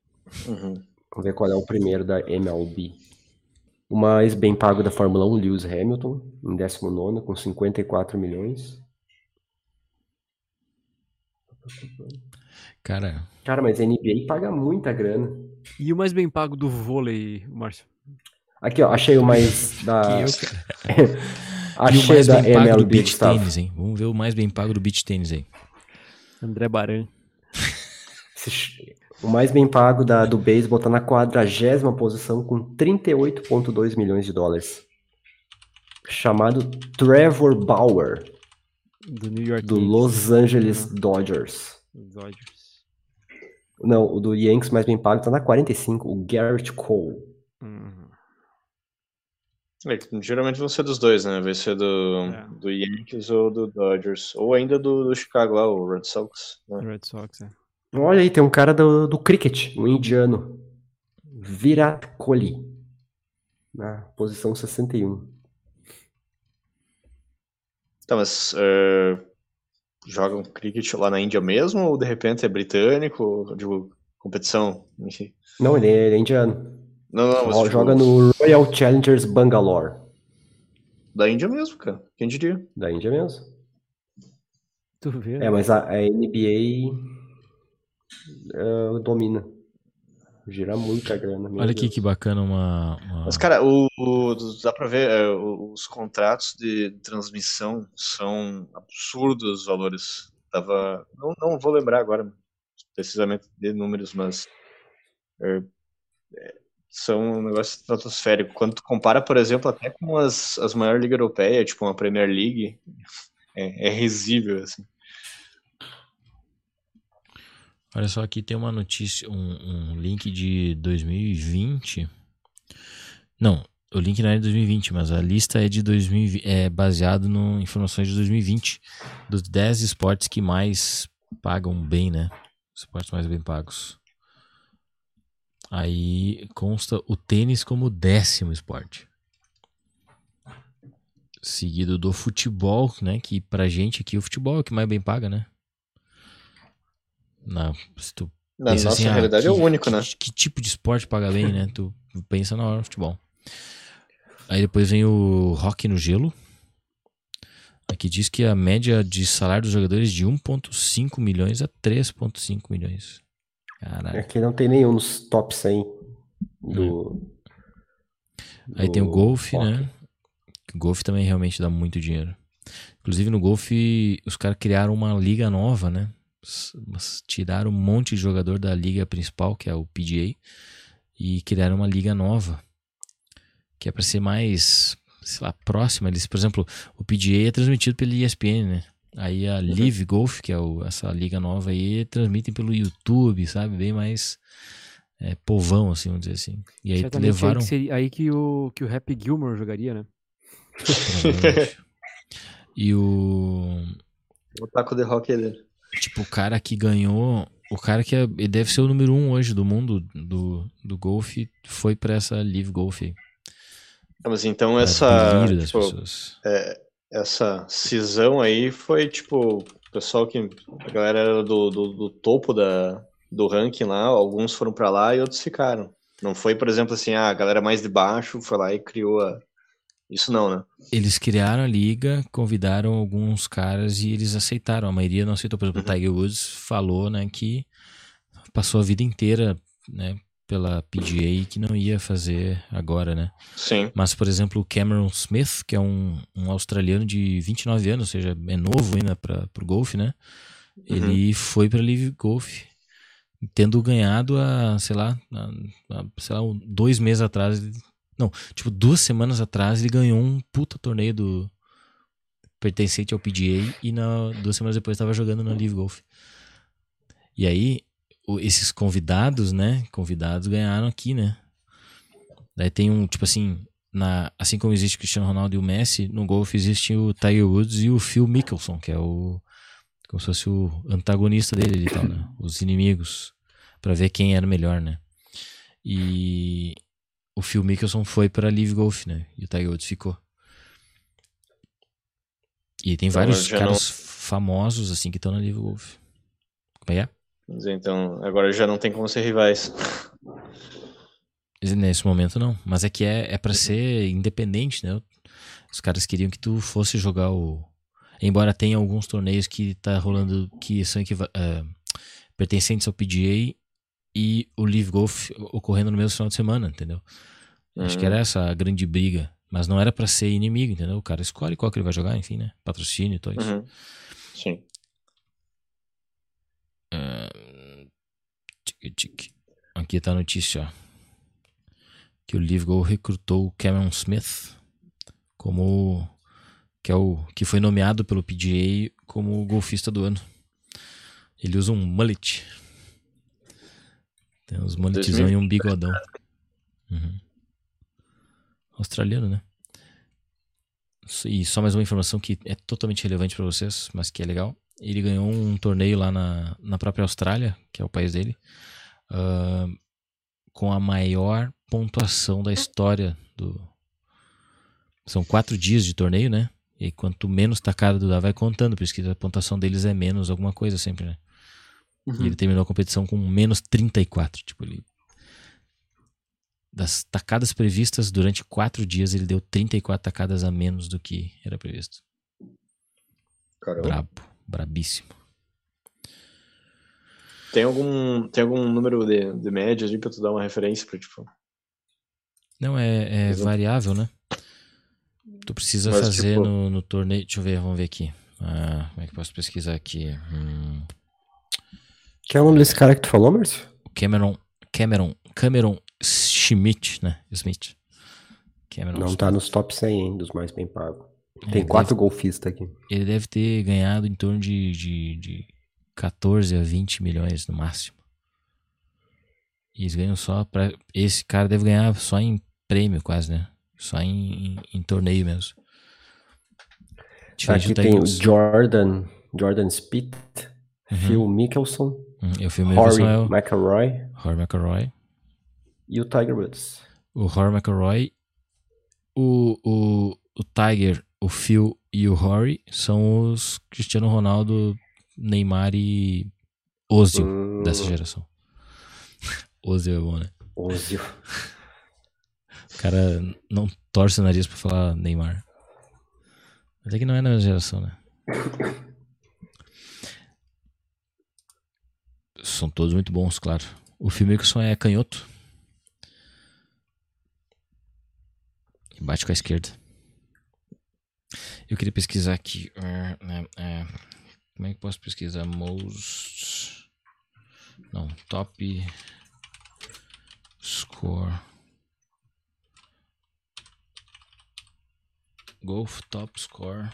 Uhum. Vamos ver qual é o primeiro da MLB. O mais bem pago da Fórmula 1, Lewis Hamilton, em 19 com 54 milhões. Cara, Cara, mas a NBA paga muita grana. E o mais bem pago do vôlei, Márcio? Aqui, ó, achei o mais (laughs) da. que eu, (laughs) cara. e o achei mais da bem pago do MLB, beach Gustavo. tênis, hein? Vamos ver o mais bem pago do beach tênis aí. André Baran. O mais bem pago da, do beisebol tá na quadragésima posição com 38,2 milhões de dólares. Chamado Trevor Bauer, Do New York do. Los Angeles Dodgers. Dodgers. Não, o do Yankees mais bem pago tá na 45, o Garrett Cole. Uhum. É, geralmente vão ser dos dois, né? Vai ser do, É. do Yankees ou do Dodgers. Ou ainda do, do Chicago lá, o Red Sox. né? Red Sox, é. Olha aí, tem um cara do, do cricket, um indiano. Virat Kohli. Na posição 61. Tá, mas é, jogam cricket lá na Índia mesmo? Ou de repente é britânico? Digo, competição, enfim. Não, ele é, ele é indiano. Não, não, mas Ó, tipo, joga no Royal Challengers Bangalore. Da Índia mesmo, cara. Quem diria? Da Índia mesmo. Tu vê? É, mas a, a NBA eh, domina. Gira muita grana. Olha aqui Deus. que bacana uma. uma- Mas, cara, o, o- dá pra ver, é, os contratos de transmissão são absurdos os valores. Tava, não, não vou lembrar agora precisamente de números, mas é, é, são um negócio estratosférico. Quando tu compara, por exemplo, até com as, as maiores ligas europeias, tipo uma Premier League, é, é risível, assim. Olha só, aqui tem uma notícia, um, um link de 2020. Não, o link não é de 2020, mas a lista é de 2020, é baseado em informações de 2020 dos 10 esportes que mais pagam bem, né? Os esportes mais bem pagos. Aí consta o tênis como décimo esporte. Seguido do futebol, né? Que pra gente aqui o futebol é o que mais bem paga, né? Na, se tu Na nossa assim, ah, realidade é que- o único, que, né? Que tipo de esporte paga bem, né? Tu pensa na hora do futebol. Aí depois vem o rock no gelo. Aqui diz que a média de salário dos jogadores é de 1,5 milhões a 3,5 milhões. Caralho. Aqui não tem nenhum nos top 100 do. Aí tem o do golfe, rock. né? O golfe também realmente dá muito dinheiro. Inclusive no golfe, os caras criaram uma liga nova, né? Tiraram um monte de jogador da liga principal, que é o PGA, e criaram uma liga nova, que é pra ser mais, sei lá, próxima. Eles, por exemplo, o PGA é transmitido pelo ESPN, né? Aí a Live Golf, que é o- essa liga nova aí, transmitem pelo YouTube, sabe? Bem mais é, povão, assim, vamos dizer assim. E aí Certamente levaram. Aí que, seria, aí que o, que o Happy Gilmore jogaria, né? (laughs) E o. O taco de rock dele. Tipo, o cara que ganhou. O cara que é, deve ser o número um hoje do mundo do, do golfe foi pra essa Live Golf aí. Ah, Mas então essa, tipo, pessoas. essa cisão aí foi tipo o pessoal que a galera era do, do, do topo da, do ranking lá, alguns foram pra lá e outros ficaram. Não foi, por exemplo, assim, ah, a galera mais de baixo foi lá e criou a... Isso não, né? Eles criaram a liga, convidaram alguns caras e eles aceitaram. A maioria não aceitou. Por exemplo, o Uhum. Tiger Woods falou, né, que passou a vida inteira, né, pela PGA e que não ia fazer agora, né? Sim. Mas, por exemplo, o Cameron Smith, que é um, um australiano de 29 anos, ou seja, é novo ainda para o golfe, né? Uhum. Ele foi para Live Golf, tendo ganhado a, sei lá, a- a- sei lá, dois meses atrás. Não, tipo, duas semanas atrás ele ganhou um puta torneio do pertencente ao PGA e na, duas semanas depois estava jogando na Live Golf. E aí, o- esses convidados, né? Convidados ganharam aqui, né? Daí tem um, tipo assim, na, assim como existe o Cristiano Ronaldo e o Messi, no golfe existe o Tiger Woods e o Phil Mickelson, que é o como se fosse o antagonista dele e tal, né? Os inimigos, Pra ver quem era melhor, né? E o Phil Mickelson foi pra Live Golf, né? E o Tiger Woods ficou. E tem Então, vários caras famosos assim que estão na Live Golf. Como é é? Mas Então, agora já não tem como ser rivais. Nesse momento não, mas é que é, é para ser independente, né? Os caras queriam que tu fosse jogar o. Embora tenha alguns torneios que tá rolando que são equiva- eh, pertencentes ao PGA e o Live Golf ocorrendo no mesmo final de semana, entendeu? Acho que Uhum. era essa a grande briga, mas não era para ser inimigo, entendeu? O cara escolhe qual que ele vai jogar, enfim, né? Patrocínio e tudo isso. Uhum. Sim. Tic, tic. Aqui tá a notícia, ó. Que o Live Go recrutou o Cameron Smith como que é o que foi nomeado pelo PGA como golfista do ano. Ele usa um mullet. Tem uns mulletzão e um bigodão. Uhum. Australiano, né? E só mais uma informação que é totalmente relevante para vocês, mas que é legal. Ele ganhou um torneio lá na, na própria Austrália, que é o país dele, ah, com a maior pontuação da história do. São quatro dias de torneio, né? E quanto menos tacada tu dá, vai contando, por isso que a pontuação deles é menos alguma coisa sempre, né? E ele terminou a competição com menos 34. Tipo, ele. Das tacadas previstas durante quatro dias, ele deu 34 tacadas a menos do que era previsto. Caramba. Brabo, brabíssimo. Tem algum, tem algum número de, de média ali pra tu dar uma referência pra, tipo... Não, é, é variável, né? Tu precisa Mas, fazer tipo- no, no torneio. Deixa eu ver, vamos ver aqui. Ah, como é que eu posso pesquisar aqui? Hum, Que é o nome desse cara que tu falou, Márcio? Cameron. Cameron. Cameron Schmidt, né? Smith. Cameron Não Smith. tá nos top 100 hein, dos mais bem pagos. Tem ele quatro golfistas aqui. Ele deve ter ganhado em torno de, de, de 14 a 20 milhões no máximo. E eles ganham só pra. Esse cara deve ganhar só em prêmio, quase, né? Só em, em, em torneio mesmo. Diferente Aqui tem o. Jordan, Jordan Spieth, Uhum. Phil Mickelson, Eu filmei Rory o o McIlroy, Rory McIlroy. e o Tiger Woods. O Rory McIlroy, o, o, o Tiger, o Phil e o Rory são os Cristiano Ronaldo, Neymar e Ozil Hum, dessa geração. (laughs) Ozil é bom, né? Ozil. O cara não torce o nariz pra falar Neymar. Mas é que não é na mesma geração, né? (laughs) São todos muito bons, claro. O Phil Mickelson é canhoto. E bate com a esquerda. Eu queria pesquisar aqui. eh, né, eh, como é que posso pesquisar? Most. Não, top score. Golf top score.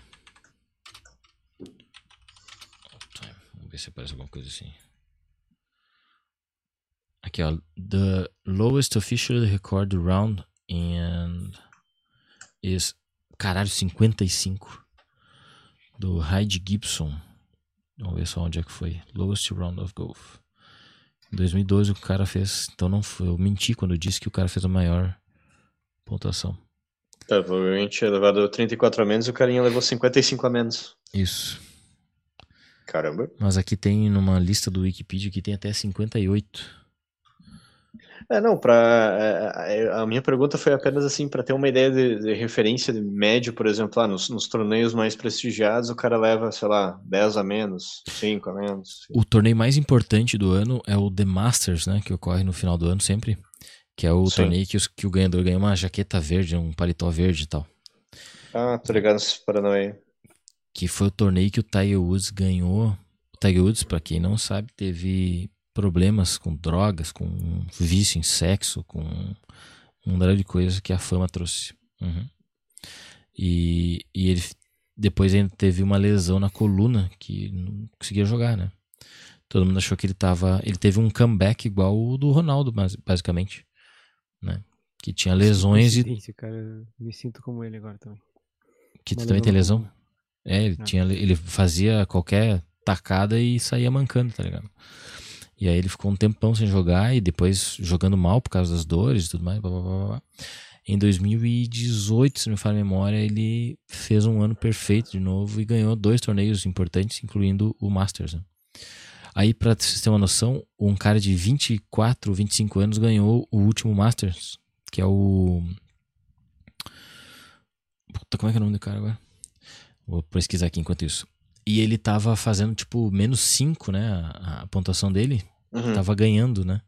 Vamos ver se aparece alguma coisa assim. Aqui, ó. The lowest official record round and is. Caralho, 55. Do Hyde Gibson. Vamos ver só onde é que foi. Lowest round of golf. Em 2012 o cara fez. Então não foi. Eu menti quando eu disse que o cara fez a maior pontuação. Tá, provavelmente tinha levado 34 a menos e o carinha levou 55 a menos. Isso. Caramba. Mas aqui tem numa lista do Wikipedia que tem até 58. É, não, pra, é, é, a minha pergunta foi apenas assim, para ter uma ideia de, de referência de médio, por exemplo, lá nos, nos torneios mais prestigiados, o cara leva, sei lá, 10 a menos, 5 a menos. O torneio mais importante do ano é o The Masters, né? Que ocorre no final do ano sempre. Que é o Sim. torneio que, os- que o ganhador ganha uma jaqueta verde, um paletó verde e tal. Ah, tô ligado nesse Paranauê. Que foi o torneio que o Tiger Woods ganhou. O Tiger Woods, pra quem não sabe, teve problemas com drogas, com vício em sexo, com um monte de coisa que a fama trouxe. Uhum. E, e ele depois ainda teve uma lesão na coluna que não conseguia jogar, né? Todo mundo achou que ele tava. Ele teve um comeback igual o do Ronaldo, bas- basicamente. Né? Que tinha lesões e. Cara. Me sinto como ele agora também. Que tu também tem lesão? É, ele, É. tinha, ele fazia qualquer tacada e saía mancando, tá ligado? E aí ele ficou um tempão sem jogar e depois jogando mal por causa das dores e tudo mais. Blá, blá, blá. Em 2018, se não me falha a memória, ele fez um ano perfeito de novo e ganhou dois torneios importantes, incluindo o Masters. né? Aí, pra vocês terem uma noção, um cara de 24, 25 anos ganhou o último Masters, que é o. Puta, como é que é o nome do cara agora? Vou pesquisar aqui enquanto isso. E ele tava fazendo, tipo, menos 5, né? A, a pontuação dele. Uhum. Tava ganhando, né?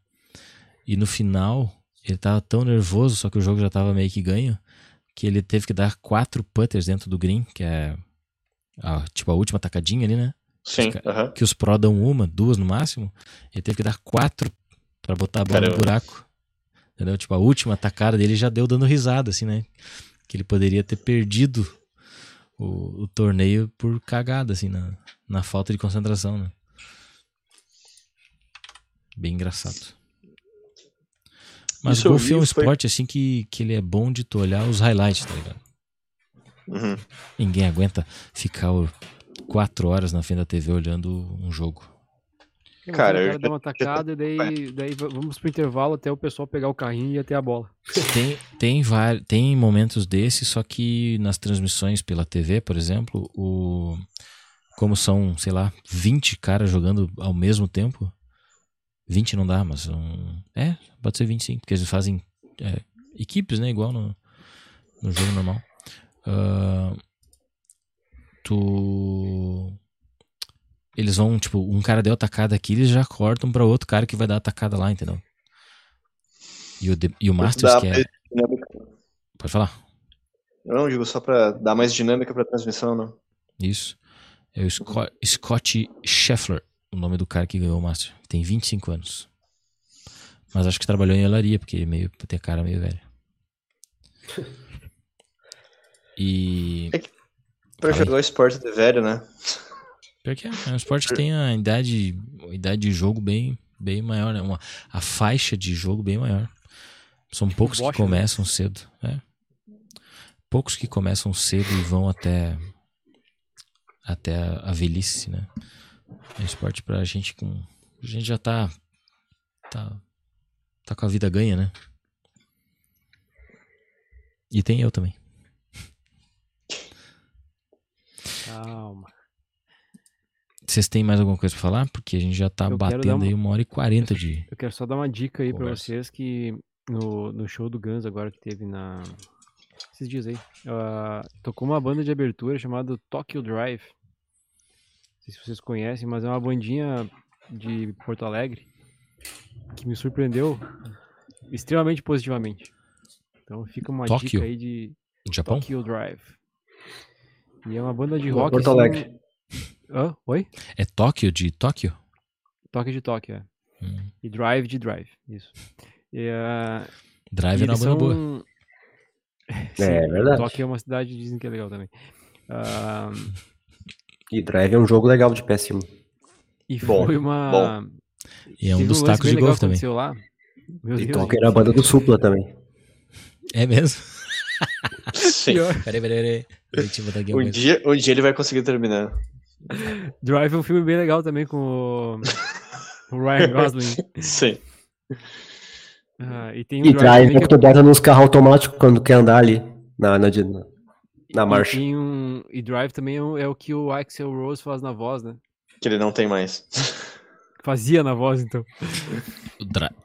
E no final, ele tava tão nervoso, só que o jogo já tava meio que ganho, que ele teve que dar quatro putters dentro do green, que é a, tipo a última tacadinha ali, né? Sim, ca- aham. Que os pro dão uma, duas no máximo. Ele teve que dar quatro pra botar a bola no Caramba. buraco. Entendeu? Tipo, a última tacada dele já deu dando risada, assim, né? Que ele poderia ter perdido o, o torneio por cagada, assim, na, na falta de concentração, né? Bem engraçado. Mas Isso eu golfe é um vi, foi- esporte, assim, que, que ele é bom de tu olhar os highlights, tá ligado? Uhum. Ninguém aguenta ficar o- quatro horas na frente da TV olhando um jogo. Cara, o cara dá uma tacada e daí, daí va- vamos pro intervalo até o pessoal pegar o carrinho e ir até a bola. Tem, tem, vari- tem momentos desses, só que nas transmissões pela TV, por exemplo, o, como são, sei lá, 20 caras jogando ao mesmo tempo, 20 não dá, mas um, é, pode ser 25, porque eles fazem é, equipes, né, igual no, no jogo normal. Ah, tu eles vão, tipo, um cara deu atacada aqui, eles já cortam pra outro cara que vai dar atacada lá, entendeu? E o, de- e o Masters, que é. Pode falar. Eu não digo só pra dar mais dinâmica pra transmissão, não. Isso. É o Sco Scott Scheffler, o nome do cara que ganhou o Master. Tem 25 anos. Mas acho que trabalhou em olaria, porque ele meio, tem cara meio velho. (laughs) E. Pra Fala aí. jogar o esporte de velho, né? Pior que é, é um esporte que tem a idade, a idade de jogo bem, bem maior, né? Uma, a faixa de jogo bem maior. São poucos que né? começam cedo. É. Poucos que começam cedo e vão até até a, a velhice, né? É um esporte pra gente com. A gente já tá. Tá, tá com a vida ganha, né? E tem eu também. Calma. Vocês têm mais alguma coisa pra falar? Porque a gente já tá Eu batendo uma- aí uma hora e quarenta de. Eu quero só dar uma dica aí pra Conversa. vocês que no, no show do Guns agora que teve na. Esses dias aí. ah, tocou uma banda de abertura chamada Tokyo Drive. Não sei se vocês conhecem, mas é uma bandinha de Porto Alegre que me surpreendeu extremamente positivamente. Então fica uma Tóquio? dica aí de Japão? Tokyo Drive. E é uma banda de rock. Porto assim- Alegre. Hã? Oi? É Tóquio de Tóquio? Toque de Tóquio, é. Hum. E Drive de Drive, isso. E, ah, Drive era uma banda boa. são- (laughs) É verdade. Tóquio é uma cidade dizem que é legal também. Ah, E Drive é um jogo legal de PS1. e Bom, foi uma. E é um dos tacos de golfe que também. aconteceu lá. Meu E Deus, Tolkien era a banda do Supla também. É mesmo? Sim. Peraí, peraí, peraí. Um dia, um dia ele vai conseguir terminar. (laughs) Drive é um filme bem legal também com o, o Ryan (laughs) Gosling. Sim. Ah, e tem o E Drive Drive é que tu bota nos carros automáticos quando quer andar ali na, na, na, na e marcha. tem um- e Drive também é o, é o que o Axel Rose faz na voz, né? Que ele não tem mais. Fazia na voz, então.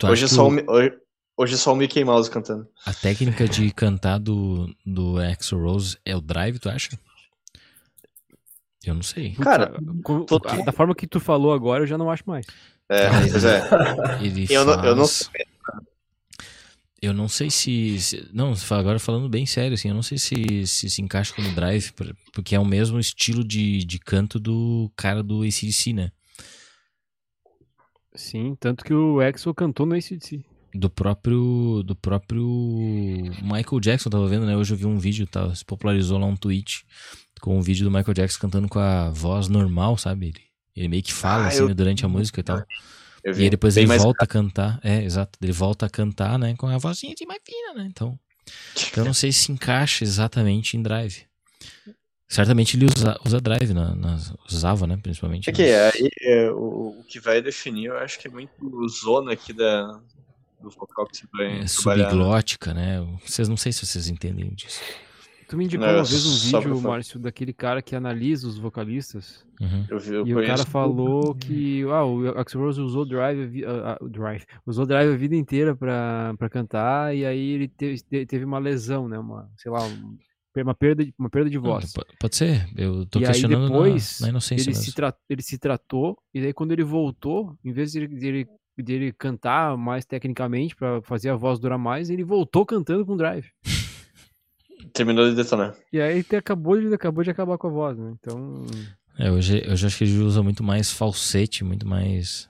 Hoje é, só o- hoje, hoje é só o Mickey Mouse cantando. a técnica de cantar do, do Axl Rose é o drive, tu acha? Eu não sei. Cara, Com- tô- da forma que tu falou agora, eu já não acho mais. É, pois é. (laughs) Ele Eu não, eu não faz- Eu não sei se, se- Não, agora falando bem sério, assim, eu não sei se se, se encaixa como drive, por- porque é o mesmo estilo de, de canto do cara do ACDC, né? Sim, tanto que o Axel cantou no ACDC. Do próprio. Do próprio Michael Jackson, tava vendo, né? Hoje eu vi um vídeo, tá? Se popularizou lá um tweet com um vídeo do Michael Jackson cantando com a voz normal, sabe? Ele, ele meio que fala, Ah, assim, eu- né, durante a música e tal. E aí depois Bem ele volta a cantar. É, exato. Ele volta a cantar, né? Com a vozinha assim mais fina, né? Então. Então eu não sei se encaixa exatamente em drive. Certamente ele usa, usa drive, na, nas- usava, né? Principalmente. É que aí é, o, o que vai definir, eu acho que é muito zona aqui da, do vocal que você vai é, né? subglótica, né? Vocês não sei se vocês entendem disso. Tu me indicou Não, uma vez um vídeo. Márcio, daquele cara que analisa os vocalistas. Uhum. Eu, vi- eu e o cara falou que ah, o Axl Rose usou Drive, o Drive, usou Drive a vida inteira pra, pra cantar e aí ele teve, te- teve uma lesão, né? Uma, sei lá, um- uma perda, de- uma perda de voz. po- pode ser. Eu tô e aí questionando na- depois na, inocência ele se, mesmo. tra- ele se tratou e daí quando ele voltou, em vez de ele, de ele, de ele cantar mais tecnicamente pra fazer a voz durar mais, ele voltou cantando com Drive. Terminou de detonar. E aí te- acabou de, acabou de acabar com a voz, né? Então, É, hoje, hoje eu acho que ele usa muito mais falsete, muito mais.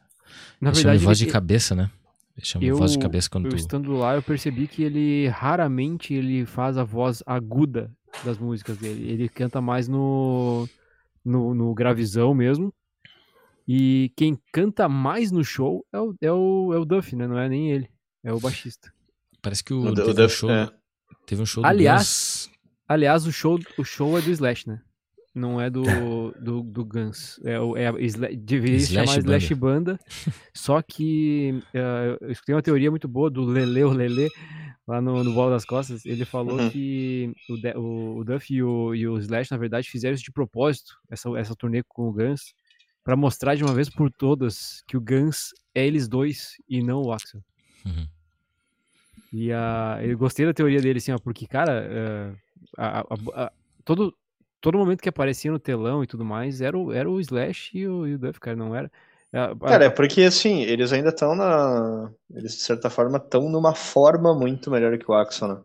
na chamam verdade, de voz ele- de cabeça, né? Eles chamam de voz de cabeça quando eu tu. estando lá, eu percebi que ele raramente ele faz a voz aguda das músicas dele. Ele canta mais no, no, no gravizão mesmo. E quem canta mais no show é o, é o, é o Duff, né? Não é nem ele. É o baixista. Parece que o, O, o Duff- show, é. Teve um show do Aliás, Guns. Aliás, o show, o show é do Slash, né? Não é do, do, do Guns. É, é a Sla- deveria se Slash chamar Slash Banda. (laughs) só que eh, eu escutei uma teoria muito boa do Lele, o Lele, lá no, no Bola das Costas. Ele falou Uhum. que o, De- o, o Duff e o, e o Slash, na verdade, fizeram isso de propósito, essa, essa turnê com o Guns, pra mostrar de uma vez por todas que o Guns é eles dois e não o Axel. Uhum. E a, eu gostei da teoria dele, assim, ó, porque, cara, eh, a- a- a- todo, todo momento que aparecia no telão e tudo mais, era o, era o Slash e o, e o Duff, cara, não era. Cara, é porque assim, eles ainda estão na. Eles, de certa forma, estão numa forma muito melhor que o Axon, né?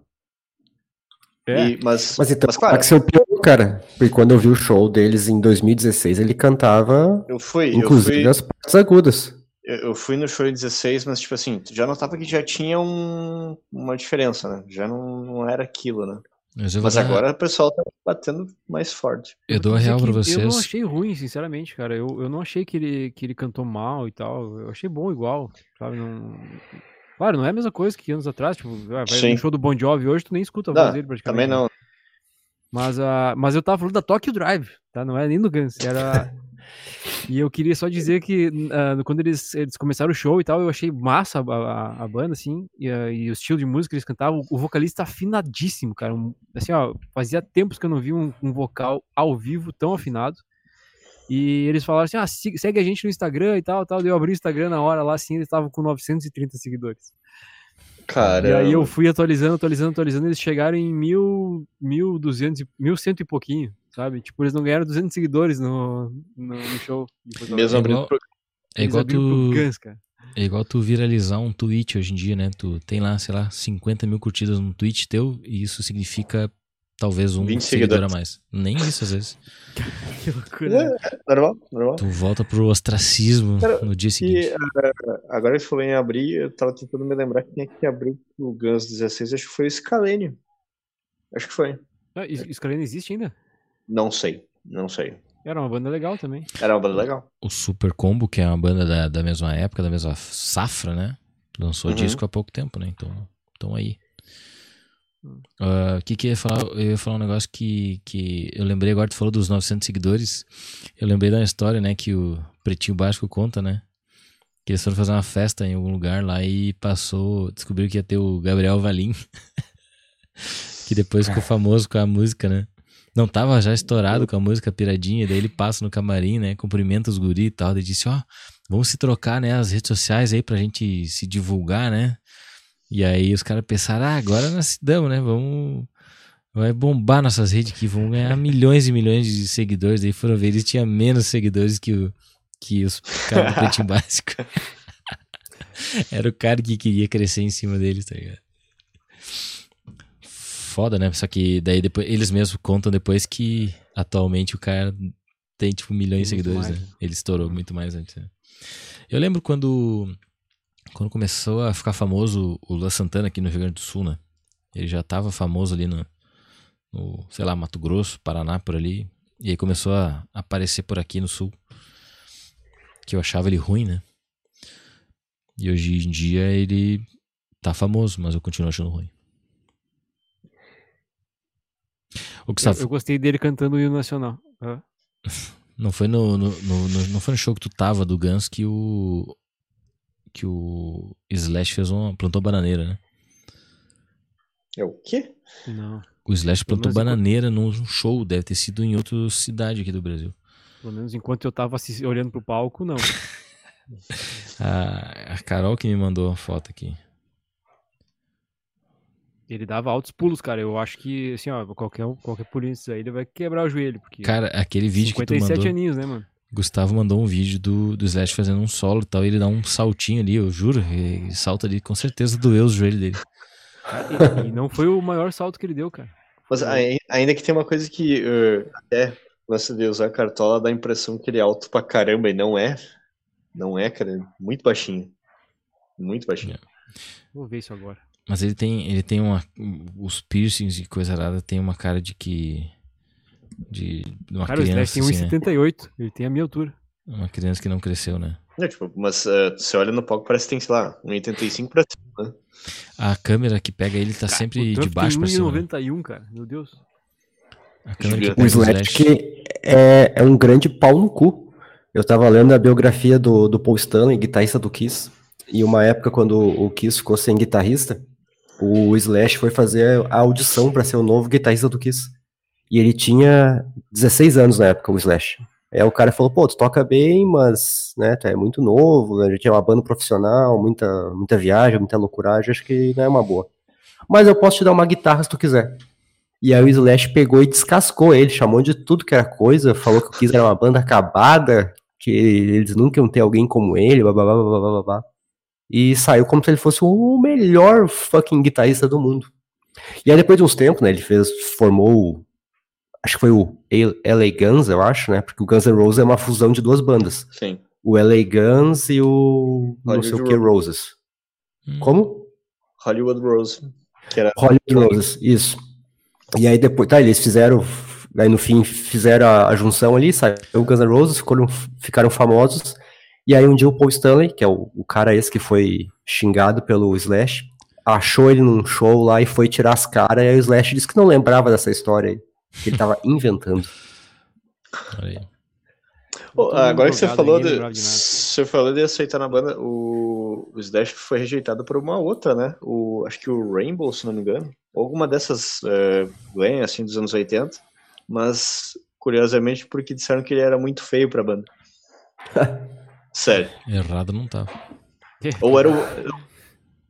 é, E- mas, Mas então, mas, claro, o Axel piorou, cara. Porque quando eu vi o show deles em 2016, ele cantava, eu fui, eu inclusive, fui, as partes agudas. Eu fui no show em 16, mas tipo assim, tu já notava que já tinha um- uma diferença, né? Já não, não era aquilo, né? Mas Mas dar- agora o pessoal tá batendo mais forte. eu dou a real pra que Eu não vocês. achei ruim, sinceramente, cara. Eu, eu não achei que ele, que ele cantou mal e tal. Eu achei bom igual, sabe? Não... Claro, não é a mesma coisa que anos atrás. Tipo, ah, vai Sim. no show do Bon Jovi hoje, tu nem escuta a Não, voz dele praticamente. Também né? não. Mas, a, mas eu tava falando da Tokyo Drive, tá? Não é nem do Guns. Era, (laughs) E eu queria só dizer que uh, quando eles, eles começaram o show e tal, eu achei massa a, a, a banda, assim, e, uh, e, o estilo de música que eles cantavam. O vocalista afinadíssimo, cara. Um, assim, ó, fazia tempos que eu não vi um, um, vocal ao vivo tão afinado. E eles falaram assim: ah, segue a gente no Instagram e tal, tal. Eu abri o Instagram na hora lá, assim, eles estavam com 930 seguidores. Cara. E aí eu fui atualizando, atualizando, atualizando, eles chegaram em mil, mil duzentos, mil cento e pouquinho, sabe? Tipo, eles não ganharam 200 seguidores no, no, no show. Mesmo abrindo pro... É igual tu... Guns, é igual tu viralizar um tweet hoje em dia, né? Tu tem lá, sei lá, 50 mil curtidas no tweet teu e isso significa talvez um seguidor a mais. Nem isso às vezes. (laughs) que loucura. É, normal, normal. Tu volta pro ostracismo Cara, no dia seguinte. E, uh, agora que falou em abrir, eu tava tentando me lembrar quem é que abriu o Guns 16, acho que foi o Scalene. Acho que foi. Ah, Scalene existe ainda? Não sei, não sei. Era uma banda legal também. Era uma banda legal. O Super Combo, que é uma banda da, da mesma época, da mesma safra, né? Lançou uhum. disco há pouco tempo, né? Então, então aí. O uh, ah, que, que eu ia falar? Eu ia falar um negócio que, que eu lembrei agora, tu falou dos 900 seguidores. Eu lembrei da história, né, que o Pretinho Básico conta, né? Que eles foram fazer uma festa em algum lugar lá e passou, descobriu que ia ter o Gabriel Valim. (laughs) que depois ficou famoso com a música, né? Não tava já estourado com a música Piradinha, daí ele passa no camarim, né? Cumprimenta os guri e tal, e disse, ó, oh, vamos se trocar, né, as redes sociais aí pra gente se divulgar, né? E aí os caras pensaram, ah, agora nós se damos, né? Vamos. Vai bombar nossas redes aqui, vão ganhar milhões e milhões de seguidores. Daí foram ver, eles tinham menos seguidores que, o, que os caras do Pretinho Básico. (laughs) Era o cara que queria crescer em cima deles, tá ligado? Foda, né? Só que daí depois eles mesmos contam depois que atualmente o cara tem tipo milhões de seguidores, né? Ele estourou muito mais antes. Né? Eu lembro quando quando começou a ficar famoso o Lua Santana aqui no Rio Grande do Sul, né? Ele já estava famoso ali no, no, sei lá, Mato Grosso, Paraná, por ali. E aí começou a aparecer por aqui no Sul. Que eu achava ele ruim, né? E hoje em dia ele tá famoso, mas eu continuo achando ruim. O Gustavo... eu, eu gostei dele cantando o hino nacional. (laughs) Não foi no, no, no, no, não foi no show que tu tava do Guns que o, que o Slash fez uma. plantou bananeira, né? É o quê? Não. O Slash plantou bananeira enquanto... num show, deve ter sido em outra cidade aqui do Brasil. Pelo menos enquanto eu tava olhando pro palco, não. (laughs) a, a Carol que me mandou a foto aqui. Ele dava altos pulos, cara. Eu acho que, assim, ó, qualquer, qualquer pulinho aí, ele vai quebrar o joelho. Porque cara, aquele vídeo que tu mandou... 57 aninhos, né, mano? Gustavo mandou um vídeo do, do Slash fazendo um solo e tal, e ele dá um saltinho ali, eu juro, e salta ali, com certeza doeu os joelhos dele. E, e, não foi o maior salto que ele deu, cara. Mas ainda que tem uma coisa que uh, até lance de usar cartola dá a impressão que ele é alto pra caramba, e não é. Não é, cara, muito baixinho. Muito baixinho. É. Vou ver isso agora. Mas ele tem, ele tem uma. Os piercings e coisa rara tem uma cara de que de, de uma Cara, criança. Cara, o tem 1,78. Assim, né? Ele tem a minha altura. Uma criança que não cresceu, né? É, tipo, mas uh, você olha no palco, parece que tem, sei lá, 1,85 pra cima, né? A câmera que pega ele tá cara, sempre de baixo pra cima. 1,91, né? cara. Meu Deus. A câmera que pega o Slash que é, é um grande pau no cu. Eu tava lendo a biografia do, do Paul Stanley, guitarrista do Kiss. E uma época, quando o Kiss ficou sem guitarrista, o Slash foi fazer a audição para ser o novo guitarrista do Kiss. E ele tinha 16 anos na época, o Slash. Aí o cara falou, pô, tu toca bem, mas, né, tu é muito novo, a gente é uma banda profissional, muita, muita viagem, muita loucuragem, acho que não é uma boa. Mas eu posso te dar uma guitarra se tu quiser. E aí o Slash pegou e descascou ele, chamou de tudo que era coisa, falou que o Kiss era uma banda acabada, que eles nunca iam ter alguém como ele, blá blá blá blá blá blá. E saiu como se ele fosse o melhor fucking guitarrista do mundo. E aí depois de uns tempos, né, ele fez, formou acho que foi o LA Guns, eu acho, né? Porque o Guns N' Roses é uma fusão de duas bandas. Sim. O LA Guns e o Hollywood não sei o que Roses. Hum. Como? Hollywood Rose. Era... Hollywood Roses, isso. E aí depois, tá, eles fizeram, aí no fim fizeram a, a junção ali, saiu o Guns N' Roses, ficaram, ficaram famosos. E aí um dia o Paul Stanley, que é o, o cara esse que foi xingado pelo Slash, achou ele num show lá e foi tirar as caras, e aí o Slash disse que não lembrava dessa história aí que ele tava (laughs) inventando. Todo mundo agora que você falou, de, de você falou de aceitar na banda, o, o Slash foi rejeitado por uma outra, né? O, acho que o Rainbow, se não me engano. Alguma dessas é, assim, dos anos 80. Mas, curiosamente, porque disseram que ele era muito feio pra banda. (laughs) Sério. Errado não tá. Ou era o.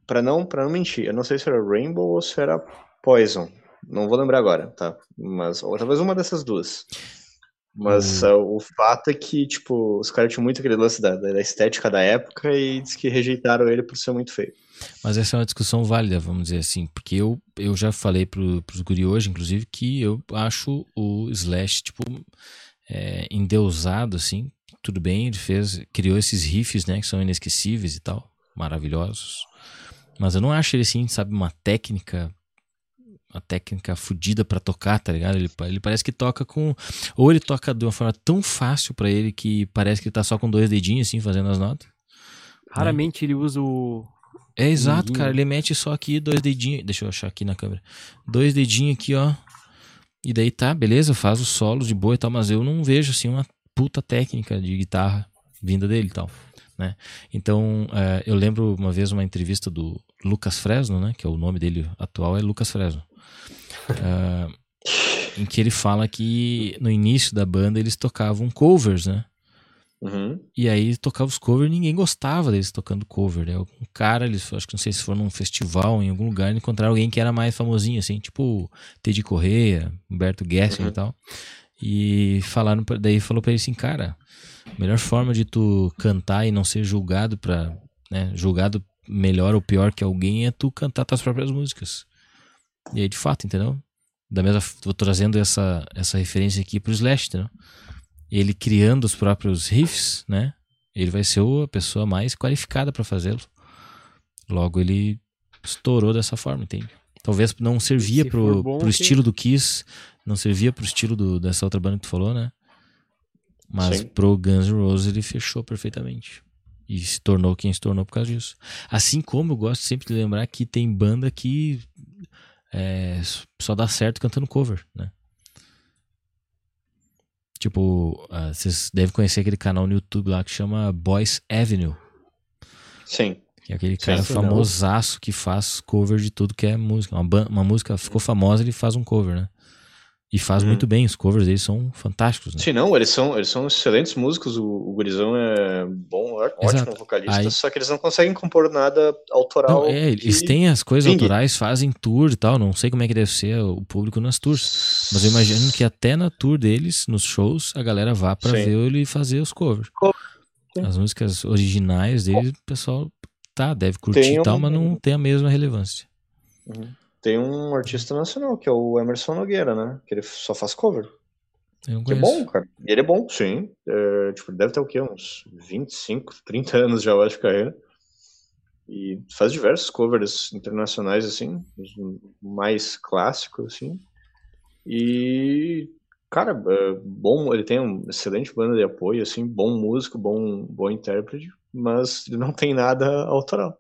Pra não, pra não mentir, eu não sei se era Rainbow ou se era Poison. Não vou lembrar agora, tá? Mas, ou talvez uma dessas duas. Mas é, o fato é que, tipo, os caras tinham muito aquele lance da, da estética da época e diz que rejeitaram ele por ser muito feio. Mas essa é uma discussão válida, vamos dizer assim, porque eu, eu já falei pro, pros guri hoje, inclusive, que eu acho o Slash, tipo, é, endeusado, assim, tudo bem, ele fez, criou esses riffs, né, que são inesquecíveis e tal, maravilhosos, mas eu não acho ele, assim, sabe, uma técnica, uma técnica fodida pra tocar, tá ligado? Ele, ele parece que toca com, ou ele toca de uma forma tão fácil pra ele que parece que ele tá só com dois dedinhos, assim, fazendo as notas. Raramente ele usa o. É exato, Dedinho. cara. Ele mete só aqui dois dedinhos. Deixa eu achar aqui na câmera. Dois dedinhos aqui, ó. E daí tá, beleza, faz os solos de boa e tal, mas eu não vejo assim uma puta técnica de guitarra vinda dele e tal, né? Então, eh, eu lembro uma vez uma entrevista do Lucas Fresno, né? Que é o nome dele atual, é Lucas Fresno. Ah, em que ele fala que no início da banda eles tocavam covers, né? Uhum. E aí tocava os covers e ninguém gostava deles tocando cover, né? Um cara, eles, acho que não sei se for num festival, em algum lugar, encontraram alguém que era mais famosinho, assim, tipo Teddy Correia, Humberto Gessler Uhum. e tal. E falaram, daí falou pra ele assim, cara, a melhor forma de tu cantar e não ser julgado pra, né, julgado melhor ou pior que alguém é tu cantar tuas próprias músicas. E aí, de fato, entendeu? Da mesma, tô trazendo essa, essa referência aqui pro Slash, entendeu? Ele criando os próprios riffs, né? Ele vai ser a pessoa mais qualificada para fazê-lo. Logo, ele estourou dessa forma, entende? Talvez não servia se pro, bom, pro estilo do Kiss, não servia pro estilo do- dessa outra banda que tu falou, né? Mas Sim. pro Guns N' Roses ele fechou perfeitamente. E se tornou quem se tornou por causa disso. Assim como eu gosto sempre de lembrar que tem banda que é, só dá certo cantando cover, né? Tipo, ah, vocês devem conhecer aquele canal no YouTube lá que chama Boys Avenue. Sim. Que é aquele Sim, cara famosaço que faz cover de tudo que é música. Uma, uma música ficou famosa, ele faz um cover, né? E faz Uhum. muito bem, os covers dele são fantásticos, né? Sim, não, eles são, eles são excelentes músicos, o, o Gurizão é bom, ó- ótimo vocalista, Aí- só que eles não conseguem compor nada autoral. Não, é, eles que têm as coisas vingue. autorais, fazem tour e tal. Não sei como é que deve ser o público nas tours. Mas eu imagino que até na tour deles, nos shows, a galera vá pra Sim. ver ele fazer os covers. Cover. As músicas originais dele, o pessoal tá, deve curtir e tal, um- mas não tem a mesma relevância. Uhum. Tem um artista nacional, que é o Emerson Nogueira, né? Que ele só faz cover. Que é bom, cara. E ele é bom, sim. É, tipo, deve ter o quê? Uns 25, 30 anos já, eu acho, de carreira. E faz diversos covers internacionais, assim, os mais clássicos, assim. E, cara, é bom, ele tem uma excelente banda de apoio, assim, bom músico, bom, bom intérprete, mas ele não tem nada autoral.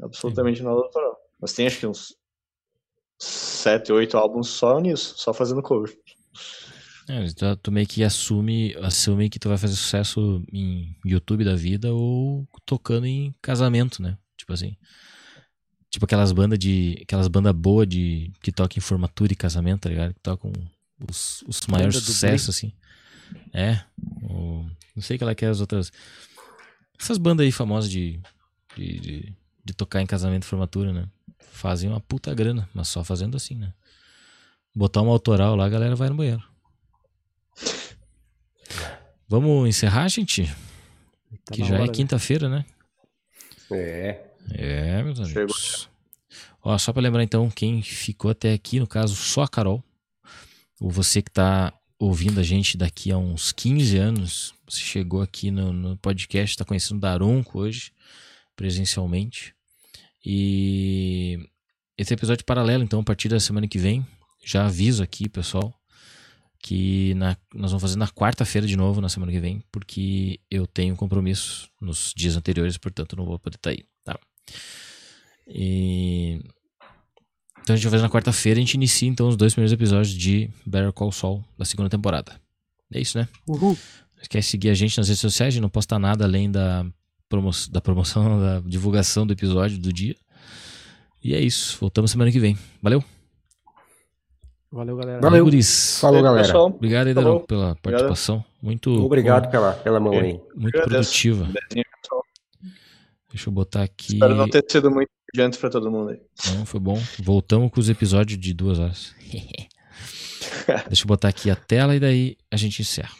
Absolutamente nada autoral. Mas tem acho que uns sete, oito álbuns só nisso, só fazendo cover. É, tu, tu meio que assume, assume que tu vai fazer sucesso em YouTube da vida ou tocando em casamento, né? Tipo assim. Tipo aquelas bandas de. Aquelas bandas boas de. que tocam em formatura e casamento, tá ligado? Que tocam os, os maiores sucessos, assim. É. o- não sei qual é que é as outras. Essas bandas aí famosas de, de, de, de tocar em casamento e formatura, né? Fazem uma puta grana, mas só fazendo assim, né? Botar uma autoral lá, a galera vai no banheiro. Vamos encerrar, gente? Tá que já hora, é quinta-feira, né? É. É, meus Chegou. amigos. Ó, só pra lembrar então, quem ficou até aqui, no caso, só a Carol. Ou você que tá ouvindo a gente daqui a uns 15 anos, você chegou aqui no, no podcast, tá conhecendo o Daronco hoje, presencialmente. E esse episódio paralelo, então, a partir da semana que vem, já aviso aqui, pessoal, que na- nós vamos fazer na quarta-feira de novo, na semana que vem, porque eu tenho compromisso nos dias anteriores, portanto não vou poder estar aí, tá? E... Então a gente vai fazer na quarta-feira, a gente inicia então os dois primeiros episódios de Better Call Saul da segunda temporada. É isso, né? Uhul. Quer seguir a gente nas redes sociais? A gente não posta nada além da, promo da promoção, (laughs) da divulgação do episódio do dia. E é isso. Voltamos semana que vem. Valeu. Valeu, galera. Valeu. Guris. Falou, galera. pessoal. Obrigado pela participação. Muito Obrigado pela, pela mão aí. muito Agradeço. produtiva. Deixa eu botar aqui. Espero não ter sido muito adiante pra todo mundo aí. Não, foi bom. Voltamos com os episódios de duas horas. (laughs) Deixa eu botar aqui a tela e daí a gente encerra.